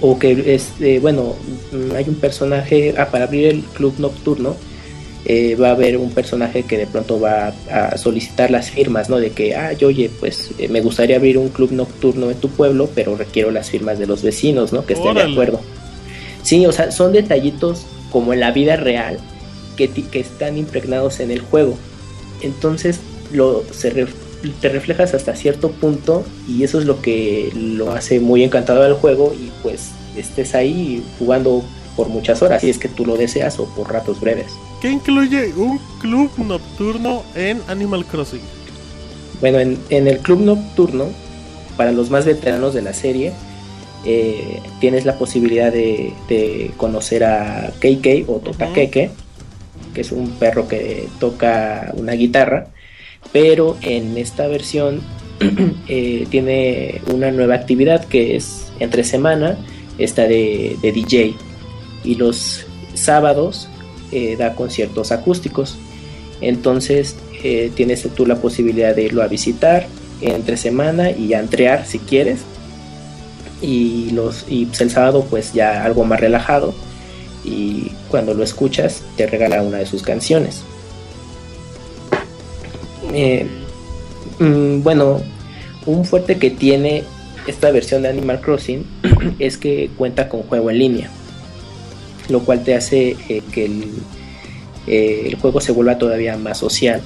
o que este bueno hay un personaje ah, para abrir el club nocturno eh, va a haber un personaje que de pronto va a, solicitar las firmas, ¿no? De que, ah, oye, pues eh, me gustaría abrir un club nocturno en tu pueblo, pero requiero las firmas de los vecinos, ¿no? Que estén de acuerdo. Sí, o sea, son detallitos como en la vida real que, que están impregnados en el juego. Entonces, lo, se te reflejas hasta cierto punto y eso es lo que lo hace muy encantado al juego y pues estés ahí jugando por muchas horas, si es que tú lo deseas o por ratos breves. ¿Qué incluye un club nocturno en Animal Crossing? Bueno, en, el club nocturno, para los más veteranos de la serie, eh, tienes la posibilidad de, conocer a KK o Totakeke, que es un perro que toca una guitarra, pero en esta versión eh, tiene una nueva actividad que es entre semana, esta de, de DJ, y los sábados eh, da conciertos acústicos. Entonces eh, tienes tú la posibilidad de irlo a visitar entre semana y a entrear si quieres. Y, los, y pues, el sábado pues ya algo más relajado y cuando lo escuchas te regala una de sus canciones. Eh, mm, bueno, un fuerte que tiene esta versión de Animal Crossing es que cuenta con juego en línea lo cual te hace eh, que eh, el, juego se vuelva todavía más social.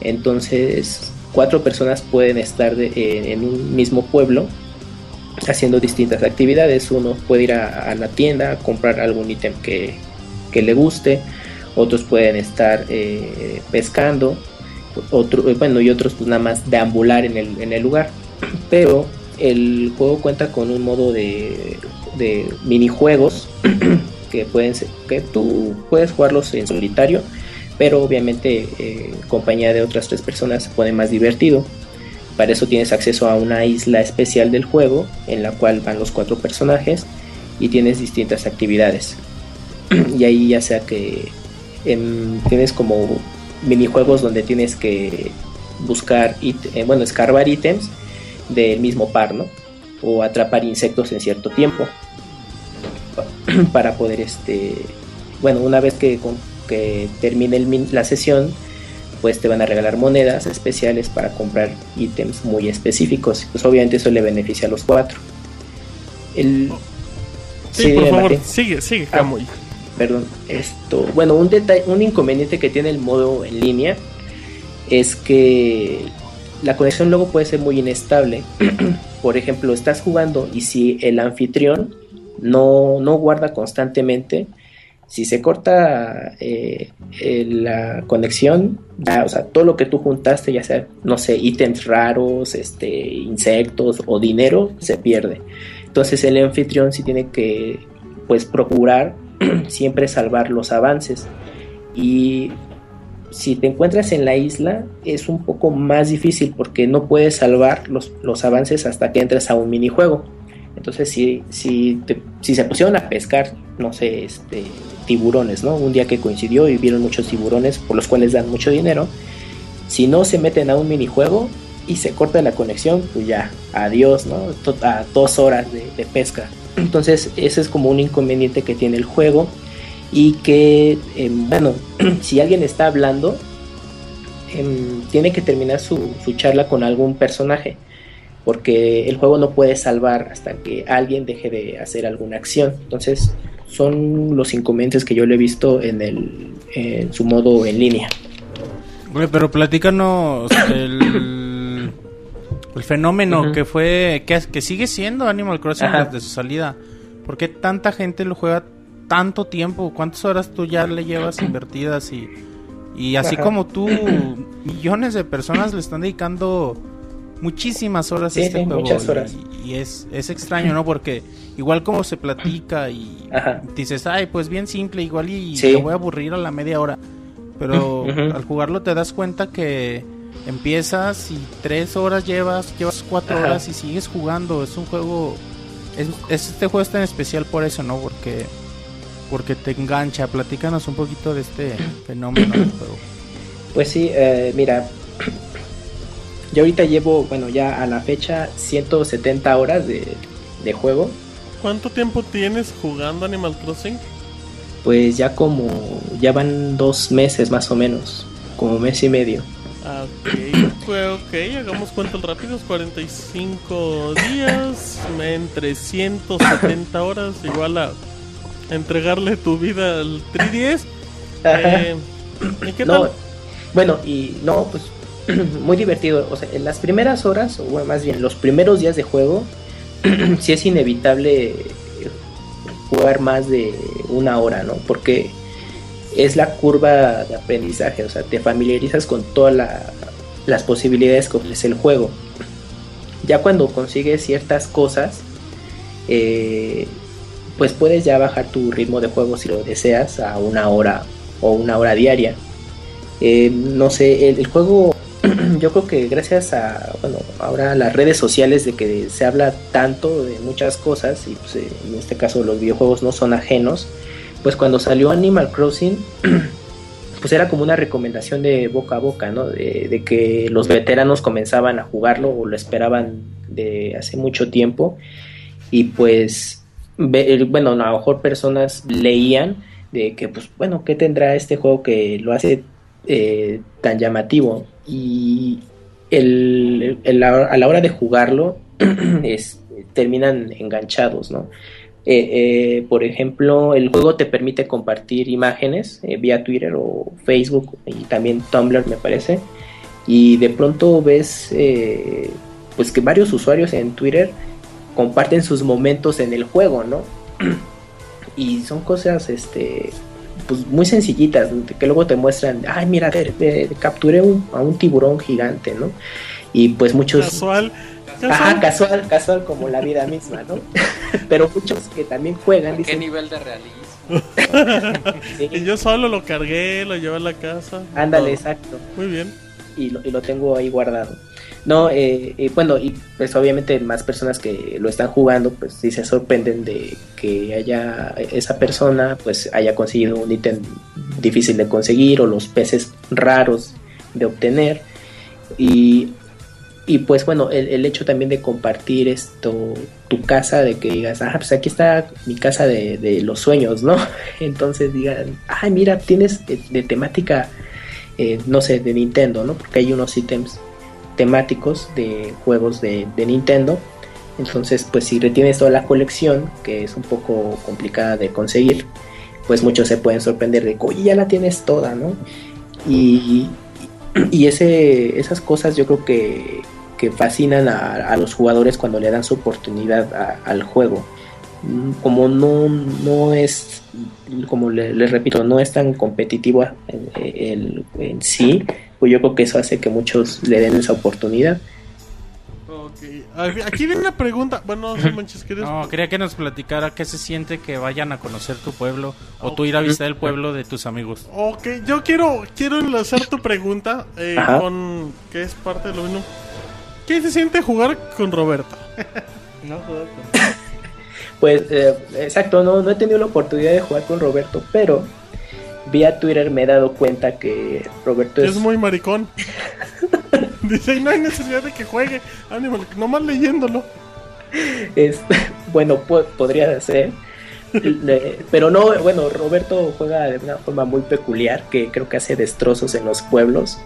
Entonces, cuatro personas pueden estar en un mismo pueblo haciendo distintas actividades. Uno puede ir a, la tienda a comprar algún ítem que, le guste, otros pueden estar pescando, otro, bueno, y otros pues nada más deambular en el, en el lugar. Pero el juego cuenta con un modo de, de minijuegos que pueden ser, que tú puedes jugarlos en solitario, pero obviamente eh, compañía de otras tres personas se pone más divertido. Para eso tienes acceso a una isla especial del juego en la cual van los cuatro personajes y tienes distintas actividades. y ahí ya sea que tienes como minijuegos donde tienes que buscar, eh, bueno, escarbar ítems del mismo par, ¿no? O atrapar insectos en cierto tiempo. para poder, este, bueno, una vez que, que termine la sesión, pues te van a regalar monedas especiales para comprar ítems muy específicos. Pues obviamente eso le beneficia a los cuatro. El... Sí, por favor, sigue, sigue, ah, Perdón, esto, bueno, un detalle, un inconveniente que tiene el modo en línea es que la conexión luego puede ser muy inestable. Por ejemplo, estás jugando y si el anfitrión no, no guarda constantemente. Si se corta eh, la conexión, o sea, todo lo que tú juntaste, ya sea, no sé, ítems raros, este, insectos o dinero, se pierde. Entonces el anfitrión sí tiene que, pues, procurar siempre salvar los avances. Y si te encuentras en la isla es un poco más difícil porque no puedes salvar los, los avances hasta que entres a un minijuego. Entonces, si, si, si se pusieron a pescar, no sé, este, tiburones, ¿no? Un día que coincidió y vieron muchos tiburones por los cuales dan mucho dinero, si no se meten a un minijuego y se corta la conexión, pues ya, adiós, ¿no? A dos horas de, pesca. Entonces, ese es como un inconveniente que tiene el juego y que, em, bueno, si alguien está hablando, em, tiene que terminar su, su charla con algún personaje porque el juego no puede salvar hasta que alguien deje de hacer alguna acción. Entonces, son los inconvenientes que yo le he visto en, el, en su modo en línea. pero platícanos el fenómeno que fue, que, que, sigue siendo Animal Crossing desde su salida. ¿Por qué tanta gente lo juega tanto tiempo? ¿Cuántas horas tú ya le llevas invertidas? Y, y así como tú, millones de personas le están dedicando muchísimas horas este juego. Muchas horas. Y, es, es extraño, ¿no? Porque igual como se platica y dices, ay, pues bien simple, igual y me voy a aburrir a la media hora. Pero al jugarlo te das cuenta que empiezas y tres horas llevas, llevas cuatro Ajá. horas y sigues jugando. Es un juego, es, es- este juego es tan especial por eso, ¿no? Porque, porque te engancha. Platícanos un poquito de este fenómeno del juego. Pues sí, eh, mira, yo ahorita llevo, bueno, ya a la fecha 170 horas de, de juego. ¿Cuánto tiempo tienes jugando Animal Crossing? Pues ya como, ya van dos meses más o menos, como mes y medio. Ah, Ok, pues ok, hagamos cuentas rápidos, 45 días, en 370 horas, igual a entregarle tu vida al 3DS. Eh, ¿Y qué No, tal? bueno, y no, pues muy divertido. O sea, en las primeras horas, o bueno, más bien los primeros días de juego, sí es inevitable jugar más de una hora, ¿no? Porque es la curva de aprendizaje, o sea, te familiarizas con todas la- las posibilidades que ofrece el juego. Ya cuando consigues ciertas cosas, eh, pues puedes ya bajar tu ritmo de juego si lo deseas a una hora o una hora diaria. Eh, no sé, el, el juego, yo creo que gracias a, bueno, ahora las redes sociales de que se habla tanto de muchas cosas, y pues, eh, en este caso los videojuegos no son ajenos, pues cuando salió Animal Crossing, pues era como una recomendación de boca a boca, ¿no? De, que los veteranos comenzaban a jugarlo o lo esperaban de hace mucho tiempo, y pues, bueno, a lo mejor personas leían de que, pues, bueno, ¿qué tendrá este juego que lo hace eh, tan llamativo? Y a la hora de jugarlo, es, terminan enganchados, ¿no? Eh, eh, por ejemplo, el juego te permite compartir imágenes eh, vía Twitter o Facebook y también Tumblr, me parece. Y de pronto ves, pues que varios usuarios en Twitter comparten sus momentos en el juego, ¿no? y son cosas, este, pues muy sencillitas, que luego te muestran, ay, mira, capturé un- a un tiburón gigante, ¿no? Y pues muchos... Casual. Ajá, Casual. casual, casual como la vida misma, ¿no? Pero muchos que también juegan ¿Qué dicen, nivel de realismo? sí, Y yo solo lo cargué, lo llevé a la casa. ándale, Todo. exacto. Muy bien. y lo, y lo tengo ahí guardado. No, eh, eh, bueno, y pues obviamente más personas que lo están jugando, pues sí se sorprenden de que haya esa persona, pues haya conseguido un ítem difícil de conseguir o los peces raros de obtener. Y, y pues bueno, el, el hecho también de compartir esto, tu casa, de que digas, ah, pues aquí está mi casa de, de los sueños, ¿no? Entonces digan, ay, mira, tienes de, temática eh, no sé, de Nintendo, ¿no? Porque hay unos ítems temáticos de juegos de, de Nintendo. Entonces, pues si retienes toda la colección, que es un poco complicada de conseguir, pues muchos se pueden sorprender de oye, ya la tienes toda, ¿no? Y, y ese, esas cosas yo creo que, que fascinan a, a los jugadores cuando le dan su oportunidad a- al juego. Mm, Como no, no es, como le- les repito, no es tan competitivo en, el- en sí, pues yo creo que eso hace que muchos le den esa oportunidad. Ok. Aquí viene una pregunta. Bueno, no manches, ¿quieres? No, quería que nos platicara qué se siente que vayan a conocer tu pueblo o tú ir a visitar el pueblo de tus amigos. Ok, yo quiero, quiero enlazar tu pregunta eh, con que es parte de lo mismo. ¿Qué se siente jugar con Roberto? No juego con... Pues eh, exacto, no, no he tenido la oportunidad de jugar con Roberto, pero vía Twitter me he dado cuenta que Roberto es, Es muy maricón. Dice, no hay necesidad de que juegue Animal, nomás leyéndolo. es- bueno, po- podría ser. Pero no, bueno, Roberto juega de una forma muy peculiar que creo que hace destrozos en los pueblos.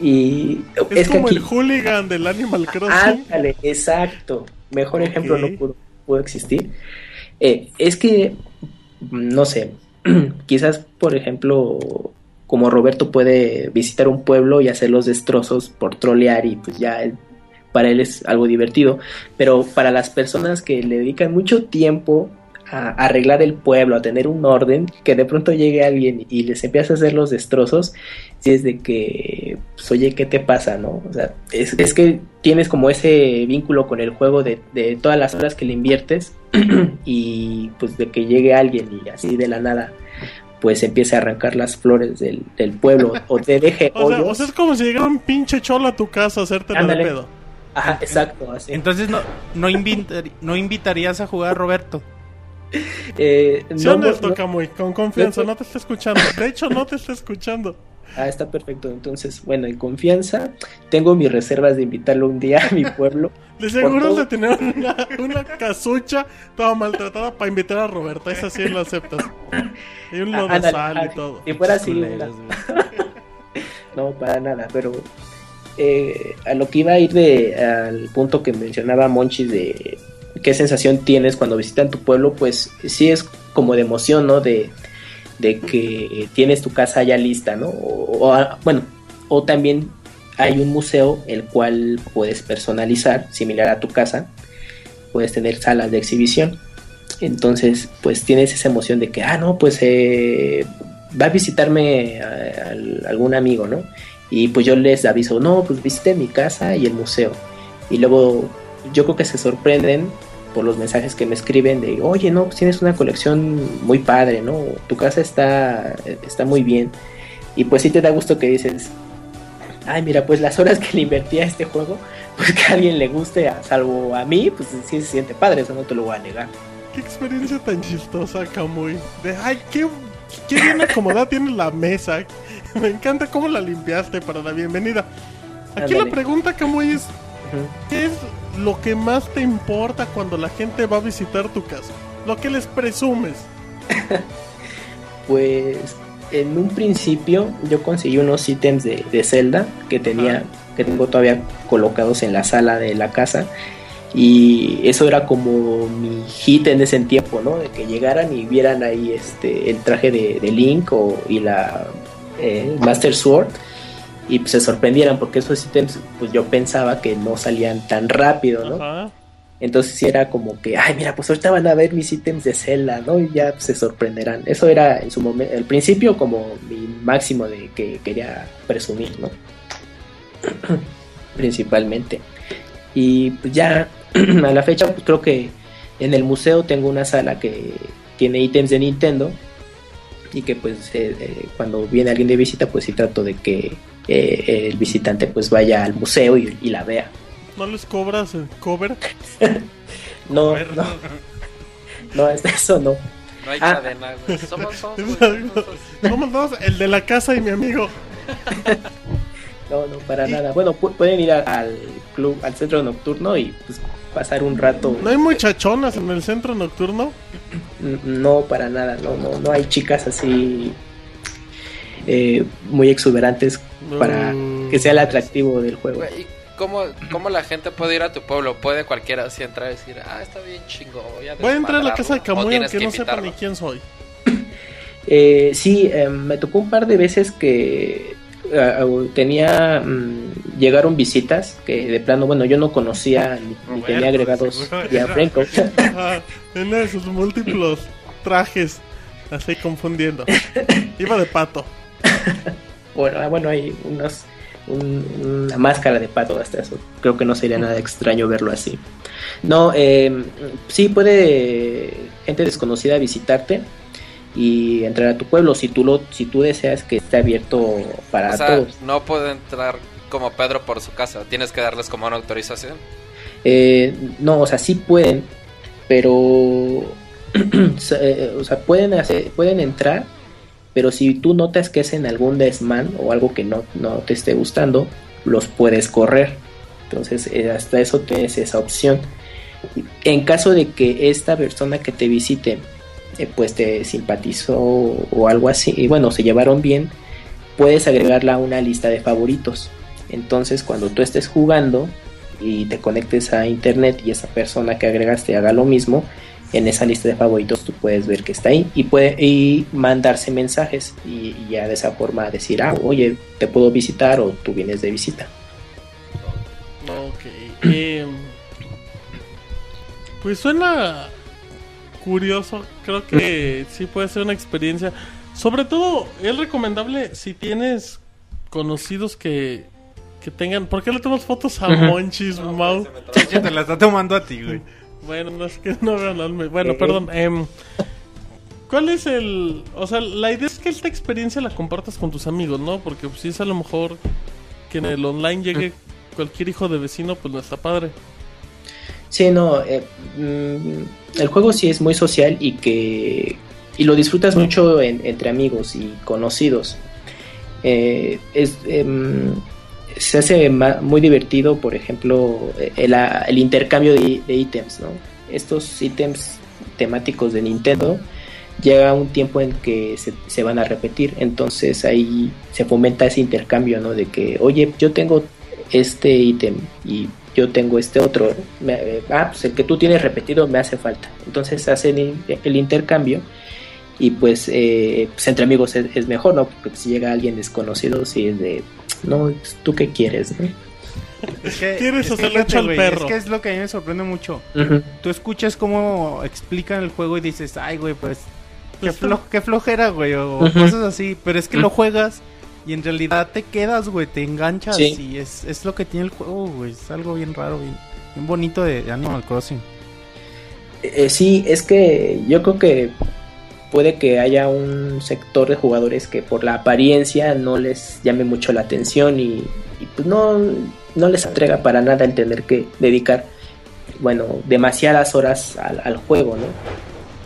Y Es, es, que como aquí. el hooligan del Animal Crossing. Ándale, exacto. Mejor ejemplo no pudo, pudo existir. Eh, es que, no sé, quizás, por ejemplo, como Roberto puede visitar un pueblo y hacer los destrozos por trolear y pues ya él- para él es algo divertido, pero para las personas que le dedican mucho tiempo a arreglar el pueblo, a tener un orden, que de pronto llegue alguien y les empieza a hacer los destrozos, si es de que, pues, oye, ¿qué te pasa, no? O sea, es, es que tienes como ese vínculo con el juego de, de todas las horas que le inviertes y pues de que llegue alguien y así de la nada, pues empiece a arrancar las flores del, del pueblo o te deje O sea, o sea, es como si llegara un pinche cholo a tu casa a hacerte la de Ándale. pedo. Ajá, exacto, así. Entonces no, no, invitar- no invitarías a jugar a Roberto. Eh, Sí, no, honesto, no- Camuy, con confianza, no te está escuchando. De hecho, no te está escuchando. Ah, está perfecto. Entonces, bueno, en confianza, tengo mis reservas de invitarlo un día a mi pueblo. De seguro de tener una, una casucha toda maltratada para invitar a Roberto. Esa sí lo aceptas. Y un lodazal y todo. Si fuera así, no, para nada, pero eh, a lo que iba a ir de, al punto que mencionaba Monchis de qué sensación tienes cuando visitan tu pueblo, pues sí es como de emoción, ¿no? De, de que tienes tu casa ya lista, ¿no? O, bueno, o también hay un museo el cual puedes personalizar, similar a tu casa, puedes tener salas de exhibición. Entonces, pues tienes esa emoción de que, ah, no, pues eh, va a visitarme algún amigo, ¿no? Y pues yo les aviso, no, pues visite mi casa y el museo. Y luego yo creo que se sorprenden por los mensajes que me escriben de, oye, no, pues tienes una colección muy padre, ¿no? Tu casa está, está muy bien. Y pues sí te da gusto que dices, ay, mira, pues las horas que le invertí a este juego, pues que a alguien le guste, a- salvo a mí, pues sí se siente padre, eso no te lo voy a negar. Qué experiencia tan chistosa, Camuy. De, ay, qué, qué bien acomodada tiene la mesa. Me encanta cómo la limpiaste para la bienvenida. Aquí la Ándale. pregunta, Camuy, es: ¿qué es lo que más te importa cuando la gente va a visitar tu casa? Lo que les presumes. Pues en un principio yo conseguí unos ítems de, de Zelda que tenía, que tengo todavía colocados en la sala de la casa. Y eso era como mi hit en ese tiempo, ¿no? De que llegaran y vieran ahí este el traje de, de Link o, y la eh, Master Sword y pues, se sorprendieran porque esos ítems pues yo pensaba que no salían tan rápido, ¿no? Ajá. Entonces sí era como que, ay, mira, pues ahorita van a ver mis ítems de Zelda, ¿no? Y ya se sorprenderán. Eso era en su momento, al principio como mi máximo de que quería presumir, ¿no? Principalmente. Y pues ya a la fecha, pues creo que en el museo tengo una sala que tiene ítems de Nintendo y que pues eh, eh, cuando viene alguien de visita, pues sí trato de que eh, el visitante pues vaya al museo y, y la vea. ¿No les cobras el cover? No, no. No, es- eso no. No hay Ah. cadena, güey. Somos, güey, Exacto. somos- dos, el de la casa y mi amigo. No, no, para nada. Bueno, pu- pueden ir al club, al centro nocturno y pues pasar un rato. ¿No hay muchachonas en el centro nocturno? N- No, para nada. No, no, no hay chicas así eh, muy exuberantes para que sea el atractivo del juego. ¿y cómo, cómo la gente puede ir a tu pueblo? ¿Puede cualquiera así entrar y decir, ah, está bien chingo, voy a Voy a entrar a la casa de desmadrarlo"? ¿O Camuy aunque que no sepa ni quién soy. Eh, sí, eh, me tocó un par de veces que eh, tenía mm, llegaron visitas que de plano, bueno, yo no conocía ni, ni tenía agregados ya Franco. En sus múltiples trajes, así confundiendo. Iba de pato. Bueno, ah, bueno, hay unos, un- una máscara de pato hasta eso. Creo que no sería nada extraño verlo así. No, eh, sí puede gente desconocida visitarte y entrar a tu pueblo si tú lo, si tú deseas que esté abierto para O sea, todos. no puede entrar como Pedro por su casa. Tienes que darles como una autorización. Eh, no, o sea, sí pueden, pero eh, o sea, pueden hacer, pueden entrar, pero si tú notas que es algún desmán o algo que no, no te esté gustando, los puedes correr. Entonces, eh, hasta eso tienes esa opción. En caso de que esta persona que te visite, eh, pues te simpatizó o algo así, y bueno, se llevaron bien, puedes agregarla a una lista de favoritos. Entonces, cuando tú estés jugando y te conectes a internet y esa persona que agregaste haga lo mismo, en esa lista de favoritos tú puedes ver que está ahí y puede y mandarse mensajes y, y ya de esa forma decir, ah, oye, te puedo visitar o tú vienes de visita. Ok. eh, pues suena curioso. Creo que sí puede ser una experiencia. Sobre todo, es recomendable si tienes conocidos que, que tengan. ¿Por qué le tomas fotos a. Monchis, Mau? Chicho, te la está tomando a ti, güey. Bueno, no es que no me- Bueno, Eh, perdón. em, ¿Cuál es el...? O sea, la idea es que esta experiencia la compartas con tus amigos, ¿no? Porque pues, si es a lo mejor que en el online llegue cualquier hijo de vecino, pues no está padre. Sí, no, eh, mm, el juego sí es muy social y que y lo disfrutas mucho en- entre amigos y conocidos. Eh, es, em, se hace muy divertido, por ejemplo, eh, el, a- el intercambio de, de ítems, ¿no? Estos ítems temáticos de Nintendo llega un tiempo en que se, se van a repetir, entonces ahí se fomenta ese intercambio, ¿no? De que, oye, yo tengo este ítem y yo tengo este otro, eh, ah, pues el que tú tienes repetido me hace falta, entonces hacen el, el intercambio y pues, eh, pues entre amigos es, es mejor, ¿no? Porque si llega alguien desconocido, si es de, no, ¿tú qué quieres? no? Es que, Quieres es hacerle al güey, perro. Es que es lo que a mí me sorprende mucho. Tú escuchas cómo explican el juego y dices, ay, güey, pues, qué, Pues, flo- qué flojera, güey, o cosas así. Pero es que lo juegas y en realidad te quedas, güey, te enganchas. Sí. Y es, es lo que tiene el juego, güey. Es algo bien raro, bien, bien bonito de Animal Crossing. Eh, sí, es que yo creo que puede que haya un sector de jugadores que por la apariencia no les llame mucho la atención y, pues no, no les atrega para nada el tener que dedicar, bueno, demasiadas horas al, juego, ¿no?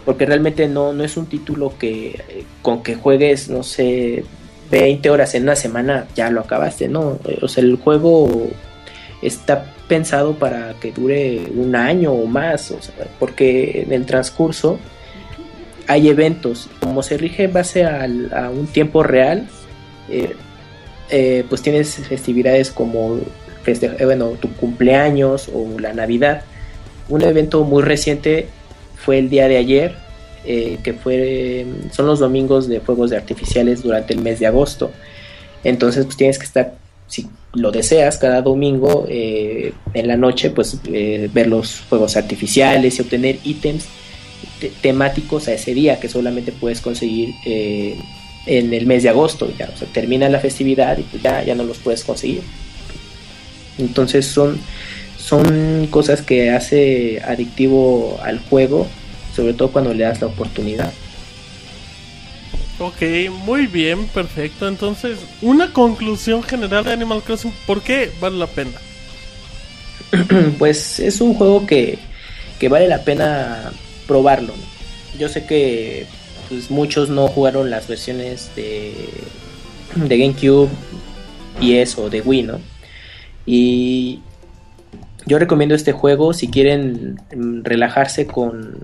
Porque realmente no, no es un título que con que juegues, no sé, 20 horas en una semana ya lo acabaste, ¿no? O sea, el juego está pensado para que dure un año o más, o sea, porque en el transcurso hay eventos, como se rige en base al- a un tiempo real, eh, eh, pues tienes festividades como eh, bueno, tu cumpleaños o la Navidad. Un evento muy reciente fue el día de ayer, que fue, son los domingos de fuegos de artificiales durante el mes de agosto. Entonces, pues tienes que estar, si lo deseas, cada domingo en la noche, pues ver los fuegos artificiales y obtener ítems te- temáticos a ese día que solamente puedes conseguir eh, en el mes de agosto. Ya, o sea, termina la festividad y pues ya, ya no los puedes conseguir. Entonces son, son cosas que hace adictivo al juego, sobre todo cuando le das la oportunidad. Ok, muy bien, perfecto. Entonces, una conclusión general de Animal Crossing, ¿por qué vale la pena? pues es un juego que, que vale la pena probarlo. Yo sé que pues, muchos no jugaron las versiones de, de GameCube, PS o de Wii, ¿no? Y yo recomiendo este juego si quieren mm, relajarse con,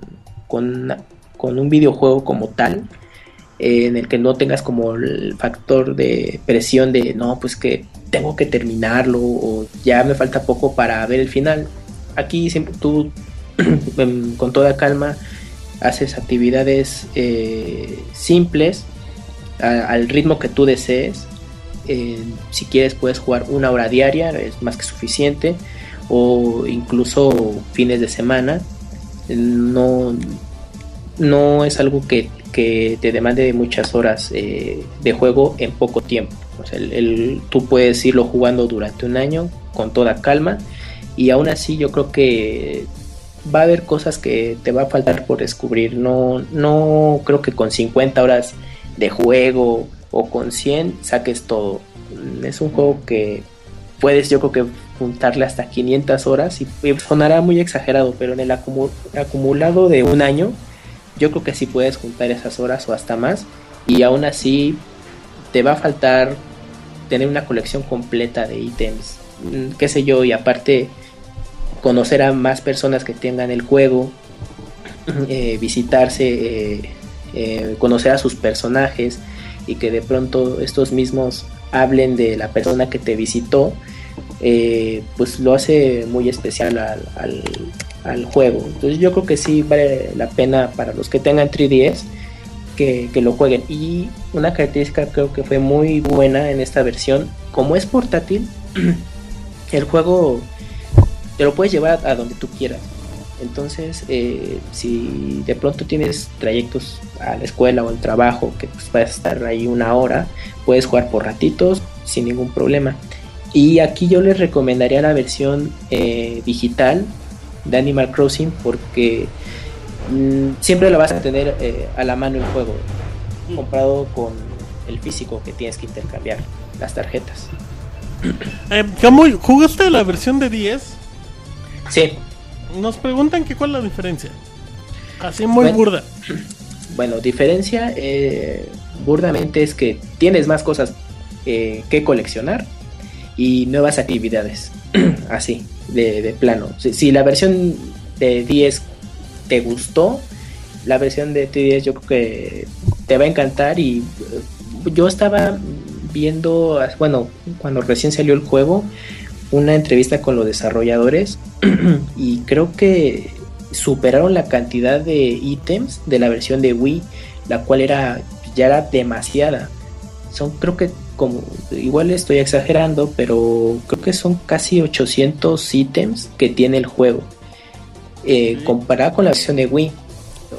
con, con un videojuego como tal, en el que no tengas como el factor de presión de no, pues que tengo que terminarlo o ya me falta poco para ver el final. Aquí siempre tú con toda calma haces actividades eh, simples al ritmo que tú desees. Eh, si quieres puedes jugar una hora diaria, es más que suficiente. O incluso fines de semana. No, no es algo que, que te demande muchas horas eh, de juego en poco tiempo. El- tú puedes irlo jugando durante un año con toda calma y aún así yo creo que va a haber cosas que te va a faltar por descubrir. No, no creo que con 50 horas de juego o con 100 saques todo. Es un juego que puedes yo creo que juntarle hasta 500 horas y, sonará muy exagerado, pero en el acumu- acumulado de un año yo creo que sí puedes juntar esas horas o hasta más y aún así te va a faltar tener una colección completa de ítems, mm, qué sé yo, y aparte conocer a más personas que tengan el juego, eh, visitarse, eh, eh, conocer a sus personajes y que de pronto estos mismos hablen de la persona que te visitó, pues lo hace muy especial al, al- al juego. Entonces yo creo que sí vale la pena para los que tengan 3DS que, que lo jueguen. Y una característica creo que fue muy buena en esta versión, como es portátil, el juego te lo puedes llevar a donde tú quieras. Entonces, eh, si de pronto tienes trayectos a la escuela o al trabajo, que pues vas a estar ahí una hora, puedes jugar por ratitos sin ningún problema. Y aquí yo les recomendaría la versión eh, digital de Animal Crossing porque mm, siempre la vas a tener eh, a la mano el juego. comparado con el físico que tienes que intercambiar las tarjetas. Eh, Camuy, ¿jugaste la versión de 10? Sí, Nos preguntan que cuál es la diferencia. Así muy Bueno. burda. bueno, diferencia eh, burdamente es que tienes más cosas eh, que coleccionar y nuevas actividades. Así, de, de plano. Si, si la versión de 10 te gustó, la versión de 10 yo creo que te va a encantar y eh, yo estaba viendo, bueno, cuando recién salió el juego, una entrevista con los desarrolladores y creo que superaron la cantidad de ítems de la versión de Wii, la cual era ya era demasiada. Son creo que como igual estoy exagerando, pero creo que son casi 800 ítems que tiene el juego. Eh, comparado con la versión de Wii.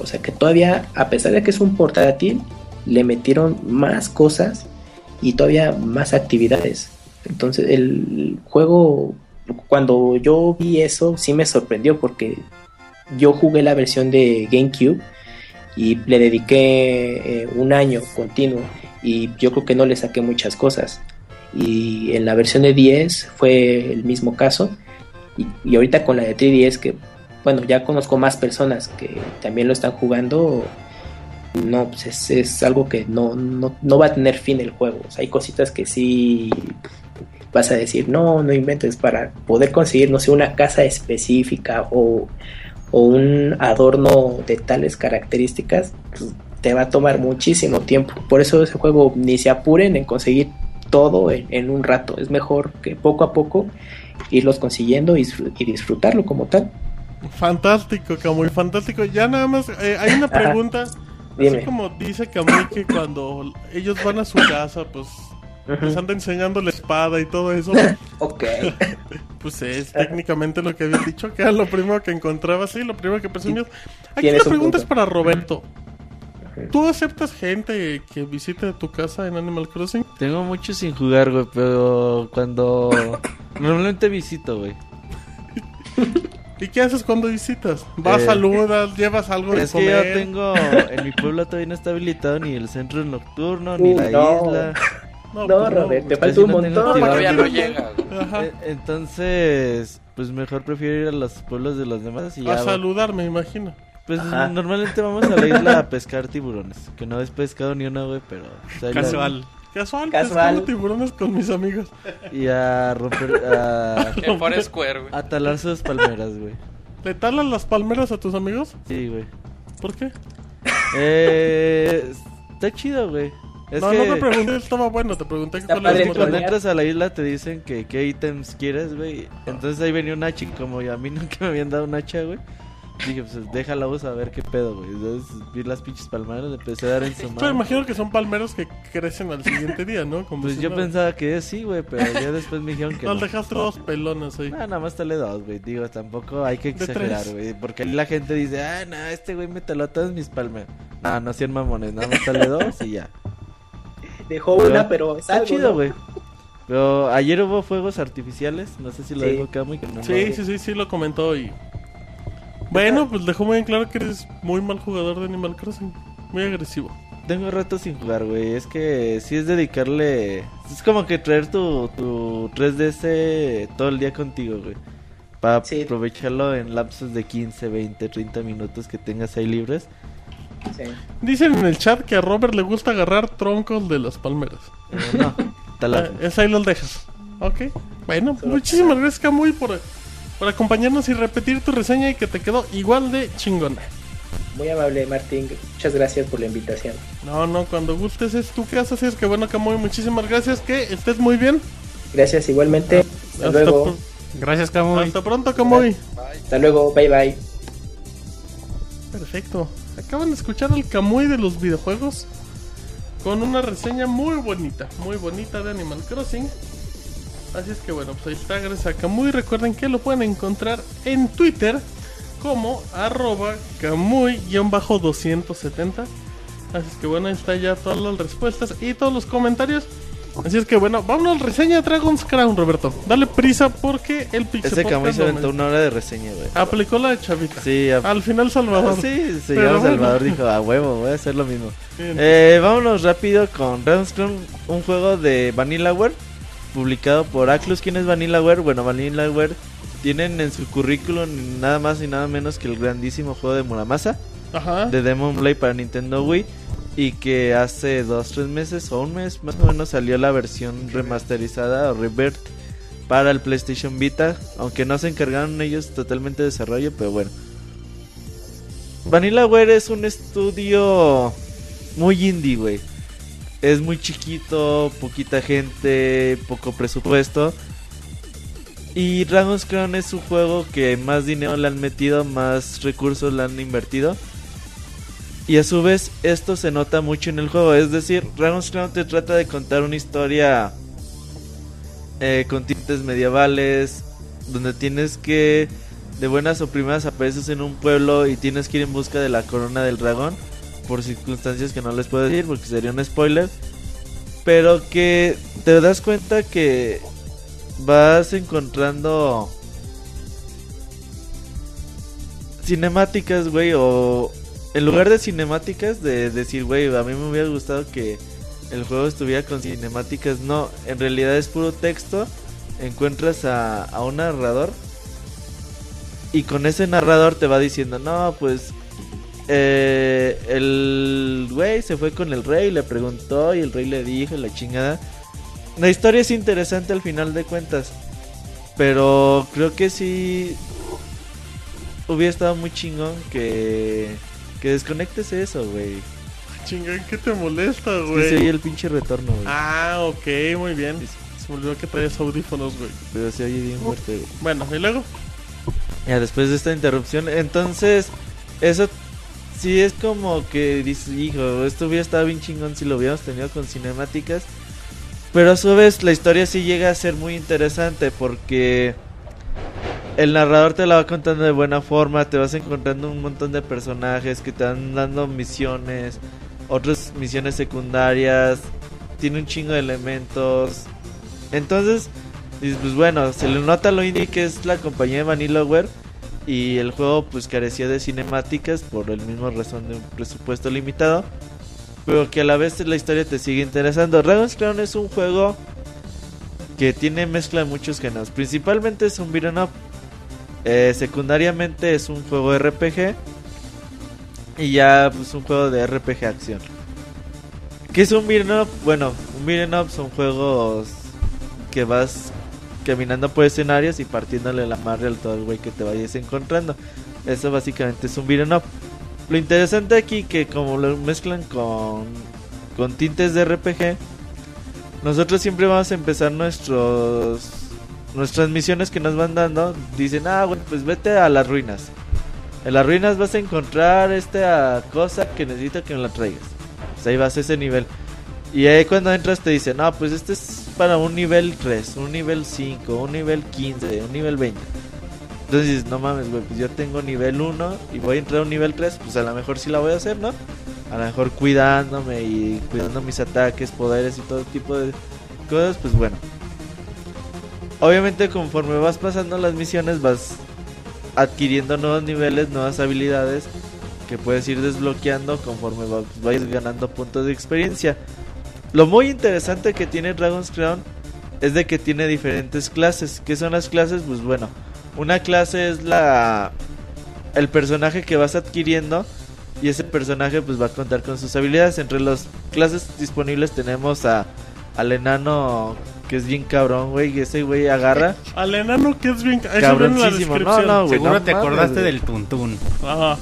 O sea que todavía, a pesar de que es un portátil, le metieron más cosas y todavía más actividades. Entonces el juego, cuando yo vi eso, sí me sorprendió porque yo jugué la versión de GameCube y le dediqué eh, un año continuo y yo creo que no le saqué muchas cosas. Y en la versión de 10 fue el mismo caso. Y, y ahorita con la de 3DS que, bueno, ya conozco más personas que también lo están jugando. No, pues es, es algo que no, no, no va a tener fin el juego. Hay cositas que sí vas a decir, no, no inventes para poder conseguir, no sé, una casa específica o, o un adorno de tales características, pues, te va a tomar muchísimo tiempo. Por eso ese juego ni se apuren en conseguir todo en, en un rato. Es mejor que poco a poco irlos consiguiendo y, disfr- y disfrutarlo como tal. Fantástico, Camuy, fantástico. Ya nada más, eh, hay una pregunta. Así como dice Camuy que cuando ellos van a su casa, pues les anda enseñando la espada y todo eso. Ok. Pues es técnicamente lo que habías dicho, que era lo primero que encontrabas, sí, lo primero que presumías. Aquí la un pregunta es para Roberto. ¿Tú aceptas gente que visite tu casa en Animal Crossing? Tengo mucho sin jugar, güey, pero cuando... Normalmente visito, güey. ¿Y qué haces cuando visitas? ¿Vas, Eh, saludas, llevas algo de Es que comer? yo tengo... En mi pueblo todavía no está habilitado ni el centro nocturno, ni Uh, la no. isla. No, No, pues Robert, te pues falta un no montón. Todavía no ¿Para qué llega. güey. Ajá. Eh, Entonces, pues mejor prefiero ir a los pueblos de los demás y A ya... saludar, me imagino. Pues Ajá. normalmente vamos a la isla a pescar tiburones. Que no he pescado ni una, güey, pero... pues, Casual. Casual, Casual. pescando tiburones con mis amigos. Y a romper... A, Forest Square, güey. a talar sus palmeras, güey. ¿Le talan las palmeras a tus amigos? Sí, güey. ¿Por qué? Eh, está chido, güey. Es no, que no te pregunté, estaba bueno, te pregunté Está cuál padre tu cuando entras a la isla te dicen que qué ítems quieres, güey. Entonces ahí venía un hacha y como a mí nunca me habían dado un hacha, güey. Dije, pues déjala vos a ver qué pedo, güey. Entonces vi las pinches palmeras, le empecé a dar en su Pero mano. imagino que son palmeros que crecen al siguiente día, ¿no? Como Pues si yo nada. pensaba que sí, güey, pero ya después me dijeron que No, no. dejaste dos pelones ahí. Ah, nada más tale dos, güey. Digo, tampoco hay que exagerar, güey. Porque ahí la gente dice, ah, no, este güey me taló todas mis palmeras. No, no sean mamones, nada más dale dos y ya. Dejó una, pero es Está algo, chido, ¿no? güey. Pero ayer hubo fuegos artificiales, no sé si lo Sí. dijo Camu y que no. Sí, sí, sí, sí, lo comentó y... Bueno, pues dejó muy en claro que eres muy mal jugador de Animal Crossing. Muy agresivo. Tengo rato sin jugar, güey. Es que sí es dedicarle. Es como que traer tu, tu 3DS todo el día contigo, güey. Para Sí. aprovecharlo en lapsos de 15, 20, 30 minutos que tengas ahí libres. Sí. Dicen en el chat que a Robert le gusta agarrar troncos de las palmeras. Eh, no, talar. Ah, es ahí los dejas. Ok. Bueno, muchísimas gracias, Camuy, por, por acompañarnos y repetir tu reseña y que te quedó igual de chingona. Muy amable, Martín. Muchas gracias por la invitación. No, no, cuando gustes es tu casa, así es que bueno, Camuy, muchísimas gracias, que estés muy bien. Gracias igualmente. Hasta, Hasta, luego. Gracias, Camuy. hasta pronto, Camuy. Hasta luego. Bye bye. Perfecto. Acaban de escuchar al Camuy de los videojuegos con una reseña muy bonita, muy bonita de Animal Crossing. Así es que bueno, pues ahí está, a Camuy. Recuerden que lo pueden encontrar en Twitter como arroba Camuy-270. Así es que bueno, ahí está ya todas las respuestas y todos los comentarios. Así es que bueno, vámonos reseña de Dragon's Crown, Roberto. Dale prisa porque el Pixel Ese Podcast se aventó una hora de reseña, güey. aplicó la de Chavita. Sí, a- Al final Salvador. Ah, sí, bueno. Salvador, dijo, a huevo, voy a hacer lo mismo. Bien. Eh, vámonos rápido con Dragon's Crown, un juego de Vanillaware, publicado por Atlus. ¿Quién es Vanillaware? Bueno, Vanillaware tienen en su currículum nada más y nada menos que el grandísimo juego de Muramasa, Ajá. de Demon Blade para Nintendo Wii. Y que hace dos, tres meses o un mes más o menos salió la versión remasterizada o revert para el PlayStation Vita. Aunque no se encargaron ellos totalmente de desarrollo, pero bueno. Vanillaware es un estudio muy indie, güey. Es muy chiquito, poquita gente, poco presupuesto. Y Dragon's Crown es un juego que más dinero le han metido, más recursos le han invertido. Y a su vez esto se nota mucho en el juego. Es decir, Dragon's Crown te trata de contar una historia eh, con tintes medievales. Donde tienes que, de buenas o primeras, apareces en un pueblo y tienes que ir en busca de la corona del dragón. Por circunstancias que no les puedo decir porque sería un spoiler. Pero que te das cuenta que vas encontrando cinemáticas, güey, o en lugar de cinemáticas de decir, güey, a mí me hubiera gustado que el juego estuviera con cinemáticas, no, en realidad es puro texto, encuentras a, a un narrador y con ese narrador te va diciendo, no, pues eh, el güey se fue con el rey, le preguntó y el rey le dijo la chingada. La historia es interesante al final de cuentas. Pero creo que sí hubiera estado muy chingón que, que desconectes eso, güey. Chinga, ¿qué te molesta, Es que güey? se oye el pinche retorno, güey. Ah, ok, muy bien. Se me olvidó que traías audífonos, güey. Pero se oye bien fuerte, güey. Bueno, y luego. Ya después de esta interrupción, entonces eso sí es como que dices, hijo, esto hubiera estado bien chingón si lo hubiéramos tenido con cinemáticas. Pero a su vez la historia sí llega a ser muy interesante porque el narrador te la va contando de buena forma, te vas encontrando un montón de personajes que te van dando misiones, otras misiones secundarias, tiene un chingo de elementos. Entonces, pues bueno, se le nota lo indie que es la compañía de Vanillaware y el juego pues carecía de cinemáticas por el mismo razón de un presupuesto limitado, pero que a la vez la historia te sigue interesando. Dragon's Crown es un juego que tiene mezcla de muchos géneros, principalmente es un beat'em up, eh, secundariamente es un juego RPG y ya pues un juego de RPG acción. ¿Qué es un beat'em up? Bueno, un beat'em up son juegos que vas caminando por escenarios y partiéndole la madre al todo el güey que te vayas encontrando. Eso básicamente es un beat'em up. Lo interesante aquí que como lo mezclan con, con tintes de RPG, nosotros siempre vamos a empezar nuestros nuestras misiones que nos van dando. Dicen, ah, bueno, pues vete a las ruinas. En las ruinas vas a encontrar esta cosa que necesito que me la traigas. Pues ahí vas a ese nivel. Y ahí cuando entras te dicen, no, pues este es para un nivel 3, un nivel 5, un nivel 15, un nivel 20. Entonces dices, no mames, güey, pues yo tengo nivel 1 y voy a entrar a un nivel 3, pues a lo mejor sí la voy a hacer, ¿no? A lo mejor cuidándome y cuidando mis ataques, poderes y todo tipo de cosas, pues bueno. Obviamente conforme vas pasando las misiones vas adquiriendo nuevos niveles, nuevas habilidades que puedes ir desbloqueando conforme va- vayas ganando puntos de experiencia. Lo muy interesante que tiene Dragon's Crown es de que tiene diferentes clases. ¿Qué son las clases? Pues bueno, una clase es la el personaje que vas adquiriendo y ese personaje pues va a contar con sus habilidades. Entre las clases disponibles tenemos a al enano que es bien cabrón, güey, y ese güey agarra Al enano que es bien. La cabroncísimo. No, descripción. no, güey. Seguro no te mames, acordaste güey. del tuntún. Ajá.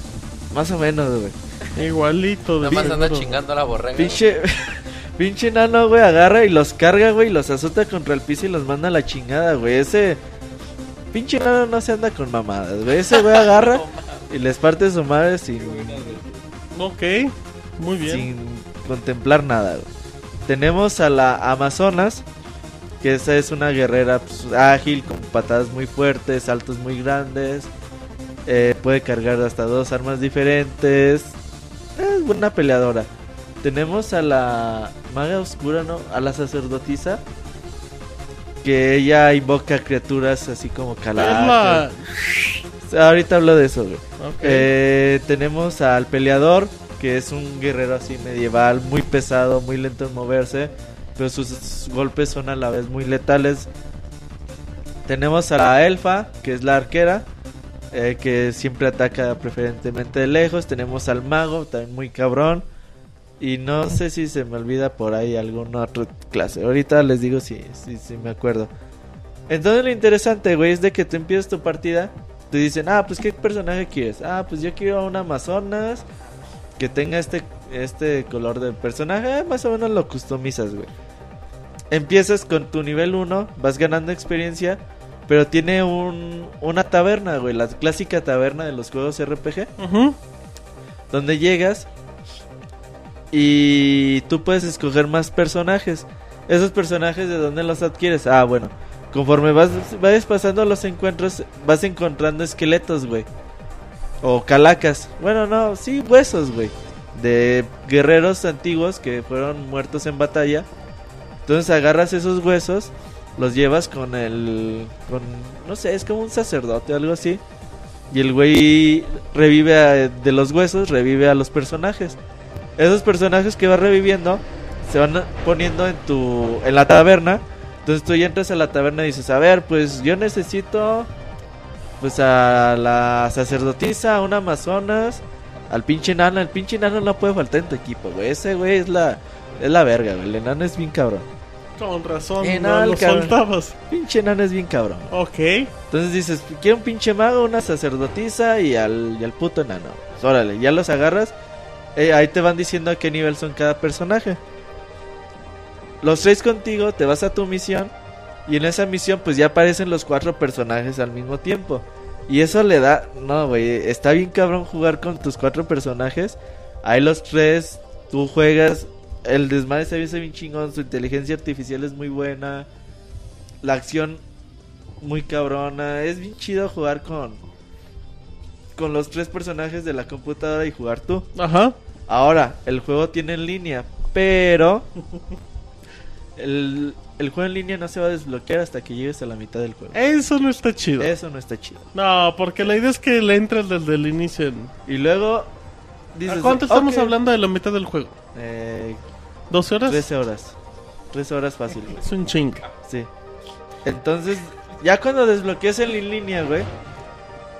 Más o menos, güey. Igualito. Nada más anda chingando a la borrega. Pinche pinche enano, güey, agarra y los carga, güey, y los azota contra el piso y los manda a la chingada, güey. Ese pinche enano no se anda con mamadas, güey. Ese güey agarra y les parte su madre sin Ok. Muy bien. sin contemplar nada. güey. Tenemos a la Amazonas, que esa es una guerrera pues, ágil, con patadas muy fuertes, saltos muy grandes. eh, puede cargar hasta dos armas diferentes. Es buena peleadora. Tenemos a la maga oscura, ¿no? A la sacerdotisa. Que ella invoca criaturas así como la... Ahorita hablo de eso, güey. Eh, tenemos al peleador, que es un guerrero así medieval, muy pesado, muy lento en moverse, pero sus golpes son a la vez muy letales. Tenemos a la elfa, que es la arquera, eh, que siempre ataca preferentemente de lejos. Tenemos al mago, también muy cabrón. Y no sé si se me olvida por ahí alguna otra clase. Ahorita les digo si, si, me acuerdo. Entonces lo interesante, güey, es de que tú empiezas tu partida. Te dicen, ah, pues qué personaje quieres. Ah, pues yo quiero a una Amazonas que tenga este, este color de personaje. Ah, más o menos lo customizas, güey. Empiezas con tu nivel 1, vas ganando experiencia. Pero tiene un, una taberna, güey, la clásica taberna de los juegos RPG. Donde llegas y tú puedes escoger más personajes. Esos personajes de dónde los adquieres. Ah, bueno. Conforme vas vayas pasando los encuentros, vas encontrando esqueletos, güey. O calacas. Bueno, no, sí, huesos, güey. De guerreros antiguos que fueron muertos en batalla. Entonces agarras esos huesos, los llevas con el... con... no sé, es como un sacerdote o algo así. Y el güey revive a- de los huesos, revive a los personajes. Esos personajes que vas reviviendo se van poniendo en tu en la taberna. Entonces tú ya entras a la taberna y dices, a ver, pues yo necesito pues a la sacerdotisa, a una amazonas, al pinche enano. El pinche enano no puede faltar en tu equipo, güey. Ese güey es la es la verga, güey. El enano es bien cabrón. Con razón, Eh, no lo soltabas. Pinche enano es bien cabrón. Ok. Entonces dices, quiero un pinche mago, una sacerdotisa y al, y al puto enano. Pues, órale, ya los agarras. Eh, ahí te van diciendo a qué nivel son cada personaje. Los traes contigo, te vas a tu misión. Y en esa misión, pues ya aparecen los cuatro personajes al mismo tiempo. Y eso le da. No, güey. Está bien cabrón jugar con tus cuatro personajes. Ahí los tres, tú juegas. El desmadre se ve bien chingón. Su inteligencia artificial es muy buena. La acción muy cabrona. Es bien chido jugar con con los tres personajes de la computadora y jugar tú. Ajá. Ahora, el juego tiene en línea, pero el, el juego en línea no se va a desbloquear hasta que llegues a la mitad del juego. Eso no está chido. Eso no está chido. No, porque la idea es que le entres desde el inicio. en- Y luego ¿A dices, cuánto estamos hablando de la mitad del juego? Eh, ¿12 horas? 13 horas. 13 horas fácil, güey. Es un ching. Sí. Entonces, ya cuando desbloqueas el en línea, güey,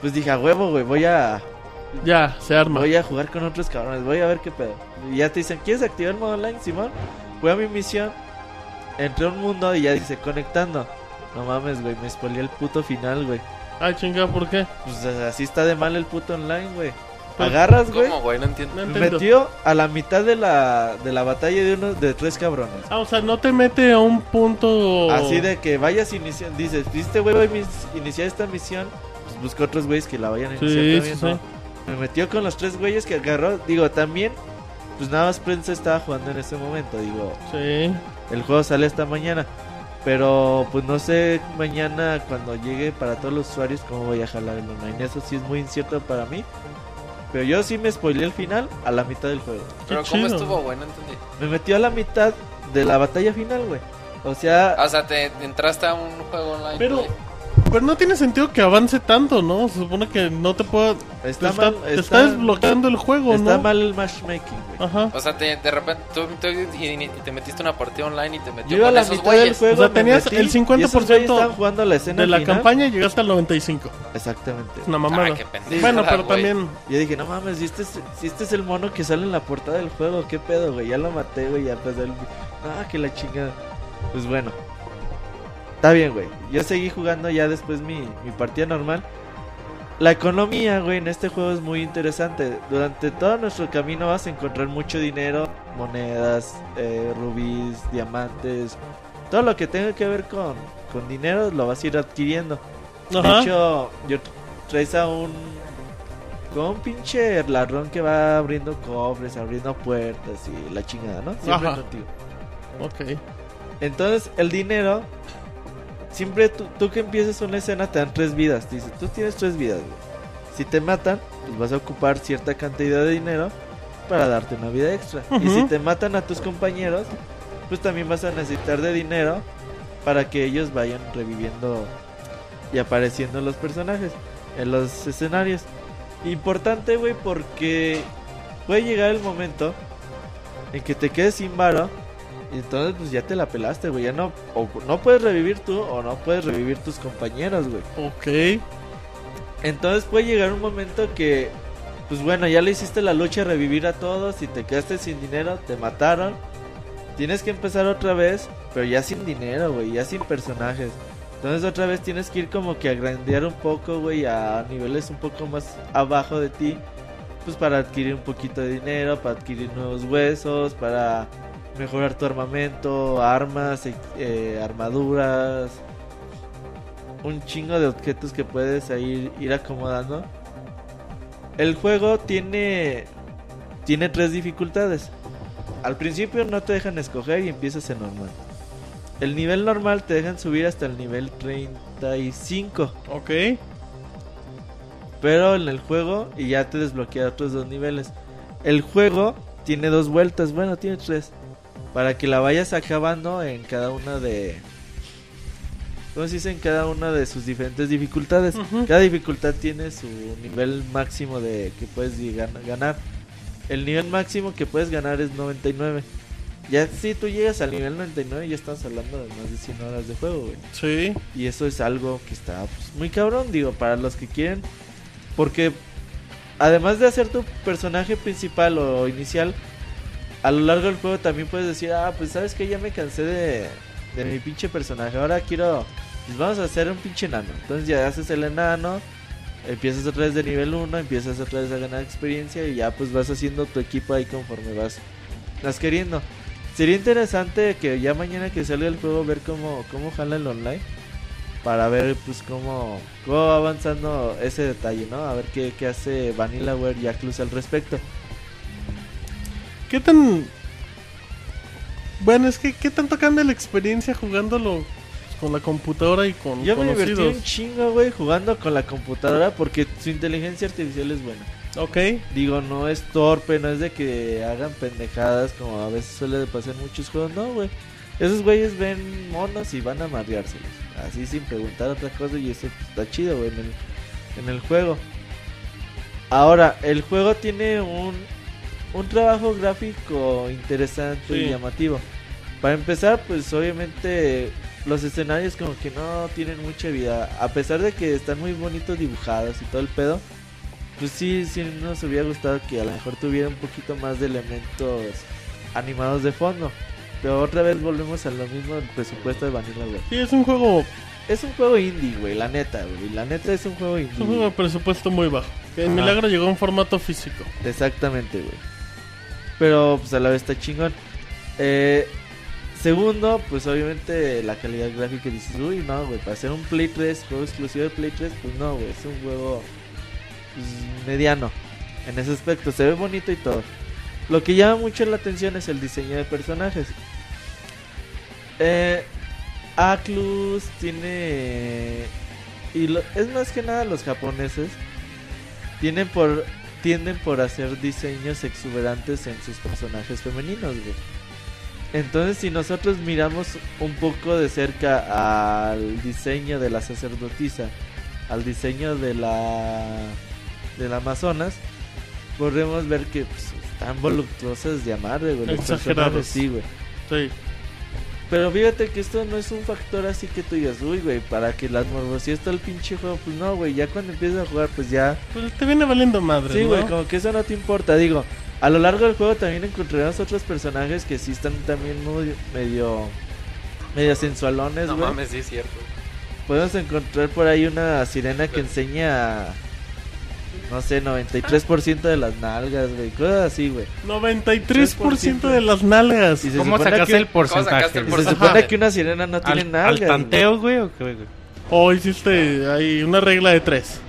pues dije, a huevo, güey, voy a Ya, se arma. Voy a jugar con otros cabrones, voy a ver qué pedo. Y ya te dicen, ¿quieres activar el modo online, Simón? Fui a mi misión, entré a un mundo y ya dice, conectando. No mames, güey, me spoileé el puto final, güey. Ah, chinga, ¿por qué? Pues así está de mal el puto online, güey. Agarras, güey, ¿Cómo, güey? No entiendo. No entiendo. metió a la mitad de la, de la batalla de uno de tres cabrones. Ah, o sea, no te mete a un punto... Así de que vayas iniciando, dices, ¿viste, güey, voy a iniciar esta misión? Pues busca otros güeyes que la vayan a Sí, iniciar sí, también, sí. ¿no? Me metió con los tres güeyes que agarró. Digo, también, pues nada más Prensa estaba jugando en ese momento. Digo, Sí. el juego sale esta mañana. Pero pues no sé mañana cuando llegue para todos los usuarios cómo voy a jalar el online. Eso sí es muy incierto para mí. Pero yo sí me spoileé el final a la mitad del juego. Pero ¿cómo chido. estuvo, güey? No entendí. Me metió a la mitad de la batalla final, güey. O sea, O sea, te entraste a un juego online. Pero, güey. Pero no tiene sentido que avance tanto, ¿no? Se supone que no te pueda... te está, está, te está, está desbloqueando el juego, está ¿no? mal el matchmaking, güey. Ajá. O sea, te, de repente tú, tú- y, y te metiste una partida online y te Yo metió a con la esos mitad del güeyes. juego. O sea, tenías metí, el y esos 50% güeyes estaban jugando la escena De la final. campaña y llegaste al 95. Exactamente. Es una mamada. Ah, qué bueno, pero güey. también... Yo dije, no mames, si este, es, si este es el mono que sale en la portada del juego, ¿qué pedo, güey? Ya lo maté, güey, ya pasé el... Ah, que la chingada. Pues bueno. Está bien, güey. Yo seguí jugando ya después mi, mi partida normal. La economía, güey, en este juego es muy interesante. Durante todo nuestro camino vas a encontrar mucho dinero, monedas, eh, rubíes, diamantes. Todo lo que tenga que ver con, con dinero lo vas a ir adquiriendo. De Ajá. hecho, yo traes a un. Con un pinche ladrón que va abriendo cofres, abriendo puertas y la chingada, ¿no? Siempre Ajá. contigo. Ok. Entonces, el dinero. Siempre tú, tú que empiezas una escena te dan tres vidas. Dices, tú tienes tres vidas, güey. Si te matan, pues vas a ocupar cierta cantidad de dinero. para darte una vida extra. Y si te matan a tus compañeros, pues también vas a necesitar de dinero para que ellos vayan reviviendo y apareciendo los personajes en los escenarios. Importante, güey, porque puede llegar el momento en que te quedes sin varo entonces pues ya te la pelaste, güey. Ya no, o no puedes revivir tú o no puedes revivir tus compañeros, güey. Ok. Entonces puede llegar un momento que, pues bueno, ya le hiciste la lucha a revivir a todos y te quedaste sin dinero, te mataron. Tienes que empezar otra vez, pero ya sin dinero, güey, ya sin personajes. Entonces otra vez tienes que ir como que a grandear un poco, güey, a niveles un poco más abajo de ti. Pues para adquirir un poquito de dinero, para adquirir nuevos huesos, para mejorar tu armamento, armas, eh, eh, armaduras, un chingo de objetos que puedes ahí ir acomodando. El juego tiene tiene tres dificultades. Al principio no te dejan escoger y empiezas en normal. El nivel normal te dejan subir hasta el nivel 35, Ok. pero en el juego y ya te desbloquea otros dos niveles. El juego tiene dos vueltas, bueno, tiene tres. Para que la vayas acabando en cada una de... ¿Cómo se dice? En cada una de sus diferentes dificultades. Cada dificultad tiene su nivel máximo de que puedes llegar- ganar. El nivel máximo que puedes ganar es 99. Ya si tú llegas al nivel 99 ya estás hablando de más de 100 horas de juego, güey. Sí. Y eso es algo que está pues, muy cabrón, digo, para los que quieren. Porque además de hacer tu personaje principal o inicial, a lo largo del juego también puedes decir, ah, pues sabes que ya me cansé de, de mi pinche personaje. Ahora quiero, pues vamos a hacer un pinche enano. Entonces ya haces el enano, empiezas otra vez de nivel 1, empiezas otra vez a ganar experiencia y ya pues vas haciendo tu equipo ahí conforme vas, vas queriendo. Sería interesante que ya mañana que salga el juego ver cómo, cómo jala el online. Para ver pues cómo, cómo va avanzando ese detalle, ¿no? A ver qué, qué hace Vanillaware y Atlus al respecto. ¿Qué tan... Bueno, es que ¿qué tanto cambia la experiencia jugándolo con la computadora y con Yo me divertí conocidos? un chingo, güey, jugando con la computadora porque su inteligencia artificial es buena. Ok. Digo, no es torpe, no es de que hagan pendejadas como a veces suele pasar en muchos juegos, no, güey. Esos güeyes ven monos y van a mareárselos. Así sin preguntar otra cosa y eso está chido, güey, en el, en el juego. Ahora, el juego tiene un, un trabajo gráfico interesante Sí. y llamativo. Para empezar, pues obviamente los escenarios como que no tienen mucha vida. A pesar de que están muy bonitos dibujados y todo el pedo. Pues sí, sí nos hubiera gustado que a lo mejor tuviera un poquito más de elementos animados de fondo. Pero otra vez volvemos a lo mismo del presupuesto de Vanilla Ware. Sí, es un juego, Es un juego indie, güey, la neta, güey. La neta es un juego indie. es un juego de presupuesto muy bajo. Ajá. Milagro llegó en formato físico. Exactamente, güey. Pero pues a la vez está chingón. Eh, segundo, pues obviamente la calidad gráfica dices, uy, no, güey, para hacer un Play 3, juego exclusivo de Play 3, pues no, güey, es un juego pues, mediano. En ese aspecto, se ve bonito y todo. Lo que llama mucho la atención es el diseño de personajes. Eh, Atlus tiene... Y lo- es más que nada los japoneses tienen por tienden por hacer diseños exuberantes en sus personajes femeninos, güey. Entonces, si nosotros miramos un poco de cerca al diseño de la sacerdotisa, al diseño de la Amazonas, podremos ver que pues, están voluptuosas de amar, güey. Exagerados. Sí, güey. Sí. Pero fíjate que esto no es un factor así que tú digas, uy, güey, para que las morbosidades todo el pinche juego, pues no, güey, ya cuando empiezas a jugar, pues ya Pues te viene valiendo madre, Sí, ¿no? güey, como que eso no te importa. Digo, a lo largo del juego también encontrarás otros personajes que sí están también muy medio medio sensualones, No güey. mames, sí es cierto. Podemos encontrar por ahí una sirena que enseña no sé, 93% de las nalgas, güey, cosas así, güey. 93% de las nalgas. Y se ¿Cómo sacaste que- el porcentaje? Y se supone que una sirena no tiene ¿Al, al nalgas. güey. tanteo, güey? ¿O qué, güey? O hiciste ahí una regla de 3.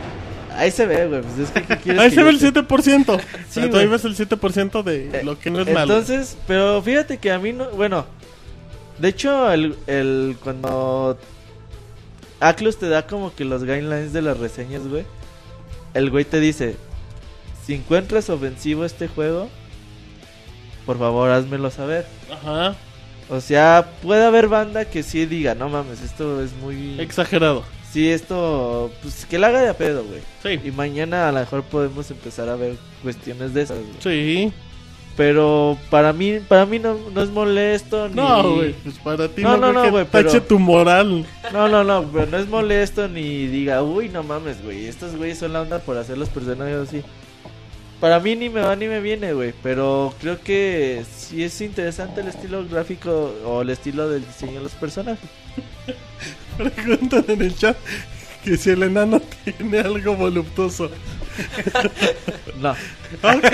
Ahí se ve, güey, pues es que ¿qué quieres Ahí que se ve el te- 7%. Sí, tú ahí ves el 7% de Eh, lo que no es malo. Entonces, pero fíjate que a mí no, bueno, de hecho el, el cuando Atlus te da como que los guidelines de las reseñas, güey, el güey te dice, si encuentras ofensivo este juego, por favor, házmelo saber. Ajá. O sea, puede haber banda que sí diga, no mames, esto es muy... Exagerado. Sí, esto, pues que la haga de a pedo, güey. Sí. Y mañana a lo mejor podemos empezar a ver cuestiones de esas, güey. Sí. Pero para mí, para mí no, no es molesto ni... No, güey. Pues para ti No, no, no, no, güey, tache pero- tu moral. No, no, no, pero no es molesto ni diga, uy, no mames, güey, estos güeyes son la onda por hacer los personajes así. Para mí ni me va ni me viene, güey, pero creo que sí es interesante el estilo gráfico o el estilo del diseño de los personajes. Preguntan en el chat que si el enano tiene algo voluptuoso. No, Ok.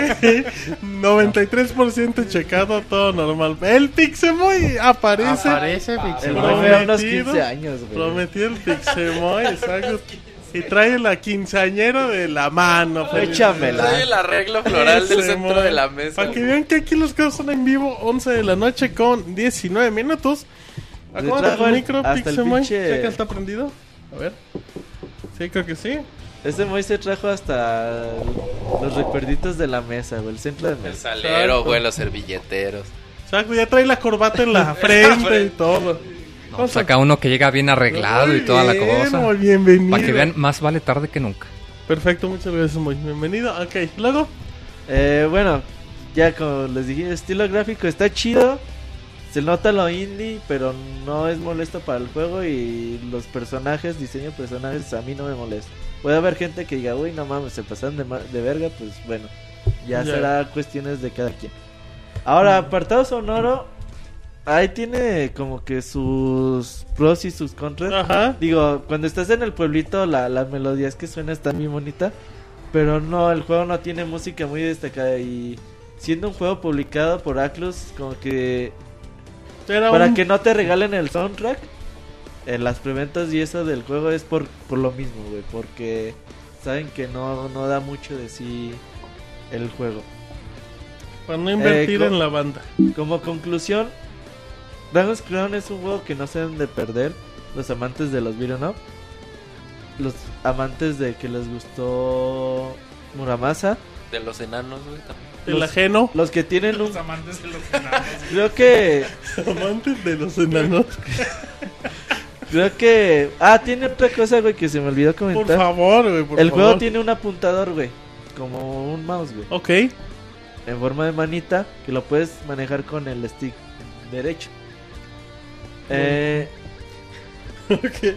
93% checado, todo normal. El Pixemoy aparece. Aparece. Prometido. me da unos 15 años, güey. Prometió el Pixemoy, exacto. Y trae la quinceañera de la mano. Échamela. Soy el arreglo floral del Pixemoy. centro de la mesa. Para que vean que aquí los cosas son en vivo, 11 de la noche con 19 minutos. Tu el- micro, Pixemoy. Checa, ¿está prendido? A ver. Sí, creo que sí. Este Moy se trajo hasta los recuerditos de la mesa, güey, el centro de El mesa. salero, Exacto. güey, los servilleteros. Exacto, ya trae la corbata en la frente y todo. No, pues acá uno que llega bien arreglado y toda la cosa. muy bienvenido. Para que vean, más vale tarde que nunca. Perfecto, muchas gracias, muy bienvenido. Ok, luego. Eh, bueno, ya como les dije, el estilo gráfico está chido. Se nota lo indie, pero no es molesto para el juego. Y los personajes, diseño de personajes, a mí no me molesta. Puede haber gente que diga, uy, no mames, se pasan de, de verga. Pues bueno, ya, será cuestiones de cada quien. Ahora, apartado sonoro, ahí tiene como que sus pros y sus contras. Ajá. Digo, cuando estás en el pueblito, la, la melodía es que suena está muy bonita. Pero no, el juego no tiene música muy destacada. Y siendo un juego publicado por Atlus, como que. Era Para un- que no te regalen el soundtrack, en las preventas y eso del juego es por, por lo mismo, güey. Porque saben que no, no da mucho de sí el juego. Para no invertir Eh, en la banda. Como conclusión, Dragon's Crown es un juego que no se deben de perder los amantes de los up, los amantes de que les gustó Muramasa, De los enanos, güey. también. El los- ajeno. los que tienen un... amantes de los enanos. Creo que... Amantes de los enanos. Creo que... Ah, tiene otra cosa, güey, que se me olvidó Por comentar. favor, güey, por El favor. juego tiene un apuntador, güey, como un mouse, güey, Ok. en forma de manita, que lo puedes manejar con el stick derecho. Eh, ok.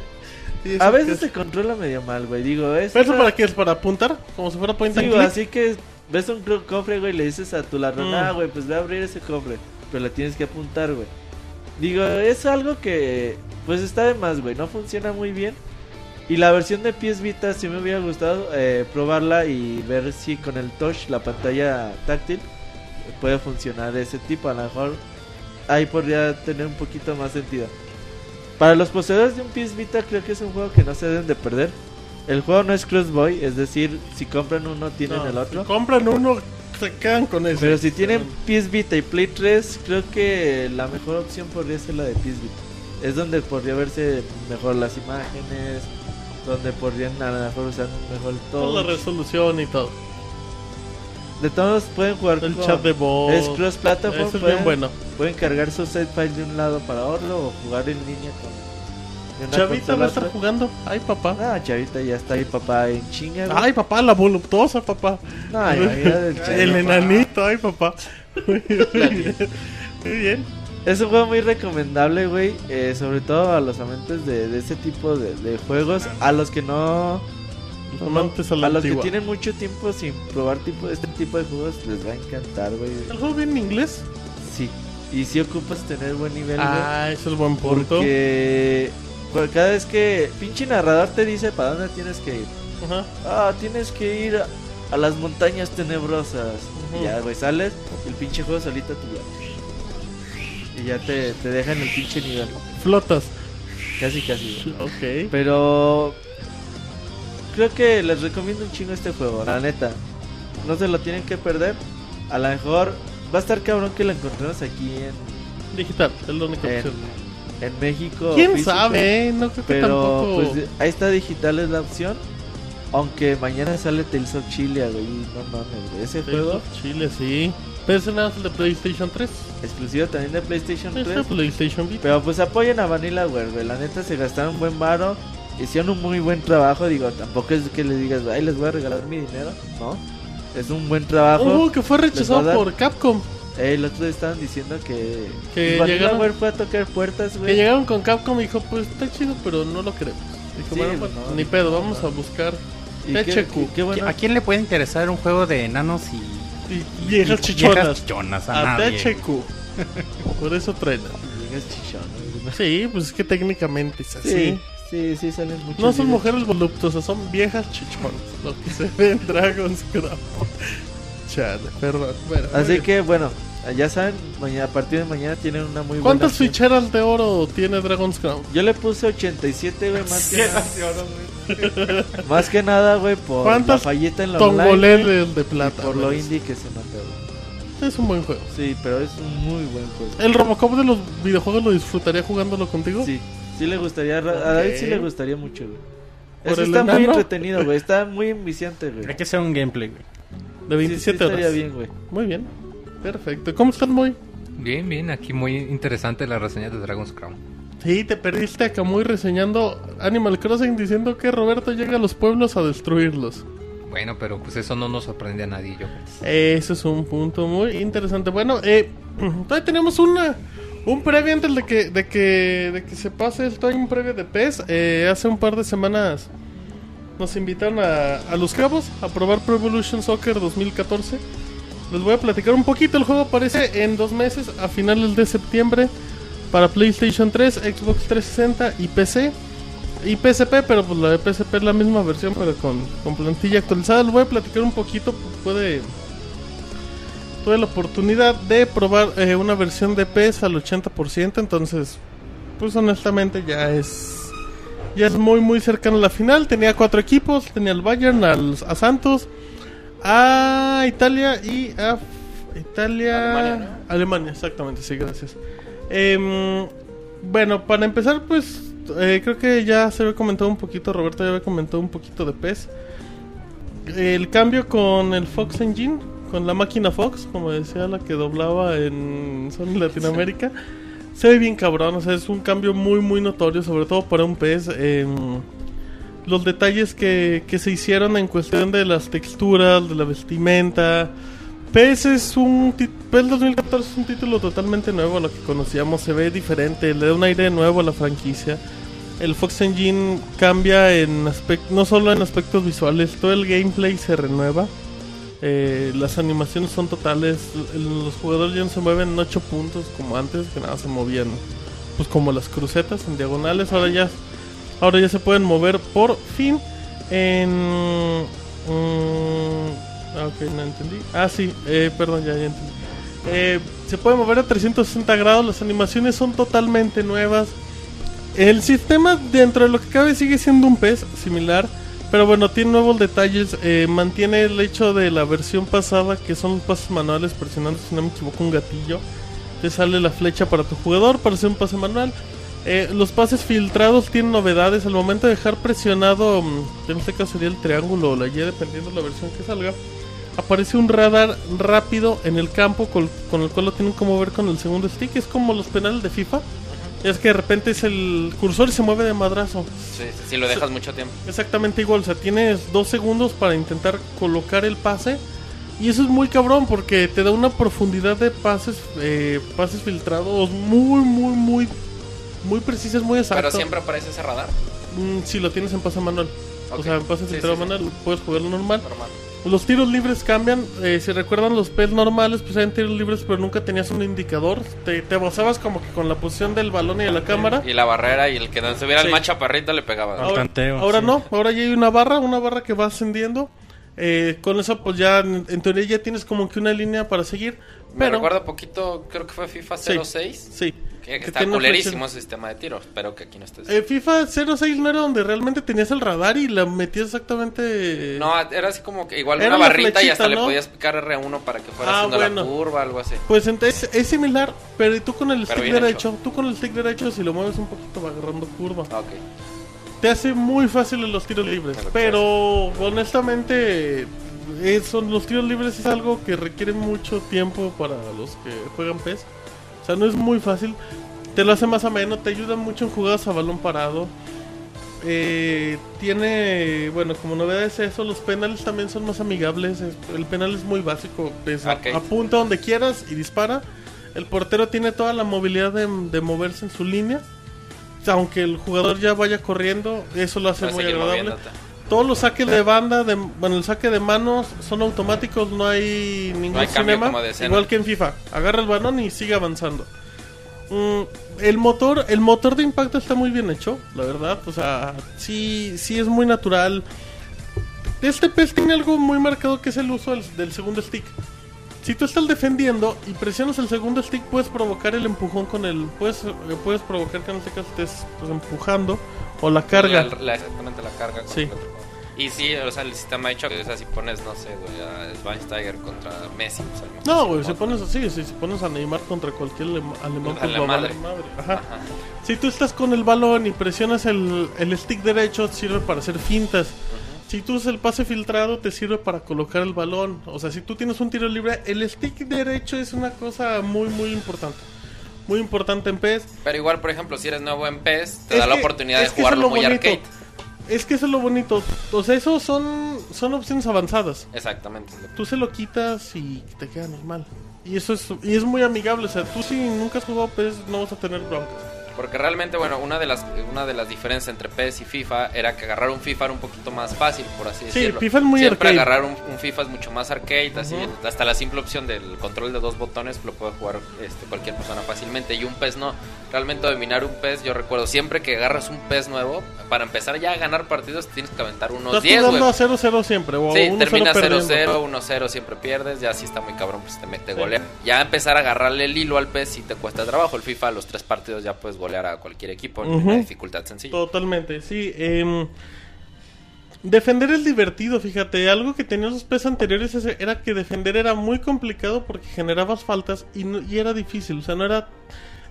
A veces es- se controla medio mal, güey. Digo, es. ¿Pero eso para qué es? ¿Para apuntar? Como si fuera point Sí, and click. así que ves un cofre, güey, y le dices a tu ladrón, Mm. ah, güey, pues ve a abrir ese cofre. Pero le tienes que apuntar, güey. Digo, es algo que, pues está de más, güey. No funciona muy bien. Y la versión de PS Vita sí me hubiera gustado eh, probarla y ver si con el touch, la pantalla táctil, puede funcionar de ese tipo. A lo mejor ahí podría tener un poquito más sentido. Para los poseedores de un PS Vita creo que es un juego que no se deben de perder. El juego no es crossboy, es decir, si compran uno tienen No, el otro. Si compran uno, con. Pero si tienen PS Vita y Play 3, creo que la mejor opción podría ser la de PS Vita. Es donde podría verse mejor las imágenes, donde podrían a lo mejor usar mejor Con la todo. resolución y todo. De todos pueden jugar El con- chat de voz. Es cross platform, Eso es pueden, bien bueno. pueden cargar su save file de un lado para otro o jugar en línea con Chavita va a estar jugando. Ay, papá. Ah, Chavita ya está ahí papá en chinga. güey. Ay, papá, la voluptuosa, papá. No, imagínate el Chavita. El enanito, ay, papá. Muy bien. Muy bien. Es un juego muy recomendable, güey. eh, sobre todo a los amantes de, de ese tipo de, de juegos. A los que no. Amantes a la los que tienen mucho tiempo sin probar tipo este tipo de juegos, les va a encantar, güey. ¿El juego viene en inglés? Sí. Y si ocupas tener buen nivel, güey. Ah, eso es buen punto. Porque por cada vez que pinche narrador te dice para dónde tienes que ir. Ajá. Ah, tienes que ir a, las montañas tenebrosas. Y ya, güey, sales y el pinche juego solito te ya. Y ya te, te deja en el pinche nivel. Flotas. Casi, casi. güey. Ok. Pero creo que les recomiendo un chingo este juego, la neta. No se lo tienen que perder. A lo mejor va a estar cabrón que lo encontremos aquí en, Digital, es la única opción. en México. ¿Quién físico. sabe? eh? No creo que Pero tampoco. pues ahí está digital es la opción. Aunque mañana sale Tales of Chile, güey. No mames, güey. Ese Tales juego of Chile, sí. Pero ese nada es el de PlayStation 3. Exclusivo también de PlayStation Este 3. PlayStation Vita. Pero pues apoyen a Vanillaware, güey. La neta se gastaron un buen varo. Hicieron un muy buen trabajo. Digo, tampoco es que le digas, ay, les voy a regalar mi dinero. No. Es un buen trabajo. Uh, que fue Les rechazado por Capcom. Eh, el otro día estaban diciendo que. Que pues, llegaron- fue a tocar puertas, Que güey. llegaron con Capcom y dijo, pues está chido, pero no lo queremos. Dijo, Sí, bueno, bueno, no, ni pedo, no, vamos no. a buscar Y qué, THQ. qué- qué bueno. ¿A quién le puede interesar un juego de enanos y y viejas y chichonas. viejas chichonas? A, A nadie. THQ. Por eso traen. Llegas chichón, güey. Sí, pues es que técnicamente es así. Sí, sí, sí, salen muchos. No son videos. mujeres voluptuosas, son viejas chichonas. Lo que se ve en Dragon's Crown. Chale, perdón. Bueno, Así que bueno, ya saben, mañana, a partir de mañana tienen una muy buena. ¿Cuántas opción. ficheras de oro tiene Dragon's Crown? Yo le puse 87, güey, más que nada. más que nada, güey, por la ¿Cuántas fallita en la online. de y plata. por lo indie que se mata, güey. Es un buen juego. Sí, pero es un muy buen juego. ¿El Robocop de los videojuegos lo disfrutaría jugándolo contigo? Sí, sí le gustaría, a David sí le gustaría mucho, güey. ¿Por Eso está muy entretenido, güey, está muy enviciante, güey. Hay que hacer un gameplay, güey. De Sí, sí 27 estaría horas. bien, güey. Muy bien. Perfecto. ¿Cómo están, muy? Bien, bien, aquí muy interesante la reseña de Dragon's Crown. Sí, te perdiste acá muy reseñando Animal Crossing diciendo que Roberto llega a los pueblos a destruirlos. Bueno, pero pues eso no nos sorprende a nadie, yo. Eso es un punto muy interesante. Bueno, eh, todavía tenemos una un previo antes de que de que de que se pase esto. Hay un previo de PES. Eh, hace un par de semanas nos invitaron a, a Los Cabos a probar Pro Evolution Soccer 2014. Les voy a platicar un poquito. El juego aparece en dos meses, a finales de septiembre, para PlayStation 3, Xbox 360 y PC. Y PSP, pero pues la de PSP es la misma versión, pero con, con plantilla actualizada. Les voy a platicar un poquito. Puede. Tuve la oportunidad de probar eh, una versión de PS al 80%. Entonces, pues honestamente ya es. Ya es muy, muy cercano a la final. Tenía cuatro equipos: tenía al Bayern, al, a Santos, a Italia y a. Italia. Alemania, Alemania, exactamente, sí, gracias. Em, bueno, para empezar, pues eh, creo que ya se había comentado un poquito, Roberto ya había comentado un poquito de PES. El cambio con el Fox Engine, con la máquina Fox, como decía la que doblaba en Sony Latinoamérica, se ve bien cabrón, o sea, es un cambio muy, muy notorio, sobre todo para un PES. em, los detalles que, que se hicieron en cuestión de las texturas, de la vestimenta. PES es un PES 2014 es un título totalmente nuevo a lo que conocíamos, se ve diferente, le da un aire nuevo a la franquicia. El Fox Engine cambia en aspect- no solo en aspectos visuales, todo el gameplay se renueva. Eh, las animaciones son totales, los jugadores ya no se mueven en 8 puntos como antes, que nada se movían pues como las crucetas en diagonales, ahora ya ahora ya se pueden mover por fin en mm, ah, ok, no entendí. Ah, sí, eh, perdón, ya, ya entendí. Eh, se puede mover a 360 grados, las animaciones son totalmente nuevas. El sistema dentro de lo que cabe sigue siendo un PES similar, pero bueno, tiene nuevos detalles. eh, mantiene el hecho de la versión pasada, que son pases manuales, presionando, si no me equivoco, un gatillo. Te sale la flecha para tu jugador para hacer un pase manual. Eh, los pases filtrados tienen novedades. Al momento de dejar presionado, mm, en este caso sería el triángulo o la Y, dependiendo de la versión que salga, aparece un radar rápido en el campo con, con el cual lo tienen que mover con el segundo stick. Es como los penales de FIFA. Es que de repente es el cursor y se mueve de madrazo. Sí, si lo dejas mucho tiempo. Exactamente igual, o sea, tienes dos segundos para intentar colocar el pase. Y eso es muy cabrón porque te da una profundidad de pases, eh, pases filtrados muy, muy, muy, muy precisas, muy exactos. Pero siempre aparece ese radar. Mm, si lo tienes en pase manual. O sea, en pase Sí, filtrado sí, sí. manual, puedes jugarlo normal. Normal. Los tiros libres cambian. eh, si recuerdan los PES normales, pues eran tiros libres, pero nunca tenías un indicador. Te, te basabas como que con la posición del balón y de la cámara. Y la barrera y el que se viera Sí. el más chaparrito le pegaba. Ahora, tanteo, ahora sí. no, ahora ya hay una barra, una barra que va ascendiendo. Eh, con eso, pues ya en, en teoría ya tienes como que una línea para seguir. Me recuerda poquito, creo que fue FIFA Sí. 06. sí. Que, que está culerísimo ese sistema de tiro. Espero que aquí no estés. Eh, FIFA 06 no era donde realmente tenías el radar y la metías exactamente. No, era así como que igual Era una barrita y flechita, hasta le podías picar R1 para que fuera Ah, haciendo bueno. la curva, algo así. Pues entonces es similar, pero tú con el Pero stick derecho, hecho. tú con el stick derecho, si lo mueves un poquito va agarrando curva. Ah, Ok. Te hace muy fácil los tiros libres. Pero honestamente, eh, son los tiros libres es algo que requiere mucho tiempo para los que juegan PES. Sea, no es muy fácil. Te lo hace más ameno, te ayuda mucho en jugadas a balón parado. Eh, tiene, bueno, como novedad es eso, los penales también son más amigables. es- el penal es muy básico, es apunta donde quieras y dispara. El portero tiene toda la movilidad de, de moverse en su línea. Aunque el jugador ya vaya corriendo, eso lo hace muy agradable. moviéndote. Todos los saques de banda, de, bueno, el saque de manos son automáticos, no hay ningún hay cinema, igual que en FIFA. Agarra el balón y sigue avanzando. Mm, el motor, el motor de impacto está muy bien hecho, la verdad. O sea, sí, sí es muy natural. Este PES tiene algo muy marcado que es el uso del, del segundo stick. Si tú estás defendiendo y presionas el segundo stick, puedes provocar el empujón con el. Puedes, eh, puedes provocar que en este caso estés pues, empujando o la carga. La, la- exactamente la carga. Sí. Y sí, o sea, el sistema ha hecho que, o sea, si pones, no sé, güey, a Schweinsteiger contra Messi, a lo mejor No, güey, si pones así, si, si pones a Neymar contra cualquier alem- alemán, pues la madre. valer madre. Ajá. Ajá. Si tú estás con el balón y presionas el, el stick derecho, sirve para hacer fintas. Si tú usas el pase filtrado, te sirve para colocar el balón. O sea, si tú tienes un tiro libre, el stick derecho es una cosa muy, muy importante. Muy importante en PES. Pero igual, por ejemplo, si eres nuevo en PES, te Es da la oportunidad de jugarlo lo muy bonito. arcade. Es que eso es lo bonito. O sea, esos son, son opciones avanzadas. Exactamente. Tú se lo quitas y te queda normal. Y eso es, y es muy amigable. O sea, tú si nunca has jugado PES, no vas a tener broncas. Porque realmente, bueno, una de las una de las diferencias entre PES y FIFA era que agarrar un FIFA era un poquito más fácil, por así Sí, decirlo. FIFA es muy Siempre arcade. agarrar un, un FIFA es mucho más arcade, así hasta la simple opción del control de dos botones lo puede jugar este, cualquier persona fácilmente y un PES no. Realmente dominar un PES, yo recuerdo siempre que agarras un PES nuevo, para empezar ya a ganar partidos tienes que aventar unos Estás 10, jugando güey. a 0-0 siempre. O Sí, 1-0 termina 0-0, perdiendo. 1-0, siempre pierdes, ya si está muy cabrón, pues te mete Sí. golea. Ya empezar a agarrarle el hilo al PES si te cuesta trabajo. El FIFA, los tres partidos ya puedes golear a cualquier equipo en una dificultad sencilla. Totalmente, sí. em, defender es divertido, fíjate. Algo que tenían los PES anteriores es- era que defender era muy complicado porque generabas faltas y, no- y era difícil. O sea, no era.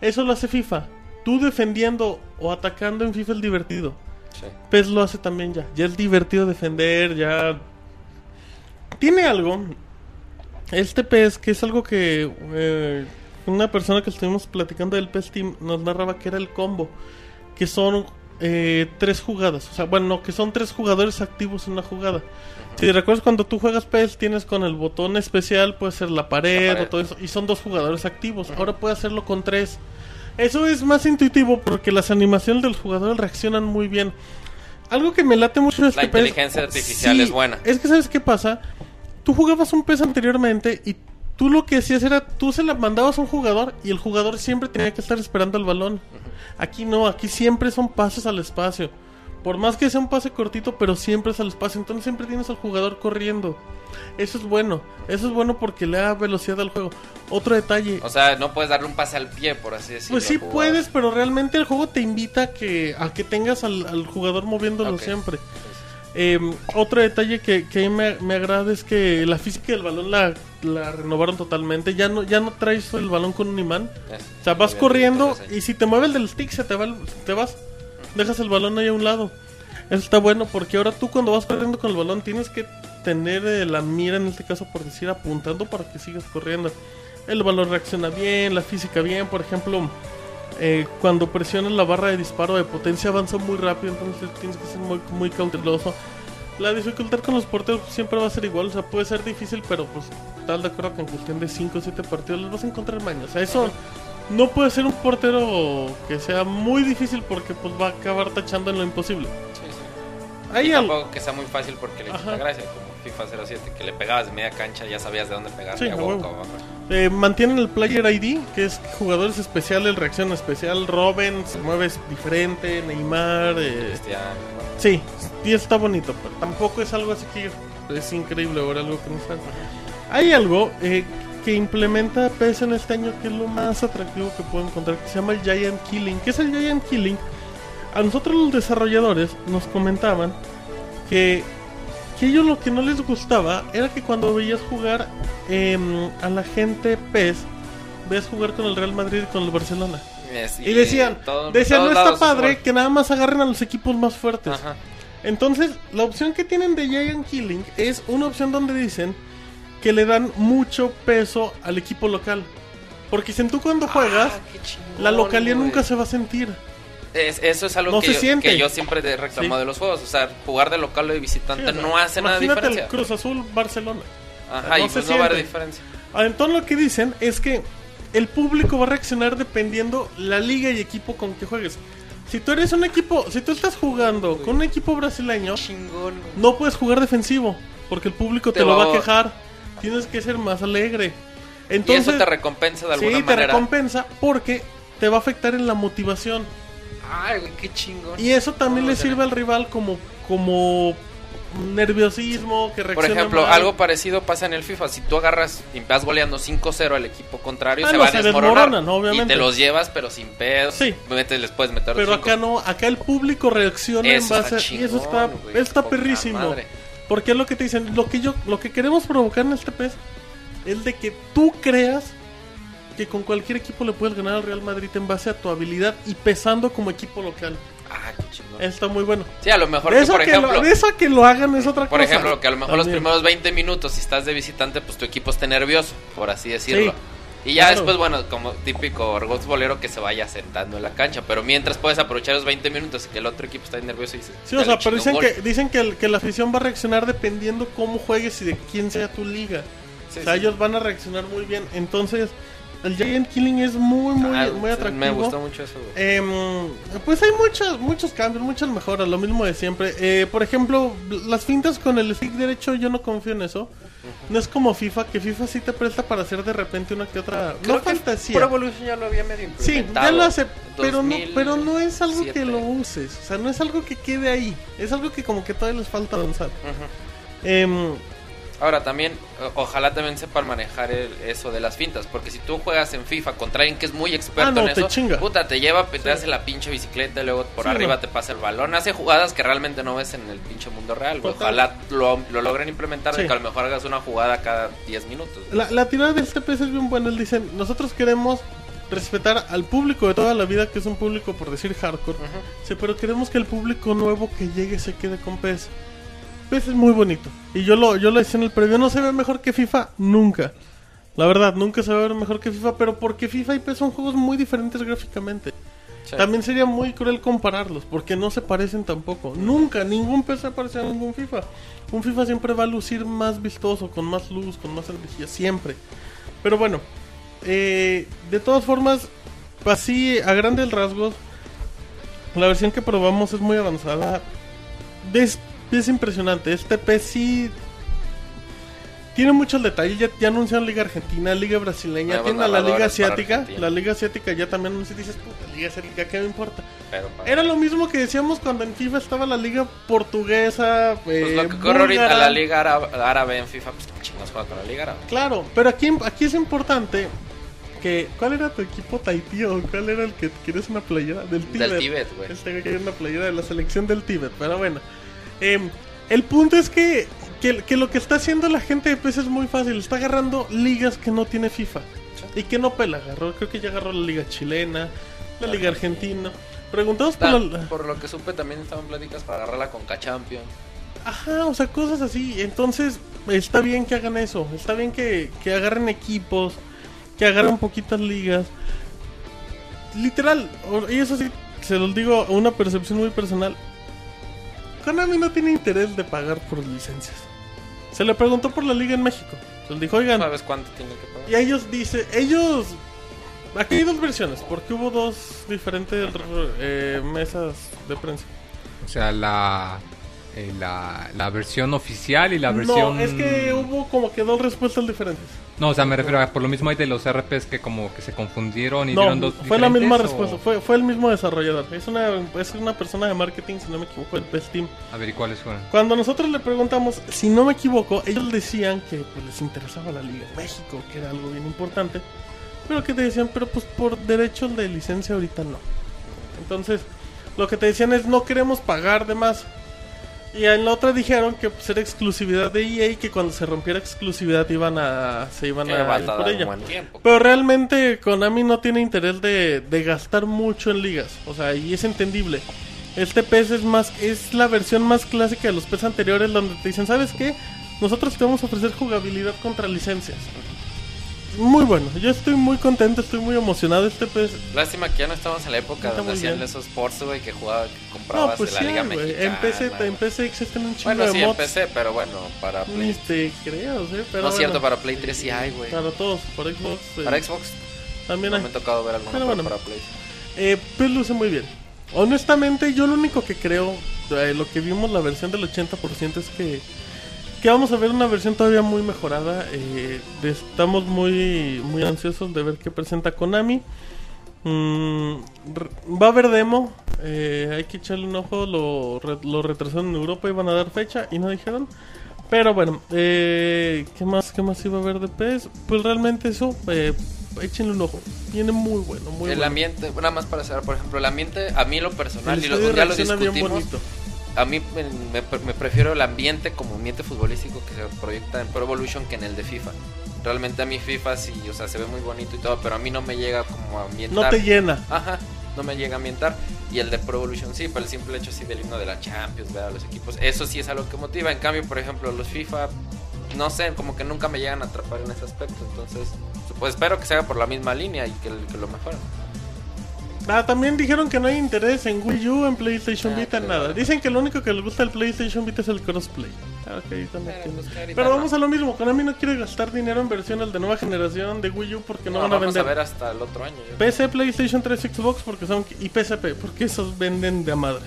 Eso lo hace FIFA. Tú defendiendo o atacando en FIFA es divertido. Sí. PES lo hace también ya. Ya es divertido defender, ya. Tiene algo. Este PES, que es algo que. eh, una persona que estuvimos platicando del PES Team nos narraba que era el combo. Que son eh, tres jugadas. O sea, bueno, no, que son tres jugadores activos en una jugada. Si recuerdas cuando tú juegas PES, tienes con el botón especial, puede ser la pared, La pared. o todo eso. Y son dos jugadores activos. Ahora puede hacerlo con tres. Eso es más intuitivo porque las animaciones de los jugadores reaccionan muy bien. Algo que me late mucho de este La inteligencia artificial es buena. Es que sabes qué pasa. Tú jugabas un PES anteriormente y tú lo que hacías era tú se la mandabas a un jugador y el jugador siempre tenía que estar esperando el balón. Aquí no, aquí siempre son pases al espacio. Por más que sea un pase cortito, pero siempre es al espacio. Entonces siempre tienes al jugador corriendo. Eso es bueno. Eso es bueno porque le da velocidad al juego. Otro detalle. O sea, no puedes darle un pase al pie, por así decirlo. Pues sí puedes, pero realmente el juego te invita a que, a que tengas al, al jugador moviéndolo siempre. Eh, otro detalle que, que me, me agrada es que la física del balón la, la renovaron totalmente. Ya no, ya no traes el balón con un imán. Es- O sea, vas corriendo y si te mueve el del stick, se te, va el- te vas. Dejas el balón ahí a un lado. Eso está bueno porque ahora tú cuando vas corriendo con el balón tienes que tener eh, la mira, en este caso por decir, apuntando para que sigas corriendo. El balón reacciona bien, la física bien. Por ejemplo, eh, cuando presionas la barra de disparo de potencia avanza muy rápido, entonces tienes que ser muy, muy cauteloso. La dificultad con los porteros siempre va a ser igual, o sea, puede ser difícil, pero pues tal de acuerdo que en cuestión de 5 o 7 partidos les vas a encontrar mañas. O sea, eso no puede ser un portero que sea muy difícil porque pues va a acabar tachando en lo imposible. Sí, sí. Hay y que sea muy fácil porque le quita gracia, como FIFA 07, que le pegabas media cancha ya sabías de dónde pegarle Sí, a huevo, huevo. Eh, mantienen el Player ID, que es jugadores especiales, reacción especial. Robin se mueve diferente, Neymar. eh. Sí, y está bonito, pero tampoco es algo así que es increíble o algo que no está. Hay algo eh, que implementa PS en este año que es lo más atractivo que puedo encontrar, que se llama el Giant Killing. ¿Qué es el Giant Killing? A nosotros los desarrolladores nos comentaban que, que ellos lo que no les gustaba era que cuando veías jugar em, a la gente PES, ves jugar con el Real Madrid y con el Barcelona. Y decían, todo- decían no está padre que nada más agarren a los equipos más fuertes. Ajá. Entonces, la opción que tienen de Giant Killing es una opción donde dicen que le dan mucho peso al equipo local. Porque dicen tú cuando juegas, Ah, chingón, la localidad nunca se va a sentir. Es- eso es algo No que, yo, siente. que yo siempre he reclamado Sí. de los juegos. O sea, jugar de local o de visitante Sí, o sea, no hace nada de diferencia. el Cruz Azul Barcelona. Ajá, no y se no va a haber diferencia. Ah, Entonces lo que dicen es que el público va a reaccionar dependiendo la liga y equipo con que juegues. Si tú eres un equipo, si tú estás jugando con un equipo brasileño, Chingón. no puedes jugar defensivo porque el público te, Te lo va a quejar. Tienes que ser más alegre. y Entonces, eso te recompensa de alguna sí, te manera. recompensa porque te va a afectar en la motivación. Ay, güey, qué chingón. Y eso también No, le no sirve al rival como como nerviosismo, que Por reacciona ejemplo, mal. algo parecido pasa en el FIFA. Si tú agarras y vas goleando 5-0 al equipo contrario, Ah, se no, va a se desmoronar. desmoronan, obviamente. Y te los llevas, pero sin pedos. Sí. Metes, les puedes meter Pero cinco. acá no, acá el público reacciona en base está y eso está, chingón, güey, está perrísimo. madre. Porque es lo que te dicen, lo que yo, lo que queremos provocar en este PES es de que tú creas que con cualquier equipo le puedes ganar al Real Madrid en base a tu habilidad y pesando como equipo local. Ah, qué chingón. Está muy bueno. Sí, a lo mejor De que, eso, por que ejemplo, lo, de eso que lo hagan es otra por cosa. ejemplo, que a lo mejor los También. primeros 20 minutos, si estás de visitante, pues tu equipo esté nervioso, por así decirlo. Sí, y ya claro. después, bueno, como típico Argot bolero que se vaya sentando en la cancha. Pero mientras puedes aprovechar los 20 minutos y que el otro equipo está nervioso y se. Sí, o sea, pero dicen que, dicen que, el- que la afición va a reaccionar dependiendo cómo juegues y de quién sea tu liga. Sí, o sea, sí. ellos van a reaccionar muy bien. Entonces, el Giant Killing es muy, muy, Ah, muy atractivo. Me gustó mucho eso. Em, pues hay muchos, muchos cambios, muchas mejoras, lo mismo de siempre. Eh, por ejemplo, las fintas con el stick derecho, yo no confío en eso. No es como FIFA, que FIFA sí te presta para hacer de repente una que otra. Creo no que fantasía. Pro Evolution ya lo había medio Sí, ya lo hace, pero no, 2007. pero no es algo que lo uses. O sea, no es algo que quede ahí. Es algo que como que todavía les falta avanzar. Em, Ahora también, ojalá también sepan manejar el- eso de las fintas, porque si tú juegas en FIFA contra alguien que es muy experto Ah, no, en te eso, chinga. puta, te lleva, te hace la pinche bicicleta y luego por Sí, arriba no. te pasa el balón, hace jugadas que realmente no ves en el pinche mundo real. Total. Ojalá lo, lo logren implementar, Sí. que a lo mejor hagas una jugada cada 10 minutos. La, la tirada de este pez es bien buena. Él dicen, nosotros queremos respetar al público de toda la vida, que es un público, por decir, hardcore. Ujú. Sí, pero queremos que el público nuevo que llegue se quede con PES. PES es muy bonito. Y yo lo, yo lo decía en el previo, no se ve mejor que FIFA, nunca. La verdad, nunca se va a ver mejor que FIFA, pero porque FIFA y PES son juegos muy diferentes gráficamente. Sí. También sería muy cruel compararlos, porque no se parecen tampoco. Nunca, ningún PES se parece a ningún FIFA. Un FIFA siempre va a lucir más vistoso, con más luz, con más energía, siempre. Pero bueno, eh, de todas formas, así a grandes rasgos, la versión que probamos es muy avanzada. Es, es impresionante. Este sí tiene muchos detalles. Ya, ya anunciaron Liga Argentina, Liga Brasileña, tiene a la Liga Asiática. La Liga Asiática ya también anuncia y dices, puta, Liga Asiática, ¿qué me importa? Pero Era lo mismo que decíamos cuando en FIFA estaba la Liga Portuguesa. Pues eh, lo que ocurre ahorita, la liga árabe, en FIFA, pues qué juega con la liga árabe. Claro, pero aquí, aquí es importante que. ¿Cuál era tu equipo Tahití o cuál era el que quieres una playera? Del Tíbet. Del Tíbet, güey. Este quería una playera de la selección del Tíbet, pero bueno. Em, el punto es que, que, que lo que está haciendo la gente de PES es muy fácil. Está agarrando ligas que no tiene FIFA. Y que no pela. Agarró, creo que ya agarró la liga chilena, la liga argentina. Preguntados por la... Lo que supe también estaban pláticas para agarrarla con K-Champion. Ajá, o sea, cosas así. Entonces, está bien que hagan eso. Está bien que, que agarren equipos, que agarren poquitas ligas. Literal, y eso sí, se los digo, una percepción muy personal. Konami no tiene interés de pagar por licencias. Se le preguntó por la liga en México. Se les dijo, oigan, ¿Sabes cuánto tiene que pagar? y ellos dice, ellos... Aquí hay dos versiones, porque hubo dos diferentes eh, mesas de prensa. O sea, la, eh, la, la versión oficial y la versión... No, es que hubo como que dos respuestas diferentes. No, o sea, me refiero a por lo mismo hay de los RPs que como que se confundieron y No, dieron dos fue la misma o- respuesta, fue, fue el mismo desarrollador. Es una, es una persona de marketing, si no me equivoco, el Best Team. A ver, ¿y cuáles fueron? Cuando nosotros le preguntamos, si no me equivoco, ellos decían que pues, les interesaba la Liga de México, que era algo bien importante. Pero que te decían, pero pues por derechos de licencia ahorita no. Entonces, lo que te decían es, no queremos pagar de más. Y en la otra dijeron que pues, era exclusividad de EA y que cuando se rompiera exclusividad iban a, se iban a a ir por ella. Pero realmente Konami no tiene interés de, de gastar mucho en ligas. O sea, y es entendible. Este PES es más es la versión más clásica de los PES anteriores donde te dicen, ¿sabes qué? Nosotros te vamos a ofrecer jugabilidad contra licencias. Muy bueno, yo estoy muy contento, estoy muy emocionado. Este PES Lástima que ya no estamos en la época donde hacían bien. esos ports, güey, que jugaba, que No, comprabas pues de la sí, Liga güey. Mexicana. En PC, en existen un chingo Bueno, de sí, en mods. PC, pero bueno, para Play. Ni te creo, sí, pero no es cierto, bueno. para Play 3 sí hay, güey. Para todos, para Xbox. eh, Para Xbox también no hay. me ha tocado ver alguno, Pero bueno. para Play. Eh, pues luce muy bien. Honestamente, yo lo único que creo, de lo que vimos la versión del 80% es que, que vamos a ver una versión todavía muy mejorada. eh, estamos muy, muy ansiosos de ver qué presenta Konami. Mm, va a haber demo, eh, hay que echarle un ojo, lo, lo retrasaron en Europa, iban a dar fecha y no dijeron. Pero bueno, eh, ¿qué más qué más iba a haber de PES? Pues realmente eso, eh, échenle un ojo. Viene muy bueno, muy el bueno. ambiente, nada más para cerrar, por ejemplo, el ambiente, a mí lo personal, El y lo, ya lo discutimos. A mí me, me- me prefiero el ambiente como ambiente futbolístico que se proyecta en Pro Evolution que en el de FIFA. Realmente a mí FIFA sí, o sea, se ve muy bonito y todo, pero a mí no me llega como a ambientar. No te llena. Ajá, no me llega a ambientar. Y el de Pro Evolution sí, por el simple hecho así del himno de la Champions, ver a los equipos. Eso sí es algo que motiva. En cambio, por ejemplo, los FIFA, no sé, como que nunca me llegan a atrapar en ese aspecto. Entonces, pues espero que se haga por la misma línea y que, que lo mejoren. Ah, también dijeron que no hay interés en Wii U, en PlayStation Ah, Vita, nada. bueno. Dicen que lo único que les gusta del PlayStation Vita es el crossplay. Ah, ok, también Pero, pues, Pero no. vamos a lo mismo, Konami no quiere gastar dinero en versiones de nueva generación de Wii U porque no, No, van a vamos vender. a ver hasta el otro año. PC, PlayStation 3, Xbox porque son y PSP porque esos venden de a madre.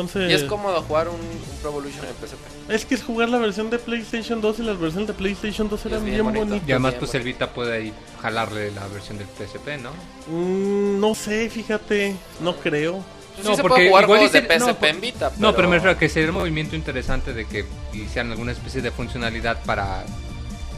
Entonces Y es cómodo jugar un, un Pro Evolution en PSP. es que es jugar la versión de PlayStation 2 y las versiones de PlayStation 2 eran bien bien, bonito. bonitas. Y además, Bien, pues bueno. el Vita puede ahí jalarle la versión del PSP, ¿no? Mm, no sé, fíjate, no creo. No, sí se porque puede jugar igual de dice- no, PSP por- en Vita. No, pero me refiero a que sería un movimiento interesante de que hicieran alguna especie de funcionalidad para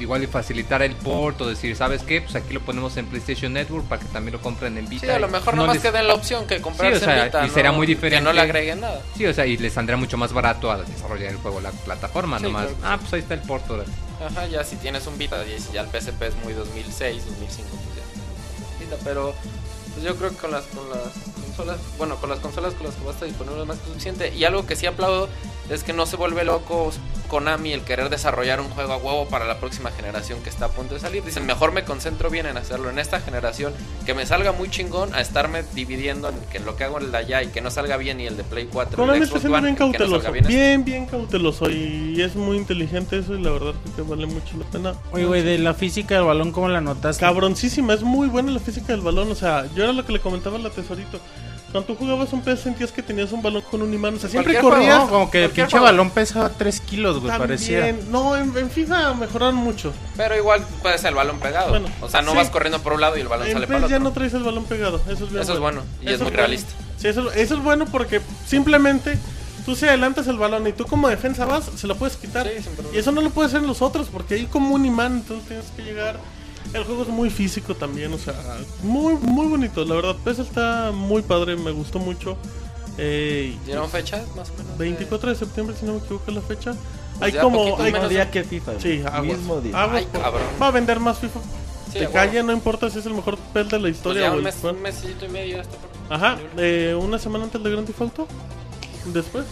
igual y facilitar el port o decir, ¿sabes qué? Pues aquí lo ponemos en PlayStation Network para que también lo compren en Vita. Sí, a lo mejor no nomás les- que den la opción que comprarse Sí, o sea, en Vita. y será no- muy Que diferente. no le agreguen nada. Sí, o sea, y les saldría mucho más barato a desarrollar el juego la plataforma, Sí, nomás. claro que ah, pues ahí está el port. órale. Ajá, ya si tienes un Vita y si ya el PSP es muy 2006, 2005, pues ya. Vita, pero pues yo creo que con las, con las consolas, bueno, con las consolas con las que va a estar disponible es más que suficiente. Y algo que sí aplaudo es que no se vuelve loco Konami el querer desarrollar un juego a huevo para la próxima generación que está a punto de salir. Dicen, mejor me concentro bien en hacerlo en esta generación, que me salga muy chingón a estarme dividiendo en que lo que hago en el de allá y que no salga bien y el de Play 4. y el Konami está siendo bien no cauteloso, salga bien este. bien, bien cauteloso y es muy inteligente eso y la verdad creo que vale mucho la pena. Oye, güey, de la física del balón, ¿cómo la notaste? Cabroncísima, es muy buena la física del balón, o sea, yo era lo que le comentaba a la tesorito. Cuando tú jugabas un PS sentías que tenías un balón con un imán, o sea, siempre corrías. No, como que el pinche juego. balón pesaba 3 kilos, güey, también. parecía. No, en, en FIFA mejoraron mucho. Pero igual puede ser el balón pegado. Bueno, o sea, no sí. vas corriendo por un lado y el balón En sale para el ya otro. no traes el balón pegado, eso es bien Eso es bueno, y es muy bueno. realista. Sí, eso, eso es bueno porque simplemente tú si adelantas el balón y tú como defensa vas, se lo puedes quitar. Sí, y eso no lo puedes hacer en los otros porque hay como un imán, entonces tienes que llegar. El juego es muy físico también, o sea, muy muy bonito. La verdad, PES está muy padre, me gustó mucho. Eh, y- ¿Dieron fecha más o menos? 24 de septiembre, si no me equivoco, la fecha. hay ya como. Hay, menos. Día que FIFA. sí, aguas, Mismo día. aguas, Ay, cabrón. Va a vender más FIFA. Sí, a calle, no importa si es el mejor PES de la Pues historia ya o un mes, un mesito y medio esto. Ajá, eh, una semana antes de Grand Theft Auto. Después.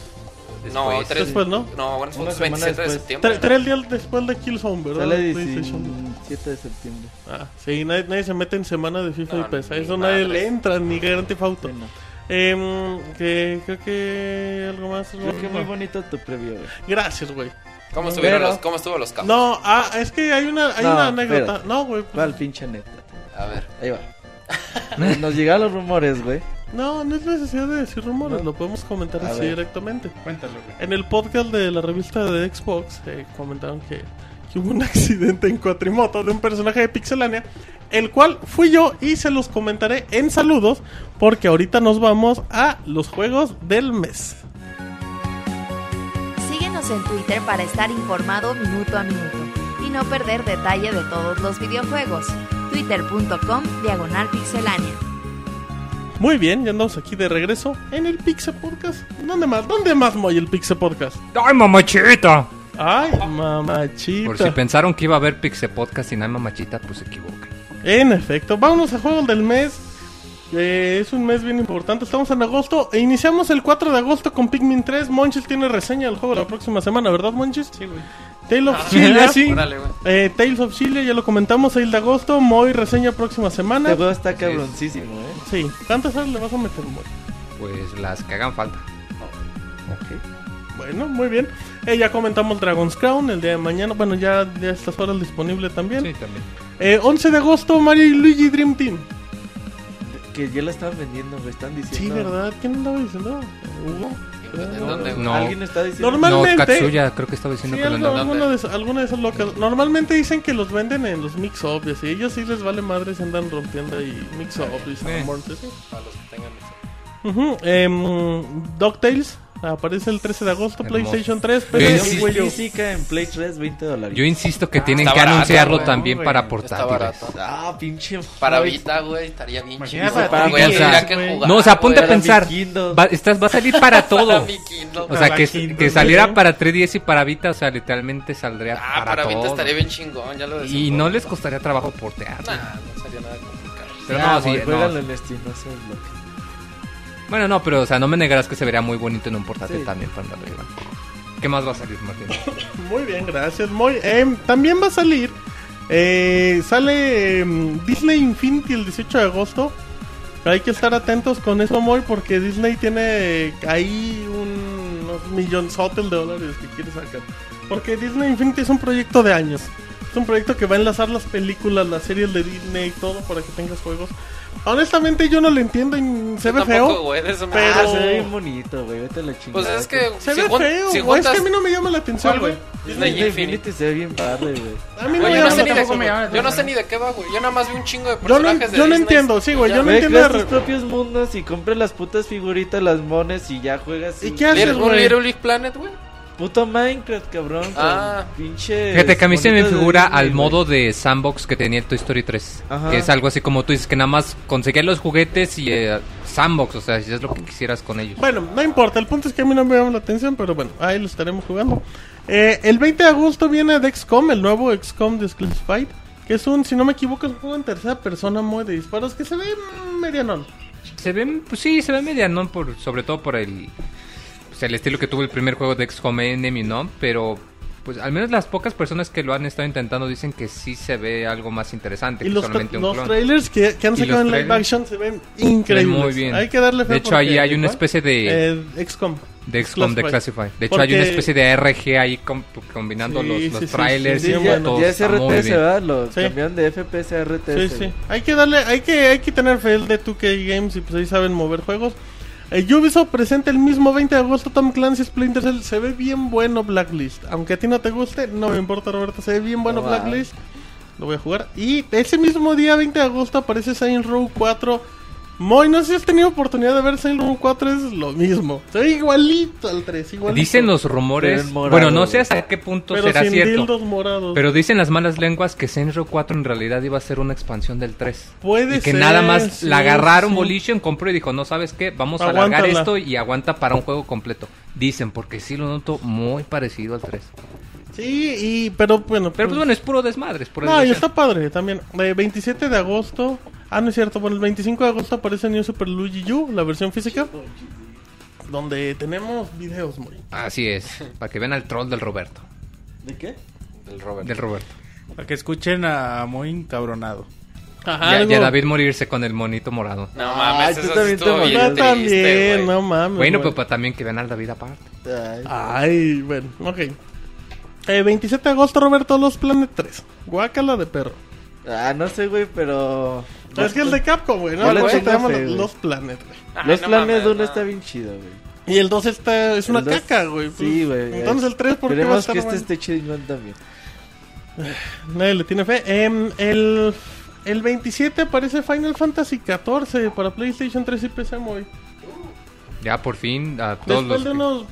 No, Después. tres, Después, ¿no? No, bueno, Una es semana 27 de después. septiembre. Tre- Tres días después de Killzone, ¿verdad? Sale PlayStation. 17 de septiembre. Ah, sí, nadie, nadie se mete en semana de FIFA No, y PES. A ni eso nadie le entra, ni Grand Theft Auto. Em, que, creo que algo más. creo que muy bonito tu previo, güey. Gracias, güey. ¿Cómo, estuvieron los, ¿Cómo estuvo los campos? No, ah, es que hay una, hay No, una anécdota. espera. No, güey. pues, ¿Cuál pinche neta? A ver. Ahí va. Nos llegaron los rumores, güey. No, no es necesidad de decir rumores, No. lo podemos comentar A así ver. directamente. Cuéntalo, güey. En el podcast de la revista de Xbox eh, comentaron que, que hubo un accidente en cuatrimoto de un personaje de Pixelania, el cual fui yo y se los comentaré en saludos porque ahorita nos vamos a los juegos del mes. Síguenos en Twitter para estar informado minuto a minuto y no perder detalle de todos los videojuegos. Twitter.com Diagonal Pixelánea. Muy bien, ya andamos aquí de regreso en el Pixel Podcast. ¿Dónde más? ¿Dónde más Moy el Pixel Podcast? ¡Ay, mamachita! Ay, mamachita. Por si pensaron que iba a haber Pixel Podcast y no hay mamachita, pues se equivocan. En efecto, vámonos a juegos del mes. Eh, es un mes bien importante, estamos en agosto e iniciamos el 4 de agosto con Pikmin 3. Monchis tiene reseña del juego la próxima semana, ¿verdad, Monchis? Sí, güey. Tale of Chile, sí. Órale. Eh, Tales of Chile, ya lo comentamos, 6 de agosto. Moy, reseña próxima semana. Este juego está cabroncísimo, ¿eh? Sí, ¿cuántas horas le vas a meter, Moy? Pues las que hagan falta. Bueno, muy bien. Eh, ya comentamos Dragon's Crown el día de mañana. Bueno, ya, ya a estas horas disponible también. Sí, también. Eh, 11 de agosto, Mario y Luigi Dream Team. Que ya la estaban vendiendo, me están diciendo. Sí, ¿verdad? ¿Quién andaba diciendo? ¿Hugo? No. Alguien está diciendo. Normalmente- No, Katsuya creo que estaba diciendo Sí, que lo algo- andaba. alguna, de, esas- alguna de esas locas. Normalmente dicen que los venden en los mix-up y así. Ellos sí les vale madre se andan rompiendo ahí mix-up y Sanborns, sí. Para los que tengan eso. Ujú, DuckTales aparece el 13 de agosto, Hermoso. PlayStation 3, Yo pero insisto- física en Play 3, 20 dólares. Yo insisto que tienen está que barato, anunciarlo güey. también No, para güey. Está portátiles. Ah, pinche. Para Ay, Vita, güey, estaría bien chido. Para Vita, No, o sea, ponte a pensar. Va, estás, va a salir para todo. Para. O sea, que, Kindle, que sí. saliera para 3DS y para Vita, o sea, literalmente saldría Ah, para, para Vita todo. estaría bien chingón, ya lo decía. Y no les costaría trabajo portear. Nah, no sería nada complicado. Pero Ah, no, sí, güey, no. Bueno, no, pero o sea, no me negarás que se vería muy bonito en un portátil Sí. también para andar arriba. ¿Qué más va a salir, Martín? Muy bien, gracias. Muy, em, también va a salir. eh, sale em, Disney Infinity el 18 de agosto. Hay que estar atentos con eso, Moy, porque Disney tiene ahí un- unos millonzotes de dólares que quiere sacar. Porque Disney Infinity es un proyecto de años. Es un proyecto que va a enlazar las películas, las series de Disney y todo para que tengas juegos. Honestamente, yo no lo entiendo y se Yo ve tampoco, feo. eso me- pero- Ah, se ve bien bonito, güey. Vete a la chingada. Pues es que Se si ve jun- feo, si. Es que a mí no me llama la atención, ¿Cuál, güey. Disney Disney Infinity Infinity. se ve bien padre, güey. A mí no me yo no sé me llama la yo no sé ni de qué va, güey. Yo nada más vi un chingo de Yo no, personajes de yo no Disney entiendo, sí, güey. Yo no entiendo. creas tus propios mundos y compras las putas figuritas, las mones y ya juegas. ¿Y qué haces, güey? Little Big Planet, güey. Puto Minecraft, cabrón. Ah. pinches Fíjate que a mí se me figura Disney, al modo de sandbox que tenía Toy Story 3. Ajá. Que es algo así como tú dices, que nada más conseguías los juguetes y eh, sandbox, o sea, si es lo que quisieras con ellos. Bueno, no importa, el punto es que a mí no me llama la atención, pero bueno, ahí lo estaremos jugando. Eh, el 20 de agosto viene de XCOM, el nuevo XCOM Declassified, que es un, si no me equivoco, es un juego en tercera persona muy de disparos que se ve medianón. Se ven, pues sí, se ve medianón, por, sobre todo por el, pues, el estilo que tuvo el primer juego de XCOM Enemy, ¿no? Pero, pues al menos las pocas personas que lo han estado intentando dicen que sí se ve algo más interesante Y que los, solamente un los clon. trailers que, que han sacado los en live action se ven increíbles. muy bien. Hay que darle fe De hecho, ahí hay una especie de, Eh, XCOM. de XCOM de. Classified. De hecho, hay una especie de RG ahí com- combinando Sí, los, los sí, trailers sí, y sí, ya, es RTS. ¿verdad? Lo Sí. cambiaron de FPS a RTS. Sí, sí. Hay que darle, hay que, hay que tener fe el de 2K Games y pues ahí saben mover juegos. Eh, Ubisoft presenta el mismo 20 de agosto Tom Clancy Splinter Cell. Se ve bien bueno Blacklist. Aunque a ti no te guste, no me importa Roberto, se ve bien bueno. Blacklist. Lo voy a jugar. Y ese mismo día, 20 de agosto, aparece Saints Row 4. Moy, no sé si has tenido oportunidad de ver Saints Row 4, es lo mismo. Se ve igualito al 3, igualito. Dicen los rumores, bueno, no sé hasta qué punto Pero será sin cierto. dildos morados. Pero dicen las malas lenguas que Saints Row 4 en realidad iba a ser una expansión del 3. Puede y que ser, nada más sí, la agarraron sí. Volition, compró y dijo, no sabes qué, vamos a alargar esto y aguanta para un juego completo. Dicen, porque sí lo noto muy parecido al 3. Sí, y, pero bueno. Pero pues bueno, es puro desmadre, es pura No, y está padre también. Eh, 27 de agosto. Ah, no es cierto. Bueno, el 25 de agosto aparece New Super Luigi U, la versión física. Donde tenemos videos muy. Así es, para que vean al troll del Roberto. ¿De qué? Del Robert. Del Roberto. Para que escuchen a muy encabronado. Ajá, Ya, ya David morirse con el monito morado. No mames, tú eso también te bien No, triste, también, no mames. Bueno, güey. pues para también que vean al David aparte. Ay. Ay, bueno, ok. Eh, 27 de agosto, Roberto, Los Planet 3. Guácala de perro. Ah, no sé, güey, pero... es que el de Capcom, güey, ¿no? Se llama. Los Planet, güey. Ay, Los no uno no. está bien chido, güey. Y el 2 está, es una dos- caca, güey. pues. Sí, güey. Entonces el 3, ¿por qué va a estar que este bueno? esté chingón también. Nadie le tiene fe. Em, el, el 27 aparece Final Fantasy XIV para PlayStation 3 y PC Móvil. Ya por fin, a todos Después los... de unos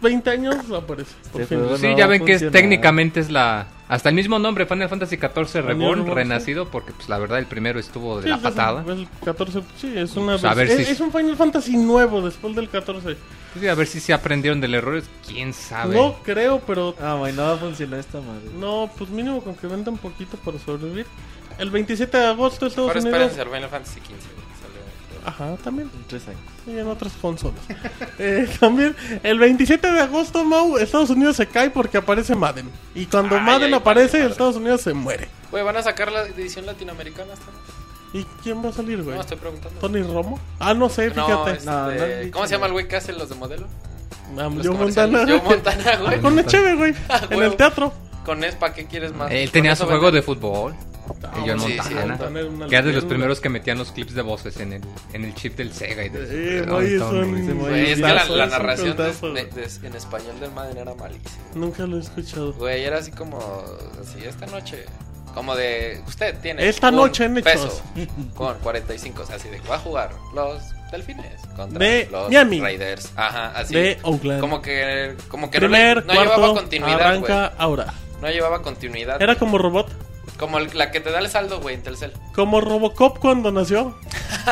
20 años aparece. Por Este fin. Sí, no ya ven que es, técnicamente es la... Hasta el mismo nombre, Final Fantasy XIV Reborn, Reborn, renacido, porque pues la verdad el primero estuvo de Sí, la es- patada. es el 14, sí, es una Pues a ver versión- si- es, es un Final Fantasy nuevo después del 14. Pues, sí, a ver si se aprendieron del error, quién sabe. No creo, pero Ah, güey, no va a funcionar esta madre. no, pues mínimo con que venda un poquito para sobrevivir. El 27 de agosto Estados Ahora Unidos. espérense al Final Fantasy XV. Ajá, también. En tres años. Y en otras consolas. Eh, también, el 27 de agosto, Mau, Estados Unidos se cae porque aparece Madden. Y cuando Ay, Madden ay, aparece, madre. Estados Unidos se muere. Güey, van a sacar la edición latinoamericana esta vez? ¿Y quién va a salir, güey? No, estoy preguntando. ¿Tony Romo? Ah, no sé, No, fíjate. este, No, no ¿Cómo se llama el güey que hace los de modelo? Ah, Joe comerciales. Montana. Joe Montana, güey. Con el cheve, güey. Ah, en el teatro. Con eso, ¿para qué quieres más? Él tenía su juego de fútbol. Ah, y John sí, sí, Montana. Que era de los primeros que metían los clips de voces en el, en el chip del Sega. Y de, Eh, güey, muy- un- Güey, es que la, la narración de- de- de- en español del Madden era malísima. Nunca lo he escuchado. Güey, era así como, así, esta noche, como de, usted tiene Esta un noche en Hechos. peso con 45, o sea, así de, va a jugar los Delfines contra De los Miami. Raiders. Ajá, así. De Oakland. Como que, como que no, Primer, no llevaba cuarto, continuidad, güey. arranca ahora. No llevaba continuidad. Era como robot. Como el- la que te da el saldo, güey, en Telcel. Como Robocop cuando nació.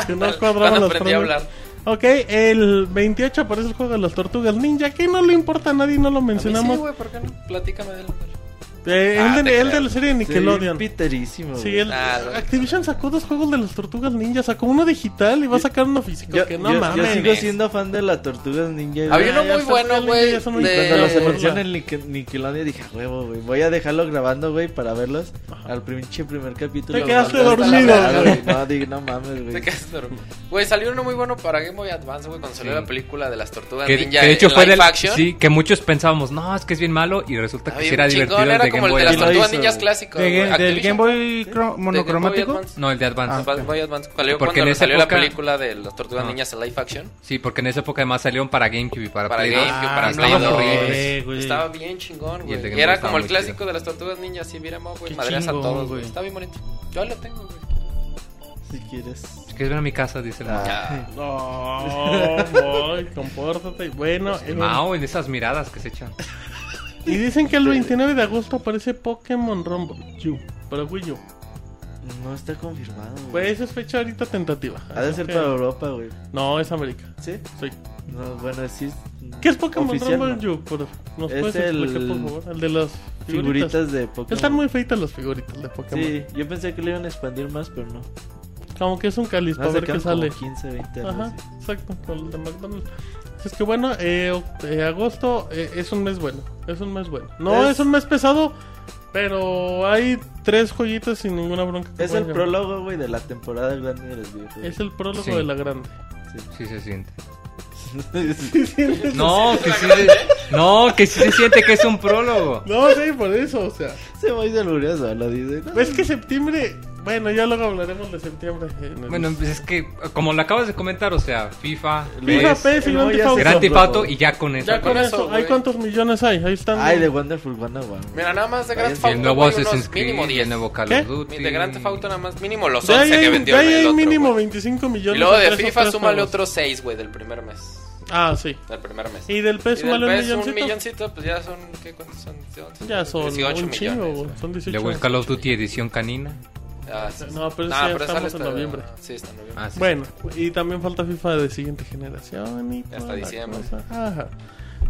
Que no cuadraban los aprendí a hablar. Ok, el 28 aparece el juego de las tortugas ninja. Que no le importa a nadie, no lo A mí mencionamos. sí, güey, ¿por qué no? Platícame de él. Eh, Ah, el, te de, el creo. de la serie de Nickelodeon. Sí, piterísimo. Sí, el, Ah, Activision sacó dos juegos de las tortugas ninja. Sacó uno digital y va a sacar uno físico. Yo, que no yo- yo mames. sigo siendo fan de las tortugas ninja. Había uno muy bueno, güey. de- Cuando los anunciaron en Nicke- Nickelodeon dije, "A huevo, güey. Voy a dejarlo grabando, güey, para verlos. Al pinche primer capítulo. Te quedaste dormido. No, digo, no mames, Te güey. quedas dormido. Güey, salió uno muy bueno para Game Boy Advance, güey, cuando salió Sí. la película de las tortugas Que, ninja. que de hecho en fue del, action. sí, que muchos pensábamos, no, es que es bien malo y resulta que sí era divertido como el de las ¿Quién lo Advance. tortugas ninjas güey, del. Game Boy monocromático. No, el de Advance. Ah, Boy Advance. Cuando en esa salió época- la película de las tortugas Ah. ninjas en live action. Sí, porque en esa época además salieron para GameCube y para, Para Play 2. GameCube, Ah, para no, Play estaban 2. horribles. güey. Estaba bien chingón, Y el güey. era como el clásico chido. de las tortugas ninjas, sí, mira, güey, Qué madreas a chingón, todos, güey. Está bien bonito. Yo lo tengo, güey. Si quieres. ¿Quieres ver a mi casa? Dice el Mao. Ya. No, boy, compórtate. Bueno, El en- Mao en esas miradas que se echan. y dicen que el 29 de agosto aparece Pokémon Rumble U para Wii U. No está confirmado, güey. Pues esa es fecha ahorita tentativa. Ha de ser para Europa, güey. No, es América. ¿Sí? Sí. No, bueno, sí. ¿Qué es Pokémon Oficial, Rumble no. U? Por- ¿Nos Es puedes el- explicar, por favor? El de las figuritas. Figuritas de Pokémon. Están muy feitas las figuritas de Pokémon. Sí, yo pensé que le iban a expandir más, pero no. Como que es un cáliz para No, ver qué sale. como 15, 20 algo Ajá, así. exacto, con el de McDonald's. Es que bueno, eh, eh, agosto eh, es un mes bueno. Es un mes bueno. No es, Es- un mes pesado, pero hay tres joyitas sin ninguna bronca. Es el puedan prólogo, güey, de la temporada grande de los videojuegos. llamar. Es el prólogo Sí. de la grande. Sí se siente. Sí. No, que sí se, no, que sí se siente que es un prólogo. No, sí, por eso, o sea. Se va a ir solo, dice. ¿no? Es que septiembre. Bueno, ya luego hablaremos de septiembre. en el- Bueno, pues es que, como lo acabas de comentar, o sea, FIFA, FIFA, PES, PES y Grand Theft y ya con eso. Ya con eso, ¿hay cuántos millones hay? Ahí están. Ay, de Wonderful 101. Mira, nada más de Grand Theft Y Auto, el nuevo Assassin's Creed, mínimo y 10. el nuevo Call of Duty. De Grand Theft Auto nada más mínimo los De 11 ahí que hay, vendió el hay mínimo güey. 25 millones. Y luego de FIFA súmale otros 6, güey, del primer mes. Ah, sí. Del primer mes. Y del PES Y del súmale un PES milloncito. un milloncito, pues ya son, ¿qué? ¿Cuántos son? Ya son 18 un chingo, millones. Son 18. Luego el Call of Duty edición canina. Ah, sí, sí. No, pero Nah, ese ya estamos en noviembre. Sí, está en noviembre. Ah, sí. Bueno, y también falta FIFA de siguiente generación y Hasta diciembre. Ajá.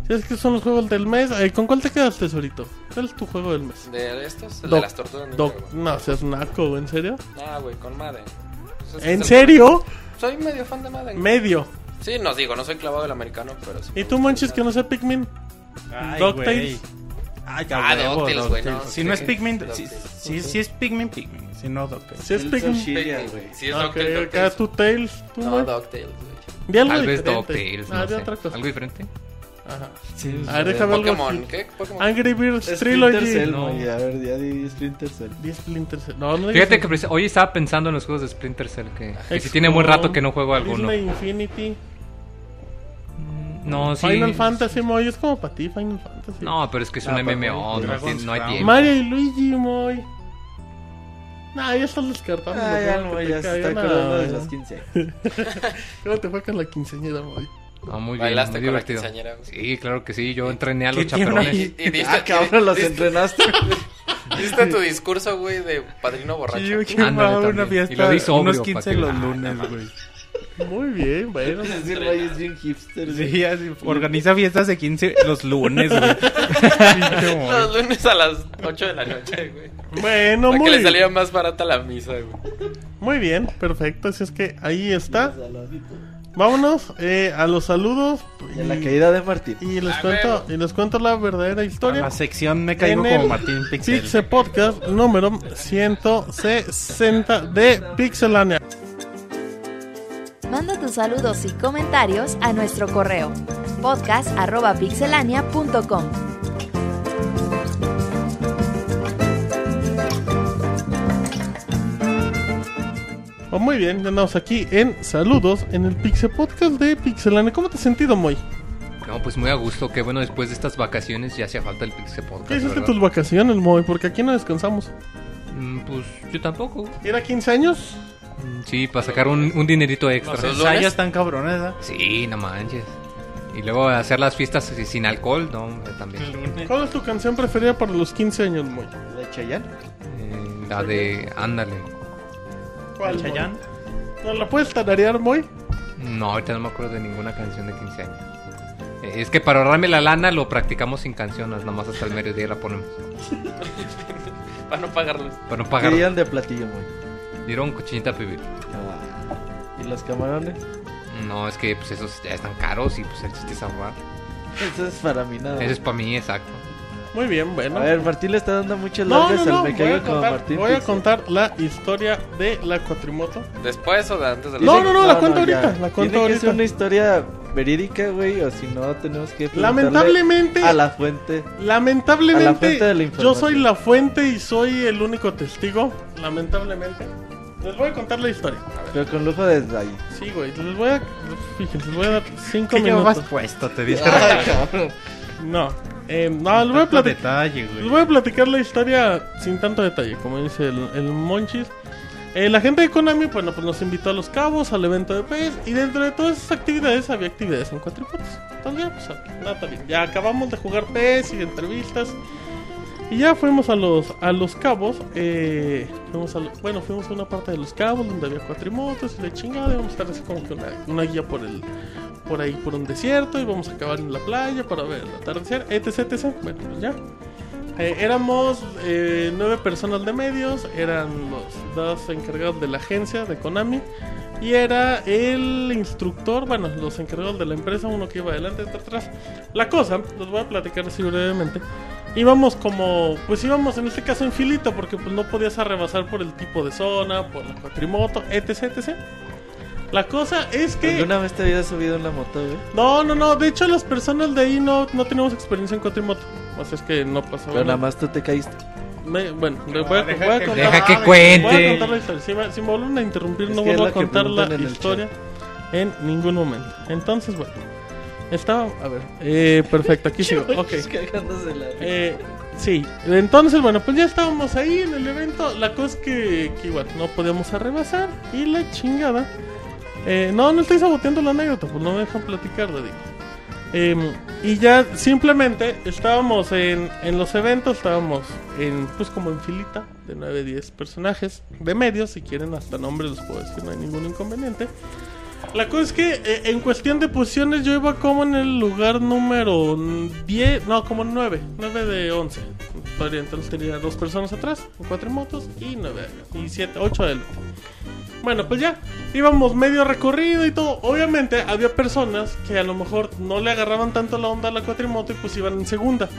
Si es que son los juegos del mes. Ay, ¿Con cuál te quedas, tesorito? ¿Cuál es tu juego del mes? ¿De estos? El Doc- de las tortugas ninja, Doc- güey. no, seas naco, ¿en serio? Ah, güey, con Madden. Pues ¿En el- serio? Soy medio fan de Madden. Medio. Sí, nos digo, no soy clavado del americano, pero sí. ¿Y tú, Monchis, el que no sé Pikmin? Ay. Ay, Ah, huevo, DuckTales, güey, no, DuckTales. Si no es Pikmin, si, si, si es Pikmin, Pikmin. Si no, DuckTales. Si es Pikmin. Pikmin, güey. Sí, es Ok, DuckTales, acá DuckTales. tu Tails, tú, No, güey. DuckTales, güey. Di algo Tal vez diferente. DuckTales, Ah, no di sé. otra cosa. ¿Algo diferente? Ajá. Sí, A ver, déjame algo Pokémon, aquí. ¿qué? Pokémon. Angry Birds Splinter Trilogy. Cell, No. A ver, ya di Splinter Cell. 10 Splinter Cell. No, no Fíjate que hoy estaba pensando en los juegos de Splinter Cell, que, que si tiene buen rato que no juego alguno. Disney Infinity. No, sí. Final Fantasy, Moy. Es como para ti, Final Fantasy. No, pero es que es No, un MMO, no, tiene- no hay tiempo. Mario y Luigi, Moy. Nah, ya estás descartando. Ah, ya, que ya se está acordando de los 15. ¿Cómo te fue con la quinceañera, Moy? No, muy bien, Bailaste muy con la divertido. quinceañera, güey. Sí, claro que sí, yo entrené a ¿Qué los tiene chaperones. Y diste, Ah, cabrón, los entrenaste. diste tu discurso, güey, de padrino borracho. Sí, yo quiero Ándale, una también. fiesta. Y lo di sobrio, unos pa' 15 que- los Ah, lunes, güey. Muy bien, bueno. Ese güey es bien hipster. güey. Sí, así, organiza fiestas de 15 los lunes, güey. Los lunes a las 8 de la noche, güey. Bueno, Para que le muy, saliera más barata la misa, güey. muy bien, perfecto. Así es que ahí está. Vámonos eh, a los saludos. Y en la caída de Martín. Y les Ah, cuento, y les cuento la verdadera historia. La sección me caigo En el como Martín Pixel. Pixel Podcast número 160 de Pixelania. Manda tus saludos y comentarios a nuestro correo podcast.pixelania.com. Oh, muy bien, ya andamos aquí en Saludos en el Pixel Podcast de Pixelania. ¿Cómo te has sentido, Moy? No, pues muy a gusto. Qué bueno, después de estas vacaciones ya hacía falta el Pixel Podcast. ¿Qué hiciste tus vacaciones, Moy? Porque aquí no descansamos. Mm, Pues yo tampoco. ¿Era 15 años? Sí, para sacar un, un dinerito extra. Los ensayos están cabrones, ¿eh? Sí, no manches. Y luego hacer las fiestas sin alcohol, no, hombre, también. ¿Cuál es tu canción preferida para los 15 años, Moy? ¿De Chayanne? Eh, la de Ándale. ¿Cuál, Moy? Chayanne. ¿No la puedes tararear, Moy? No, ahorita no me acuerdo de ninguna canción de 15 años. Eh, Es que para ahorrarme la lana lo practicamos sin canciones, nomás hasta el mediodía la ponemos. Para no pagarlos. Para no de platillo, güey. Dieron cochinita pibil. Ah. ¿Y los camarones? No, es que pues esos ya están caros y pues el chiste es ahorrar. Eso es para mí nada. Eso es para mí, exacto. Muy bien, bueno. A ver, Martín le está dando muchas no, no, largas no, al me voy, a caigo como contar, Martín. voy a Pixel. contar la historia de la cuatrimoto. ¿Después o de antes de la No, no, no, la cuento ya. ahorita, la cuento Tiene que ahorita. ser una historia verídica, güey, o si no tenemos que Lamentablemente, a la fuente. A la lamentablemente, fuente de la yo soy la fuente y soy el único testigo. Lamentablemente. Les voy a contar la historia. Pero con lujo de detalle. Sí, güey, les voy a... Fíjense, les voy a dar cinco ¿Qué llevabas minutos. puesto? Te dice. Ay, cabrón. No, eh, no, les voy a Tanto platicar. detalle, Les güey. voy a platicar la historia sin tanto detalle, como dice el, el Monchis. Eh, la gente de Konami, bueno, pues nos invitó a Los Cabos, al evento de PES, y dentro de todas esas actividades había actividades en cuatripotes. Entonces ya, pues, nada, está bien. Ya acabamos de jugar PES y entrevistas. Y ya fuimos a los a los cabos, eh, fuimos a bueno, fuimos a una parte de los cabos donde había cuatrimotos y la chingada, íbamos a estar así como que una, una guía por el por ahí por un desierto y vamos a acabar en la playa para ver el atardecer, etc, etc. Bueno, pues ya. Eh, éramos eh, nueve personas de medios, eran los dos encargados de la agencia de Konami y era el instructor, bueno, los encargados de la empresa, uno que iba adelante, otro atrás. La cosa, los voy a platicar así brevemente. Íbamos como, pues íbamos en este caso en filito porque pues no podías arrebasar por el tipo de zona, por la cuatrimoto, etc, etc. La cosa es que... ¿Alguna vez te habías subido en la moto, güey? No, no, no. De hecho, las personas de ahí no, no tenemos experiencia en cuatrimoto. O sea, es que no pasó Pero nada nada. más tú te caíste. Me- bueno, le voy a, deja voy a que- contar. Deja que Voy a cuente. contar la historia. Si me, si me vuelven a interrumpir, Es no vuelvo a contar la historia en ningún momento. Entonces, bueno. Estaba. A ver. Eh, perfecto, aquí sigo. Ok. Eh, sí, entonces bueno, pues ya estábamos ahí en el evento. La cosa es que, que igual no podíamos arrebasar. Y la chingada. Eh, no, no estoy saboteando la anécdota, pues no me dejan platicar, le digo. Em, y ya simplemente estábamos en, en los eventos, estábamos en, pues como en filita de 9, 10 personajes de medios, si quieren hasta nombres los puedo decir, no hay ningún inconveniente. La cosa es que eh, en cuestión de posiciones yo iba como en el lugar número 10, no, como 9, 9 de 11. Todavía entonces tenía dos personas atrás, cuatro motos y 9, y 7, 8 adelante. Bueno, pues ya, íbamos medio recorrido y todo. Obviamente había personas que a lo mejor no le agarraban tanto la onda a la cuatrimoto y pues iban en segunda.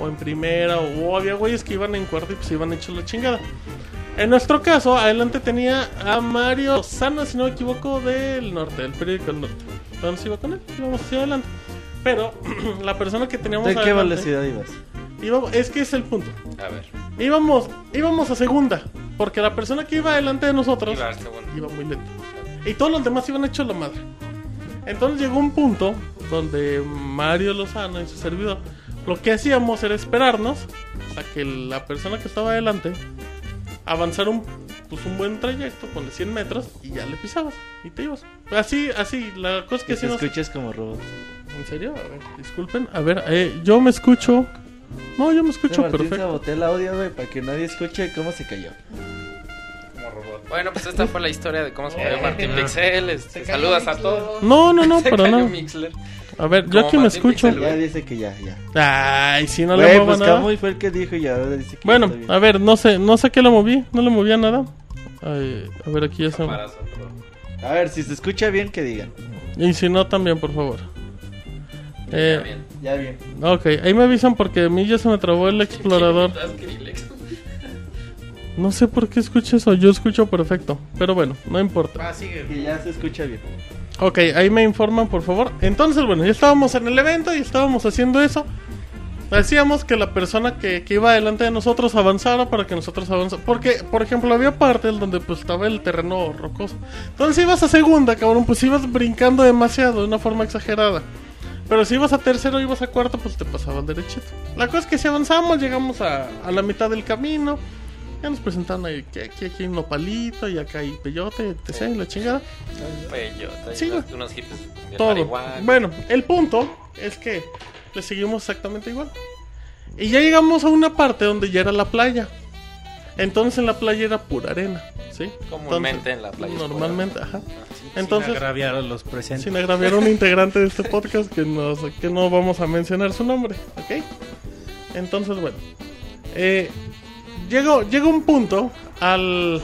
O en primera, o, o había güeyes que iban en cuarta y pues iban hechos la chingada. En nuestro caso, adelante tenía a Mario Sana, si no me equivoco, del norte, del periódico del norte. Entonces iba con él, íbamos hacia adelante. Pero la persona que teníamos ¿De qué adelante, velocidad ibas? íbamos- es que es el punto. A ver. Íbamos, íbamos a segunda, porque la persona que iba adelante de nosotros Iba muy lento. Y todos los demás iban hechos la madre. Entonces llegó un punto donde Mario Lozano y su servidor, lo que hacíamos era esperarnos a que la persona que estaba adelante avanzara un, pues un buen trayecto, con 100 metros, y ya le pisabas y te ibas. Así, así, la cosa que Que te hacíamos... escuches como robot. ¿En serio? A ver, disculpen. A ver, eh, yo me escucho... No, yo me escucho Martín perfecto. el audio, güey, para que nadie escuche cómo se cayó. Bueno, pues esta fue la historia de cómo se murió Martín Pixel. Este, saludos a todos. No, no, no, Se pero cayó no. A ver, yo aquí me escucho. Pixel, Ya dice que ya, ya. Ay, si no le muevo pues nada. Camuy fue el que dijo y ahora dice que Bueno, a ver, no sé, no sé qué le moví, no le movía nada. Ay, a ver, aquí ya se... A ver, si se escucha bien, que digan. Y si no, también, por favor. Eh, Bien. Ya bien. ok, ahí me avisan porque a mí ya se me trabó el explorador. No sé por qué escucho eso, yo escucho perfecto. Pero bueno, no importa. Ah, sigue. Que ya se escucha bien. Ok, ahí me informan, por favor. Entonces, bueno, ya estábamos en el evento y estábamos haciendo eso. Decíamos que la persona que, que iba delante de nosotros avanzara para que nosotros avanzáramos. Porque, por ejemplo, había partes donde pues estaba el terreno rocoso. Entonces, si ibas a segunda, cabrón, pues ibas brincando demasiado, de una forma exagerada. Pero si ibas a tercero, ibas a cuarto, pues te pasaban derechito. La cosa es que si avanzamos, llegamos a, a la mitad del camino. Ya nos presentaron ahí que aquí, aquí hay un nopalito y acá hay peyote, etc. La chingada. Peyote, Sí, unos, hippies de Todo. marihuana. Bueno, el punto es que le seguimos exactamente igual. Y ya llegamos a una parte donde ya era la playa. Entonces en la playa era pura arena, ¿sí? Comúnmente Entonces, en la playa Normalmente, ajá. Entonces, Entonces, agraviar a los presentes. sin agraviar a un integrante de este podcast que, nos, que no vamos a mencionar su nombre, ¿ok? Entonces, bueno. Eh, llegó, llega un punto al,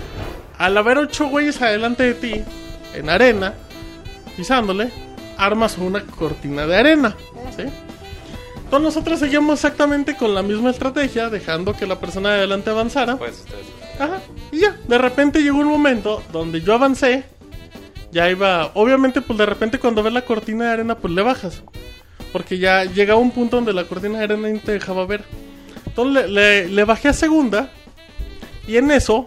al haber ocho güeyes adelante de ti, en arena, pisándole, armas una cortina de arena, ¿sí? Entonces nosotros seguimos exactamente con la misma estrategia, dejando que la persona de adelante avanzara. Pues ustedes. Ajá. Y ya, de repente llegó un momento donde yo avancé. Ya iba. Obviamente, pues de repente cuando ves la cortina de arena, pues le bajas. Porque ya llegaba un punto donde la cortina de arena no te dejaba ver. Entonces le, le- le bajé a segunda. Y en eso,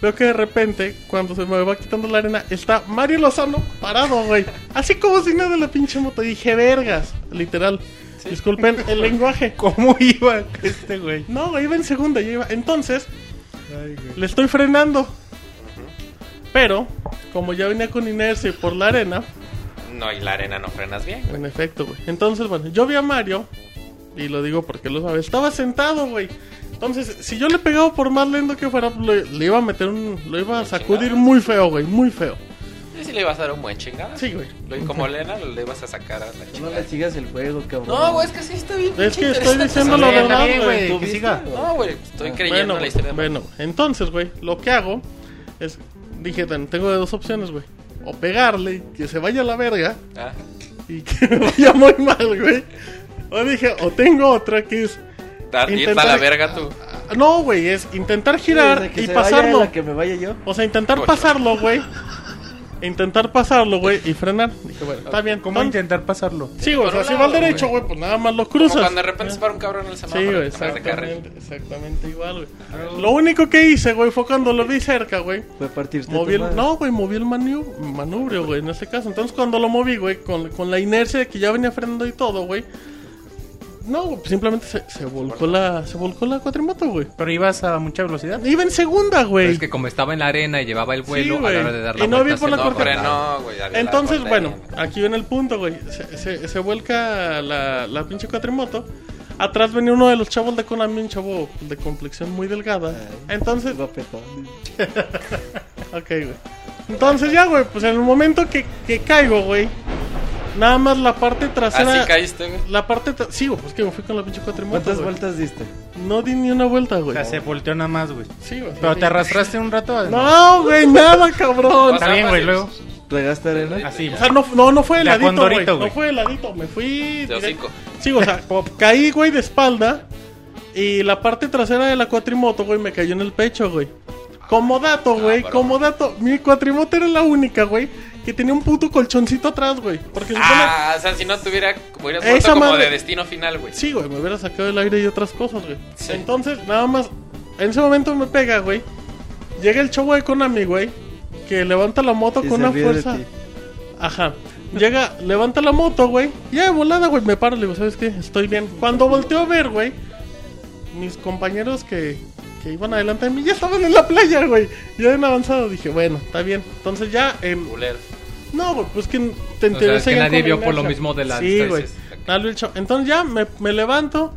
veo que de repente, cuando se me va quitando la arena, está Mario Lozano parado, güey. Así como si nada de la pinche moto. Y dije, vergas, literal. Disculpen el lenguaje. ¿Cómo iba este güey? No, güey, iba en segunda, ya iba. Entonces, le estoy frenando. Pero, como ya venía con inercia y por la arena, No, y la arena no frenas bien. güey. en efecto, güey. Entonces, bueno, yo vi a Mario, y lo digo porque lo sabe, estaba sentado, güey. Entonces, si yo le pegaba por más lento que fuera, le iba a meter un. Lo iba a sacudir muy feo, güey, muy feo. Y si le ibas a dar un buen chingada. Sí, güey. Lo- Como Lena le ibas a sacar a la No chingada. le sigas el juego, cabrón. No, güey, es que sí está bien. Es pinche que estoy interesante. diciendo la Está verdad, güey. güey, que siga. No, güey, estoy creyendo Bueno, en la historia de bueno, entonces, güey, lo que hago es. Dije, "Ten- tengo dos opciones, güey. O pegarle, que se vaya a la verga. Ah, y que me vaya muy mal, güey. O dije, o tengo otra que es. dar, irte a Intentar- la verga tú. ah, No, güey, es intentar girar que y se vaya pasarlo. la que me vaya yo. O sea, intentar Ocho. pasarlo, güey. Intentar pasarlo, güey, y frenar. Dije, bueno, está bien. ¿Cómo Entonces- intentar pasarlo? Sí, güey, o sea, si va al derecho, güey. pues nada más lo Como cruzas. cuando de repente se para un cabrón en el semáforo. Sí, güey, exactamente, exactamente igual, güey. Lo único que hice, güey, fue cuando lo vi cerca, güey. Fue partirte Moví el, no, güey, moví el manu- manubrio, güey, en este caso. Entonces, cuando lo moví, güey, con, con la inercia de que ya venía frenando y todo, güey. No, simplemente se, se volcó la se volcó la cuatrimoto, güey. Pero ibas a mucha velocidad. Iba en segunda, Pero güey. es que como estaba en la arena y llevaba el vuelo, Sí, güey. a la hora de dar la Y no vuelta vi por la No, güey. había Entonces, la bueno, aquí viene el punto, güey. Se, se, se vuelca la, la pinche cuatrimoto. Atrás venía uno de los chavos de Konami, un chavo de complexión muy delgada. Entonces, Guapetón. ok, güey. Entonces ya, güey, pues en el momento que, que caigo, güey. Nada más la parte trasera. Así Ah, caíste, güey. La parte tra- Sí, güey, pues que me fui con la pinche cuatrimoto. ¿Cuántas güey. vueltas diste? No di ni una vuelta, O güey. sea, se volteó nada más, güey. Sí, güey. Pero te arrastraste un rato. No, güey, nada, cabrón. Está bien, güey, luego. ¿Regaste arena? Así. O sea, no, no, no fue heladito, güey. No güey. fue heladito, me fui. De. Sí, o sea, caí, güey, de espalda. Y la parte trasera de la cuatrimoto, güey, me cayó en el pecho, güey. Como dato, güey, bro. como dato, mi cuatrimoto era la única, güey, que tenía un puto colchoncito atrás, güey. Porque supone- Ah, o sea, si no tuviera, Esa como madre- de destino final, güey. Sí, güey, me hubiera sacado el aire y otras cosas, güey. Sí. Entonces, nada más, en ese momento me pega, güey. Llega el chavo de Konami, güey, que levanta la moto con una fuerza. Ajá. Llega, levanta la moto, güey. Ya de volada, güey, me paro, le digo, ¿sabes qué? Estoy bien. Cuando volteo a ver, güey, mis compañeros que, que iban adelante de mí ya estaban en la playa, güey. Ya habían avanzado. Dije, bueno, está bien. Entonces ya, em, Culero. No, güey, pues que te O sea, es que nadie vio por lo mismo de la Sí, güey. Entonces ya me, me levanto,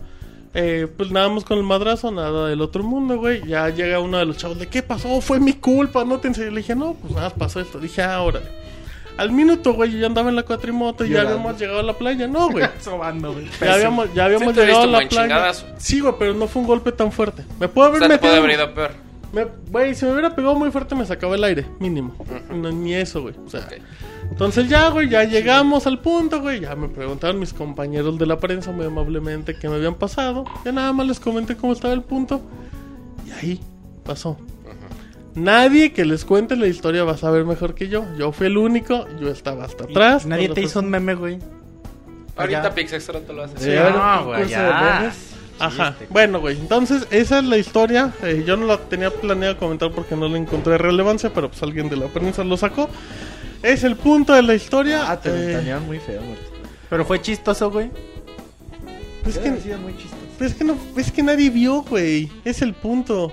Eh, pues nada más con el madrazo, nada del otro mundo, güey. Ya llega uno de los chavos, ¿de qué pasó? Fue mi culpa, no te enseñé. Le dije, no, pues nada, pasó esto. Dije, ahora. Al minuto, güey, yo ya andaba en la cuatrimoto y ya habíamos llegado a la playa. No, güey. Sobando, güey. Ya habíamos, ya habíamos llegado a la playa. Sí, güey, pero no fue un golpe tan fuerte. Me puedo O haber sea, te puede metido. haber ido peor. Me- Güey, si me hubiera pegado muy fuerte me sacaba el aire, mínimo. No, ni eso, güey. O sea, Ok. entonces ya, güey, ya llegamos al punto, güey. Ya me preguntaron mis compañeros de la prensa muy amablemente qué me habían pasado. Ya nada más les comenté cómo estaba el punto. Y ahí pasó. Nadie que les cuente la historia va a saber mejor que yo. Yo fui el único, yo estaba hasta atrás. Nadie te hizo un meme, güey. Ahorita. Pixextra te lo hace. Sí, no, güey, ya. Ajá. Bueno, güey. Entonces, esa es la historia. Eh, yo no la tenía planeado comentar porque no le encontré relevancia, pero pues alguien de la prensa lo sacó. Es el punto de la historia. Ah, te Eh, muy feo, Martín. Pero fue chistoso, güey. es, que, Hubiera sido muy chistoso. es que no, es que nadie vio, güey. Es el punto.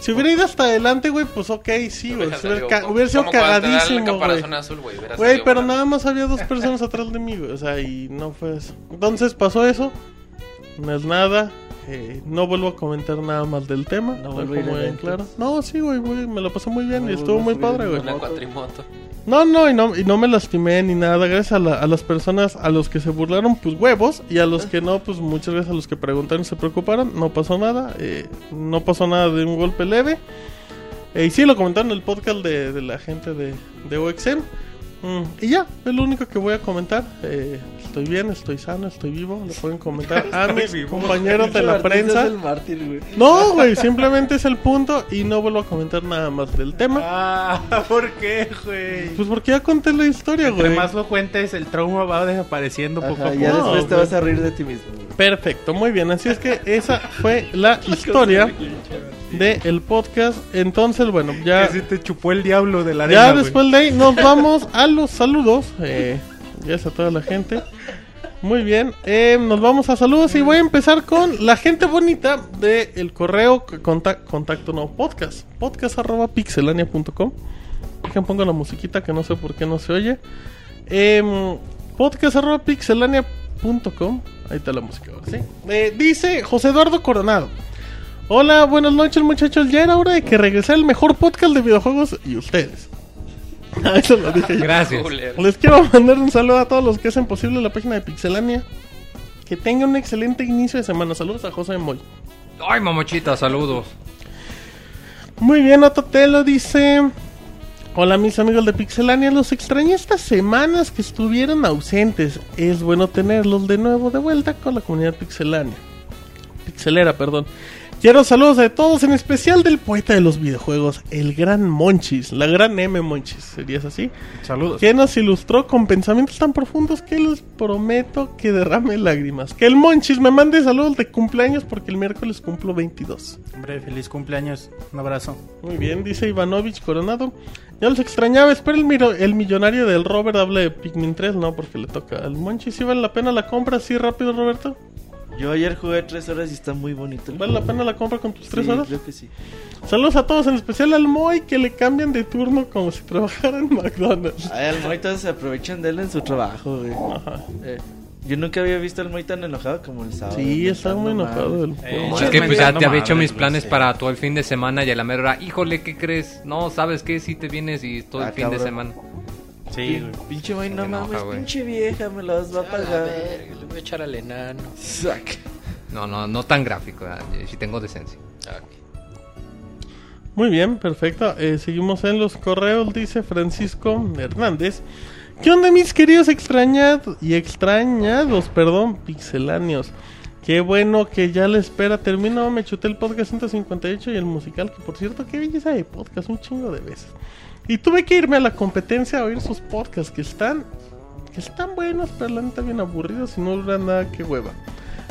Si hubiera ido hasta adelante, güey, pues ok, sí, güey. Hubiera Si Hubiera, salido ca- como- hubiera sido cagadísimo, güey. güey. Güey, pero nada más había dos personas atrás de mí, güey. O sea, y no fue eso. Entonces pasó eso. No es nada. eh, no vuelvo a comentar nada más del tema. No vuelvo a ir a claro. No, sí, güey, güey, me lo pasé muy bien No y estuvo muy padre, güey. Una cuatrimoto. No, no y, no, y no me lastimé ni nada. Gracias a, la- a las personas, a los que se burlaron, pues huevos. Y a los que no, pues muchas gracias a los que preguntaron y se preocuparon. No pasó nada. eh, no pasó nada de un golpe leve. Eh, y sí, lo comentaron en el podcast de, de la gente de, de OXM. Mm, y ya, es lo único que voy a comentar. Eh, estoy bien, estoy sano, estoy vivo. Lo pueden comentar a mis compañeros de la Martín, prensa. es el mártir, güey. No, güey, simplemente es el punto y no vuelvo a comentar nada más del tema. Ah, ¿por qué, güey? Pues porque ya conté la historia, Entre güey. más lo cuentes, el trauma va desapareciendo poco Ajá, a ya poco. No, después te güey. vas a reír de ti mismo, güey. Perfecto, muy bien. Así es que esa fue la historia del podcast. Entonces, bueno, ya, Que se te chupó el diablo de la arena, ya después de ahí nos vamos a los saludos. Eh, gracias a toda la gente. Muy bien, eh, nos vamos a saludos y voy a empezar con la gente bonita del el correo que conta- contacto no podcast podcast arroba pixelania.com Dejen pongo la musiquita que no sé por qué no se oye Em, podcast arroba pixelania.com ahí está la música ahora sí Eh, dice José Eduardo Coronado hola buenas noches muchachos ya era hora de que regresara el mejor podcast de videojuegos y ustedes eso lo dije yo. Gracias. Les quiero mandar un saludo a todos los que hacen posible la página de Pixelania. Que tengan un excelente inicio de semana. Saludos a José Moy. Ay, mamochita, saludos. Muy bien, Ototelo dice... Hola mis amigos de Pixelania, los extrañé estas semanas que estuvieron ausentes. Es bueno tenerlos de nuevo de vuelta con la comunidad Pixelania. Pixelera, perdón. Quiero saludos de todos, en especial del poeta de los videojuegos, el gran Monchis, la gran M Monchis, ¿serías así? Saludos. que nos ilustró con pensamientos tan profundos que les prometo que derrame lágrimas. Que el Monchis me mande saludos de cumpleaños porque el miércoles cumplo 22. Hombre, feliz cumpleaños. Un abrazo. Muy bien, dice Ivanovich Coronado. Ya los extrañaba, espera el, miro- el millonario del Robert hable de Pikmin 3, no, porque le toca al Monchis. ¿Sí vale la pena la compra así rápido, Roberto? Yo ayer jugué tres horas y está muy bonito. ¿Vale la pena la compra con tus tres Sí, horas? creo que sí. Saludos a todos, en especial al Moy que le cambian de turno como si trabajara en McDonald's. Ay, el Moy todos se aprovechan de él en su trabajo, güey. Ajá. Eh, yo nunca había visto al Moy tan enojado como el sábado. Sí, estaba muy enojado. el- Eh, Es que pues ya te había hecho mis planes sí. para todo el fin de semana y a la mera hora, híjole, ¿qué crees? No, ¿sabes qué? Si te vienes y todo el Ah, fin de semana. Sí, güey. Pinche Moy, no Se enoja, mames, güey. pinche vieja, me las va a A la pagar. verga, le voy a echar al enano. Sac. No, no, no tan gráfico, si tengo decencia. Ah. Muy bien, perfecto. Eh, seguimos en los correos, dice Francisco Hernández. ¿Qué onda mis queridos extrañados y extrañados, perdón, pixeláneos? Qué bueno que ya la espera terminó. Me chuté el podcast 158 y el musical, que por cierto, qué belleza de podcast, un chingo de veces. Y tuve que irme a la competencia a oír sus podcasts que están, que están buenos, pero la neta bien aburridos y no duran nada que hueva.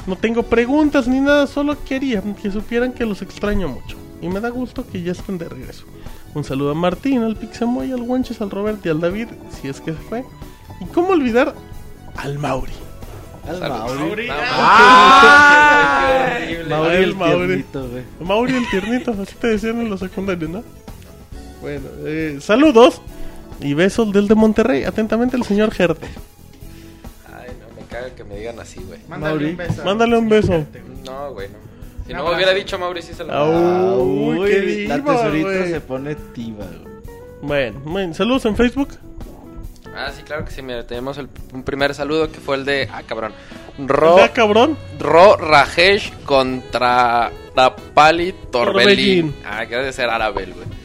No tengo preguntas ni nada, solo quería que supieran que los extraño mucho. Y me da gusto que ya estén de regreso. Un saludo a Martín, al Pixemoy, al Guanches, al Robert y al David, si es que se fue. Y cómo olvidar al Mauri. Al Saludos. Mauri. No, ¡Ah! Mauri Ay, el Mauri. tiernito, güey. Mauri el tiernito, así te decían en los secundarios, ¿no? Bueno, eh, saludos y besos del de Monterrey. Atentamente el señor Gerte. Ay, no, me caga que me digan así, güey. Mándale Mauri. un beso. Mándale un beso. No, güey, no. Si no me hubiera dicho Mauricio, se la Au. Ah, Uy, uy, qué la diva, tesorita güey. se pone tiba, güey. Bueno, bueno, saludos en Facebook. Ah, sí, claro que sí. Mira, tenemos el, un primer saludo que fue el de. Ah, cabrón. Ro, ¿Ya, cabrón? Ro Rajesh contra Tapali Torbellín. Torbellín. Ah, que debe ser Arabel, güey.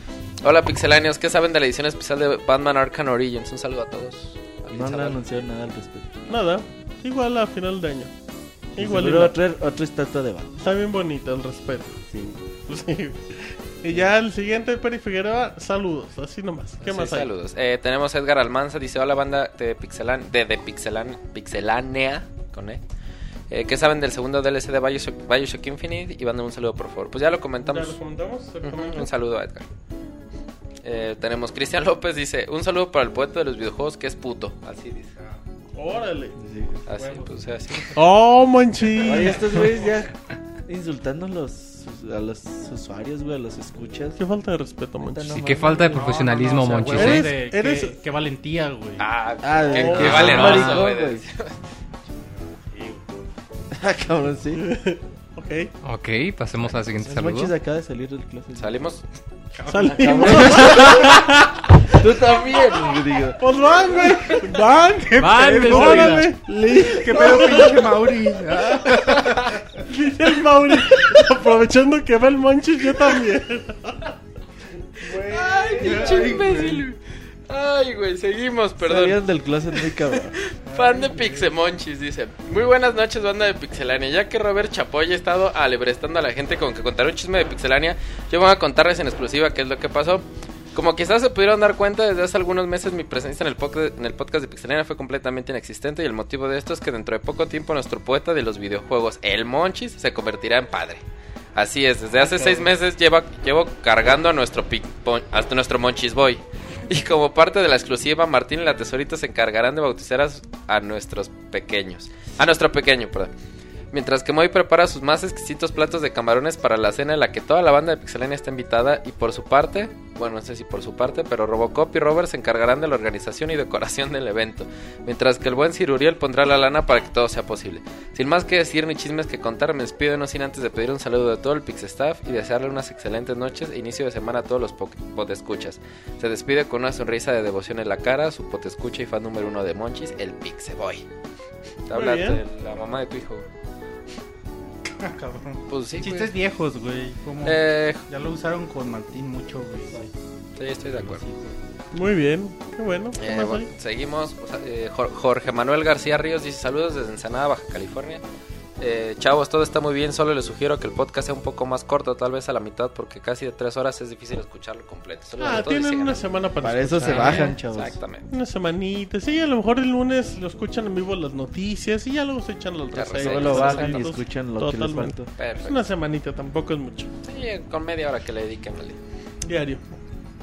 Hola, pixelanios. ¿Qué saben de la edición especial de Batman Arkham Origins? Un saludo a todos. No han anunciado nada al respecto. Nada, igual a final de año. Igual, Seguro igual. va a traer otra estatua de Batman. Está bien bonito el respeto. Sí. Sí. Y ya el siguiente, Peri Figueroa, saludos, así nomás. ¿Qué Sí, más hay? saludos. Eh, tenemos Edgar Almanza, dice, hola banda de Pixelan, de, de Pixelan, Pixelánea, con E. Eh, ¿Qué saben del segundo DLC de Bioshock, Bioshock Infinite? Y manden un saludo, por favor. Pues ya lo ¿Ya comentamos. lo comentamos? Ujú, un saludo a Edgar. Eh, tenemos Cristian López, dice, un saludo para el poeta de los videojuegos que es puto. Así dice. Órale. Sí. Así, pues así. Oh, manchi. Oye, estos güeyes ya insultando a los, a los usuarios, güey, a los escuchas. Qué falta de respeto, manchi. No Y qué falta de No, profesionalismo, no, no, o sea, Monchis. huevos Eres- de- qué- valentía, güey. Ah, Ah, qué, qué valeroso, güey. Ah, cabrón, sí. Ok. Ok, pasemos al siguiente saludo. Monchis acaba de salir del closet. Salimos. Salimos. Tú también, digo. Pues van, güey. Van. ¿Qué Van. ¿Qué pedo, pinche Mauri? Dice el Mauri. Aprovechando que va el manchis, yo también. Ay, pinche imbécil. Ay, güey, seguimos, perdón. Salieron del closet muy cabrón. Fan de Pixemonchis, dice. Muy buenas noches, banda de Pixelania. Ya que Robert Chapoy ha estado alebrestando a la gente con que contar un chisme de Pixelania, yo voy a contarles en exclusiva qué es lo que pasó. Como quizás se pudieron dar cuenta, desde hace algunos meses mi presencia en el, podcast, en el podcast de Pixelania fue completamente inexistente y el motivo de esto es que dentro de poco tiempo nuestro poeta de los videojuegos, el Monchis, se convertirá en padre. Así es, desde hace seis meses lleva, llevo cargando a nuestro, pic- hasta nuestro Monchis Boy. Y como parte de la exclusiva, Martín y la tesorita se encargarán de bautizar a, a nuestros pequeños. A nuestro pequeño, perdón. Mientras que Moy prepara sus más exquisitos platos de camarones para la cena en la que toda la banda de Pixelania está invitada y por su parte, bueno, no sé si por su parte, pero Robocop y Robert se encargarán de la organización y decoración del evento, mientras que el buen Ciruriel pondrá la lana para que todo sea posible. Sin más que decir ni chismes que contar, me despido no sin antes de pedir un saludo de todo el Pixestaff y desearle unas excelentes noches e inicio de semana a todos los po- podescuchas. Se despide con una sonrisa de devoción en la cara, su potescucha y fan número uno de Monchis, el Pixeboy. Te habla la mamá de tu hijo. Cabrón. Pues sí, Chistes güey. viejos, güey. como- Eh, Ya lo usaron con Martín mucho, güey. sí, estoy de acuerdo. Muy bien. Qué bueno. ¿Qué Eh, más bueno, seguimos. o sea, eh, Jor- Jorge Manuel García Ríos dice saludos desde Ensenada, Baja California. Eh, chavos, todo está muy bien, solo les sugiero que el podcast sea un poco más corto, tal vez a la mitad, porque casi de tres horas es difícil escucharlo completo. Ah, tienen una semana para, Para eso se bajan, chavos. Exactamente. Una semanita. Sí, a lo mejor el lunes lo escuchan en vivo las noticias y ya luego se echan los reseñas. los bajan y escuchan lo que les falta. Perfecto. una semanita, tampoco es mucho. Sí, con media hora que le dediquen. vale. Diario.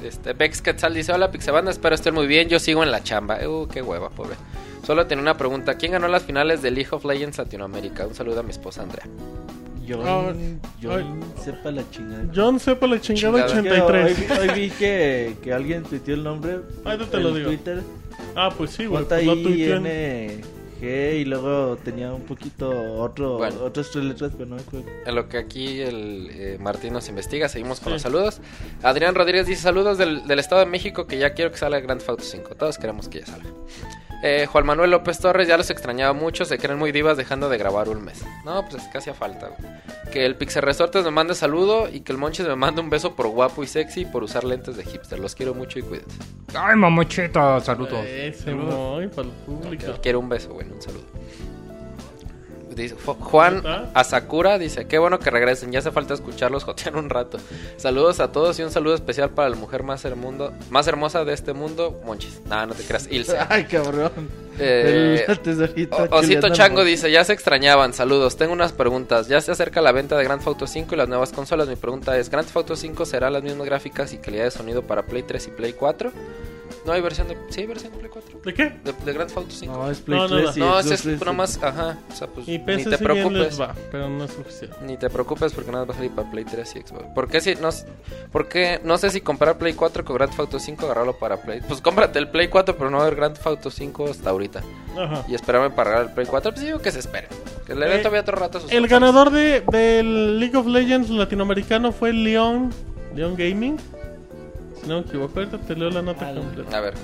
Este, Bex Quetzal dice, hola Pixabanda, espero estén muy bien, yo sigo en la chamba. Uh, qué hueva, pobre. Solo tenía una pregunta, ¿quién ganó las finales de League of Legends Latinoamérica? Un saludo a mi esposa Andrea. John, Ah, John, sepa la chingada. John sepa la chingada Chingada. Es que 83. Hoy, hoy vi que, que alguien tuiteó el nombre. Ahí te en lo digo. Twitter. Ah, pues sí, güey. Pues y luego tenía un poquito otro, Bueno. otras tres letras, pero no me acuerdo. En lo que aquí el eh, Martín nos investiga, seguimos con Sí. los saludos. Adrián Rodríguez dice saludos del, del Estado de México que ya quiero que salga Grand Theft Auto 5. Todos queremos que ya salga. Eh, Juan Manuel López Torres, ya los extrañaba mucho, se creen muy divas dejando de grabar un mes. No, pues es que hacía falta. güey. Que el Pixel Resortes me mande saludo y que el Monchis me mande un beso por guapo y sexy y por usar lentes de hipster. Los quiero mucho y cuídense. Ay, mamocheta, saludos. Muy para el público. Quiero un beso, bueno, un saludo. Dice, Juan. Asakura dice, qué bueno que regresen, ya hace falta escucharlos jotear un rato. Saludos a todos y un saludo especial para la mujer más, hermundo, más hermosa de este mundo, Monchis. Nah, no te creas, Ilse. Ay, cabrón. Eh, el tesorito O- Osito Chango dice, ya se extrañaban, saludos, tengo unas preguntas. Ya se acerca la venta de Grand Theft Auto 5 y las nuevas consolas. Mi pregunta es, ¿Grand Theft Auto 5 será las mismas gráficas y calidad de sonido para Play 3 y Play 4? No hay versión de... Sí, hay versión de Play 4. ¿De qué? De, de Grand Theft Auto 5. No, es Play No, no, 3 no. y No, Xbox ese es 360. nomás, ajá, o sea, pues Y ni te preocupes. les va, pero no es suficiente. Ni te preocupes porque nada más va a salir para Play 3 y Xbox. ¿Por qué si no, s- por qué no sé si comprar Play 4 con Grand Theft Auto 5 agarrarlo para Play? Pues cómprate el Play 4 pero no va a haber Grand Theft Auto 5 hasta ahorita. Ajá. Y esperarme para el Play 4, pues digo que se esperen. El evento Eh, había otro rato. sus El ganador de, del League of Legends latinoamericano fue Leon, Leon Gaming. Si no me equivoco, ahorita te leo la nota completa. A ver.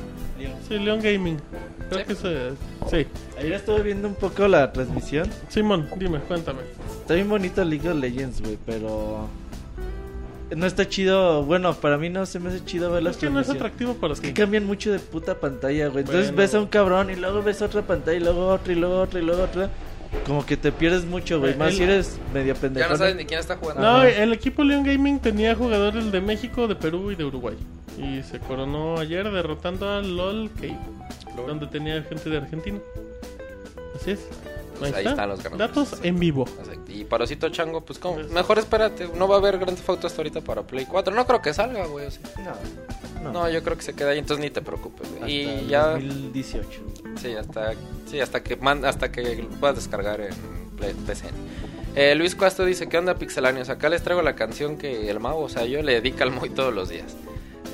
Sí, Leon Gaming. Creo ¿Sí? que se... Sí. Ayer estuve viendo un poco la transmisión. Simón, dime, cuéntame. Está bien bonito League of Legends, güey, pero... No está chido, bueno, para mí no se me hace chido ver las Es que no es atractivo para Es que cambian mucho de puta pantalla, güey. Entonces Bueno. ves a un cabrón y luego ves otra pantalla y luego otra y luego otra y luego otra. Como que te pierdes mucho, güey. Eh, Más el- si eres medio Ya pendejo. no sabes ni quién está jugando. No, el equipo Leon Gaming tenía jugadores de México, de Perú y de Uruguay. Y se coronó ayer derrotando a LOL Cave, donde tenía gente de Argentina. Así es. Pues ahí están los ganadores. Datos en vivo. Y Parosito Chango, pues como, mejor espérate, no va a haber Grand Theft Auto hasta ahorita para Play 4. No creo que salga, güey. o sea. No, No, yo creo que se queda ahí, entonces ni te preocupes. hasta Y ya, 2018. sí, hasta, sí, hasta que man- hasta que lo puedas descargar en Play- PC. Eh, Luis Cuasto dice, ¿qué onda pixelanios? Acá les traigo la canción que el mago, o sea, yo le dedico al Moy todos los días.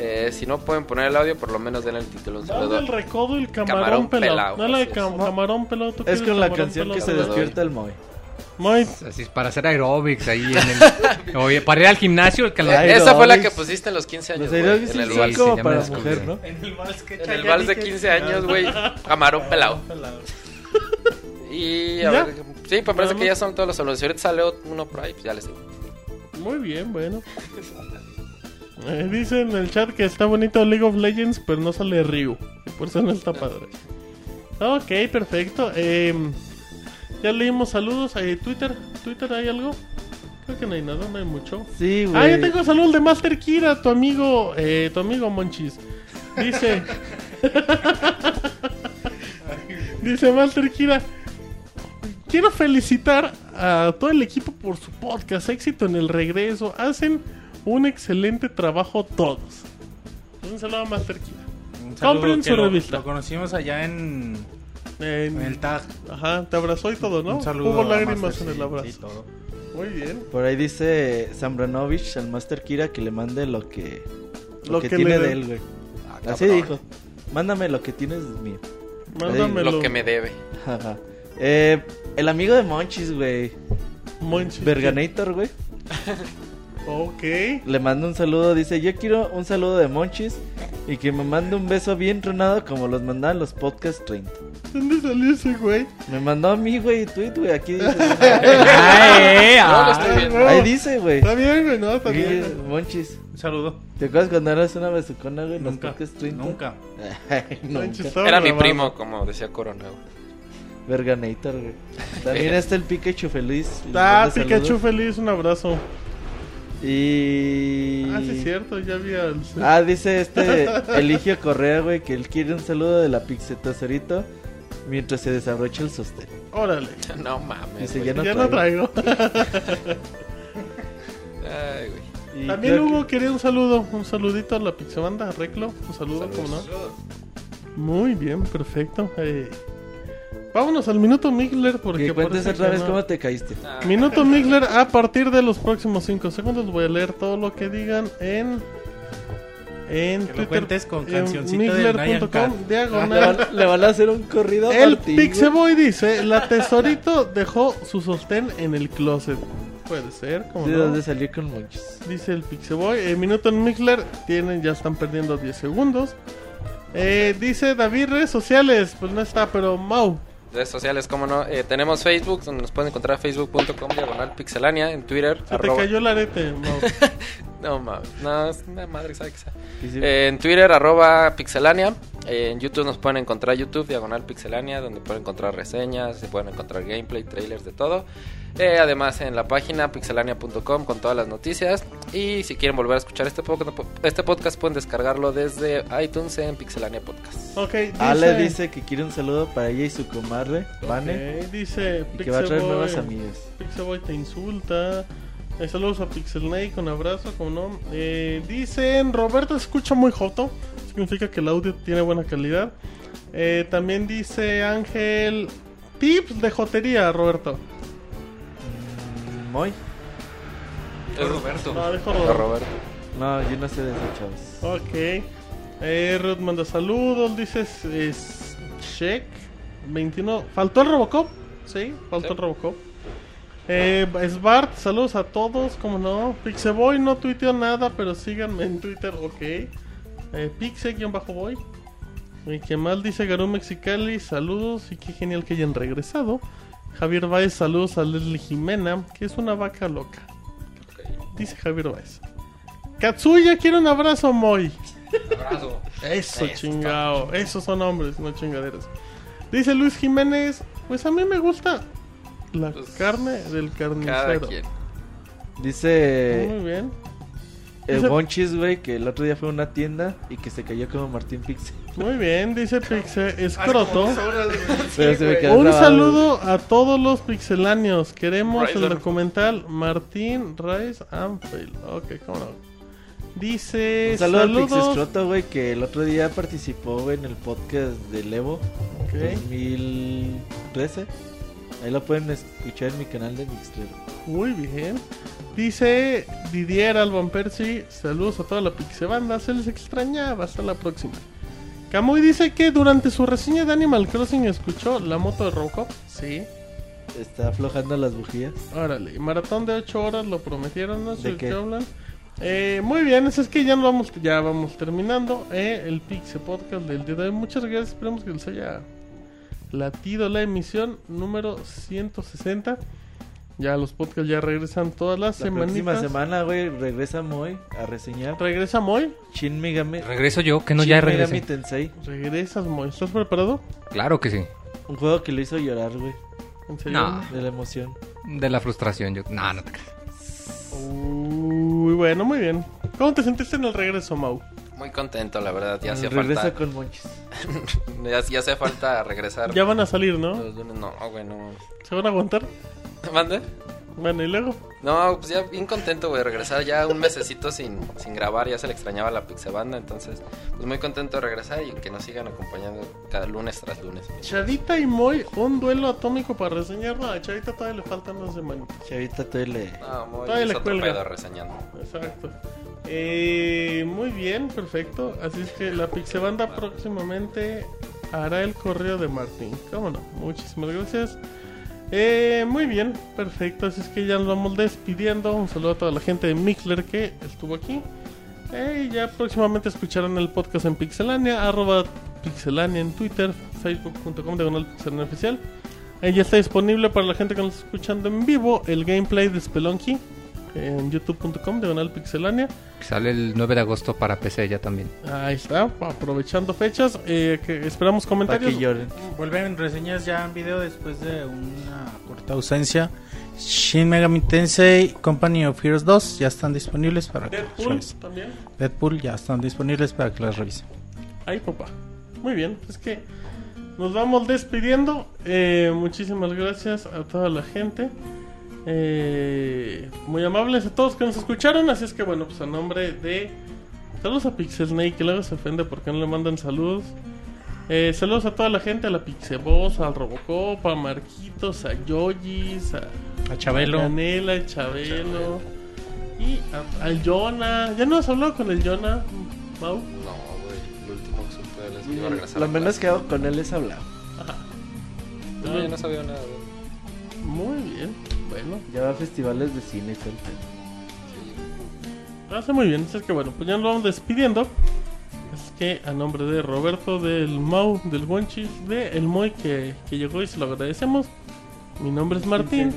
Eh, si no pueden poner el audio, por lo menos den el título. un Dale saludo. el recodo y el camarón, Camarón pelado. pelado, Dale el así cam- es. camarón pelado. ¿tú Es con la canción que se despierta el Moy. Moy, Así es, para hacer aerobics ahí en el... Oye, para ir al gimnasio, el Esa fue la que pusiste en los 15 años, Los en el sí vals. me para en el vals que En el vals de 15 años, güey, camarón pelado. Y a ¿Ya? ver, sí, me parece que ya son todos los saludos. Si ahorita sale uno por ahí, pues ya les digo. Muy bien, bueno. Eh, dice en el chat que está bonito League of Legends, pero no sale Ryu. y Por eso no está padre. Ok, perfecto. Eh, ya leímos saludos. Eh, Twitter, ¿Twitter hay algo? Creo que no hay nada, no hay mucho. Sí, güey. Ah, ya tengo saludos de Master Kira, tu amigo, eh, tu amigo Monchis. Dice. Dice Master Kira. Quiero felicitar a todo el equipo por su podcast. Éxito en el regreso. Hacen un excelente trabajo todos. Un saludo a Master Kira. Un saludo Compren su lo- revista. Lo conocimos allá en, En- en el tag. Ajá, te abrazó y todo, ¿no? Un saludo Hubo a lágrimas Master, en el abrazo. sí, todo. Muy bien. Por ahí dice Zambranovich al Master Kira que le mande lo que, lo Lo que, que tiene de él, güey. Ah, Así dijo. Mándame lo que tienes mío. Mándamelo. Lo que me debe. Ajá. Eh, el amigo de Monchis, güey. Monchis. Verganator, güey. Ok. Le mando un saludo. Dice: Yo quiero un saludo de Monchis. Y que me mande un beso bien tronado como los mandaban los podcast 30. ¿Dónde salió ese güey? Me mandó a mí, güey, tweet, güey. Aquí dice. Ay, No, lo ah. estoy viendo. Ahí dice, güey. Está bien, güey, no, está bien. Monchis. Un saludo. ¿Te acuerdas cuando eras una besucona, güey? en Los Nunca. podcast 30? Nunca. Ay, nunca. Era mi primo, como decía Corona. güey. Verganator, güey. También está el Pikachu feliz. Ah, Pikachu saludos. feliz, un abrazo. Y. Ah, sí, es cierto, ya había. el- Ah, dice este Eligio Correa, güey, que él quiere un saludo de la Pixetocerito mientras se desabrocha el sostén. Órale. No mames. Dice, ya no ya no traigo. Ay, güey. Y También creo que- Hugo quería un saludo. Un saludito a la Pixabanda, Reclo. Un saludo, ¿cómo no? Muy bien, perfecto. Eh, vámonos al minuto Migler porque Que cuentes otra vez no. cómo te caíste. Ah, Minuto Migler a partir de los próximos 5 segundos voy a leer todo lo que digan en en Que lo Twitter cuentes con cancioncita de. Le diagonal van, le van a hacer un corrido El. Pixeboy dice, la tesorito dejó su sostén en el closet. Puede ser, como ¿De no? dónde salió con Monchis? Dice el Pixeboy. Eh, minuto en Mixler. Tienen, ya están perdiendo 10 segundos. Eh, dice David, redes sociales. Pues no está, pero Mau. Redes sociales, como no. Eh, tenemos Facebook, donde nos pueden encontrar facebook.com diagonal pixelania. En Twitter, Se arroba- te cayó el arete. No mames, no, es una madre, sabe que sea. Sí, sí. Eh, en Twitter, arroba pixelania. Eh, en YouTube nos pueden encontrar YouTube, diagonal pixelania, donde pueden encontrar reseñas, se pueden encontrar gameplay, trailers, de todo. Eh, además, en la página pixelania.com con todas las noticias. Y si quieren volver a escuchar este, po- este podcast, pueden descargarlo desde iTunes en Pixelania Podcast. Ok, dice... Ale dice que quiere un saludo para ella y su comadre, Vane. Ok, dice Y que va a traer nuevas amigas. Pixeboy te insulta. Eh, saludos a Pixelnate, un abrazo, como no. Eh, dicen, Roberto se escucha muy joto. Significa que el audio tiene buena calidad. Eh, también dice Ángel, tips de jotería, Roberto. ¿Moy? Es Roberto. No, dijo A Roberto. Roberto. No, yo no sé de eso, chavos. Ok. Eh, Ruth manda saludos, dice es, Check 21. ¿Faltó el Robocop? Sí, faltó Sí. el Robocop. Eh, Svart, saludos a todos, como no. Pixeboy no tuiteó nada, pero síganme en Twitter, ok. Eh, Pixe-boy. Y que mal dice Garú Mexicali, saludos y qué genial que hayan regresado. Javier Baez, saludos a Leslie Jimena, que es una vaca loca. Dice Javier Baez. Katsuya quiere un abrazo, Moy. Abrazo. Eso, Eso chingado. Esos son hombres, no chingaderas. Dice Luis Jiménez, pues a mí me gusta la Pues, carne del Cada carnicero. quien. Dice Muy bien. el dice- Bonchis, güey, que el otro día fue a una tienda y que se cayó como Martín Pixel. Muy bien, dice Pixe Escroto. Pero se me quedó Un saludo a todos los pixeláneos. Queremos el documental Martín Rice Anfield. Ok, cómo no. Dice. Un saludo al saludos. Pixescroto, güey, que el otro día participó en el podcast del Evo Ok. 2013. Ahí lo pueden escuchar en mi canal de Mixler. Muy bien. Dice Didier Alban Percy, saludos a toda la Pixebanda, se les extrañaba, hasta la próxima. Camuy dice que durante su reseña de Animal Crossing escuchó la moto de Robocop. Sí, Está aflojando las bujías. órale. Maratón de 8 horas, lo prometieron, no sé ¿De qué? hablan. Eh, muy bien, eso es que ya, no vamos, ya vamos terminando eh, el Pixe Podcast del día de hoy. Muchas gracias, esperemos que les haya latido la emisión número 160. Ya los podcasts ya regresan todas las La próxima semanitas. semana, güey, regresa Moy a reseñar Regresa Moy. Shin Megami, Regreso yo, que no Shin ya Megami regresé. Tensei. Regresas Moy. ¿Estás preparado? Claro que sí. Un juego que lo hizo llorar, güey, ¿En serio? No. de la emoción. De la frustración, yo. No, no te creas. Uy, bueno, muy bien. ¿Cómo te sentiste en el regreso, Mau? Muy contento, la verdad. Ya hacía regresa falta. con Monchis. Ya, ya hace falta regresar. Ya van a salir, ¿no? No, güey, no. ¿Se van a aguantar? ¿Mande? Bueno, y luego. No, pues ya bien contento, güey, de regresar ya un mesecito sin, sin grabar, ya se le extrañaba la Pixebanda, entonces, pues muy contento de regresar y que nos sigan acompañando cada lunes tras lunes. Chavita y Moy, un duelo atómico para reseñarlo. A Chavita todavía le faltan unas semanas. Chavita, todavía le... No, muy Todavía le otro cuelga. pedo reseñando. Exacto. Eh, muy bien, perfecto. Así es que la Pixebanda próximamente hará el correo de Martín. ¿Cómo no? Muchísimas gracias. Eh, muy bien, perfecto. Así es que ya nos vamos despidiendo. Un saludo a toda la gente de Mixler que estuvo aquí. Eh, y ya próximamente escucharán el podcast en Pixelania, arroba Pixelania en Twitter, facebook.com diagonal Pixelania oficial. Ahí ya está disponible para la gente que nos está escuchando en vivo el gameplay de Spelunky en youtube.com diagonal Pixelania. Sale el 9 de agosto para PC ya también. Ahí está, aprovechando fechas. eh, que esperamos comentarios. que lloren. Vuelven reseñas ya en video después de una corta ausencia. Shin Megami Tensei Company of Heroes 2 ya están disponibles para que las Deadpool revisen. también. Deadpool ya están disponibles para que las revisen. Ay, papá. Muy bien, es que nos vamos despidiendo. Eh, muchísimas gracias a toda la gente. Eh, muy amables a todos que nos escucharon. Así es que, bueno, pues a nombre de. Saludos a Pixel Snake, que luego se ofende porque no le mandan saludos. Eh, saludos a toda la gente, a la Pixeboss, al Robocop, a Marquitos, a Yoyis, a, A Chabelo. a Canela, a Chabelo. Y a- al Jonah. ¿Ya no has hablado con el Jonah, Mau? No, güey, lo último que supe de él es que iba a regresar. Lo a menos que hago con él es hablar. No, yo no sabía nada, güey. Muy bien, bueno. Ya va a festivales de cine todo pedo. Hace muy bien, así es que bueno, pues ya nos vamos despidiendo. Es que a nombre de Roberto, del Mau, del Wonchis, de El Moy que, que llegó y se lo agradecemos. Mi nombre es Martín.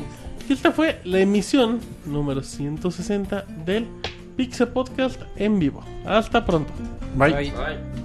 Y esta fue la emisión número 160 del Pixel Podcast en vivo. Hasta pronto. Bye. Bye.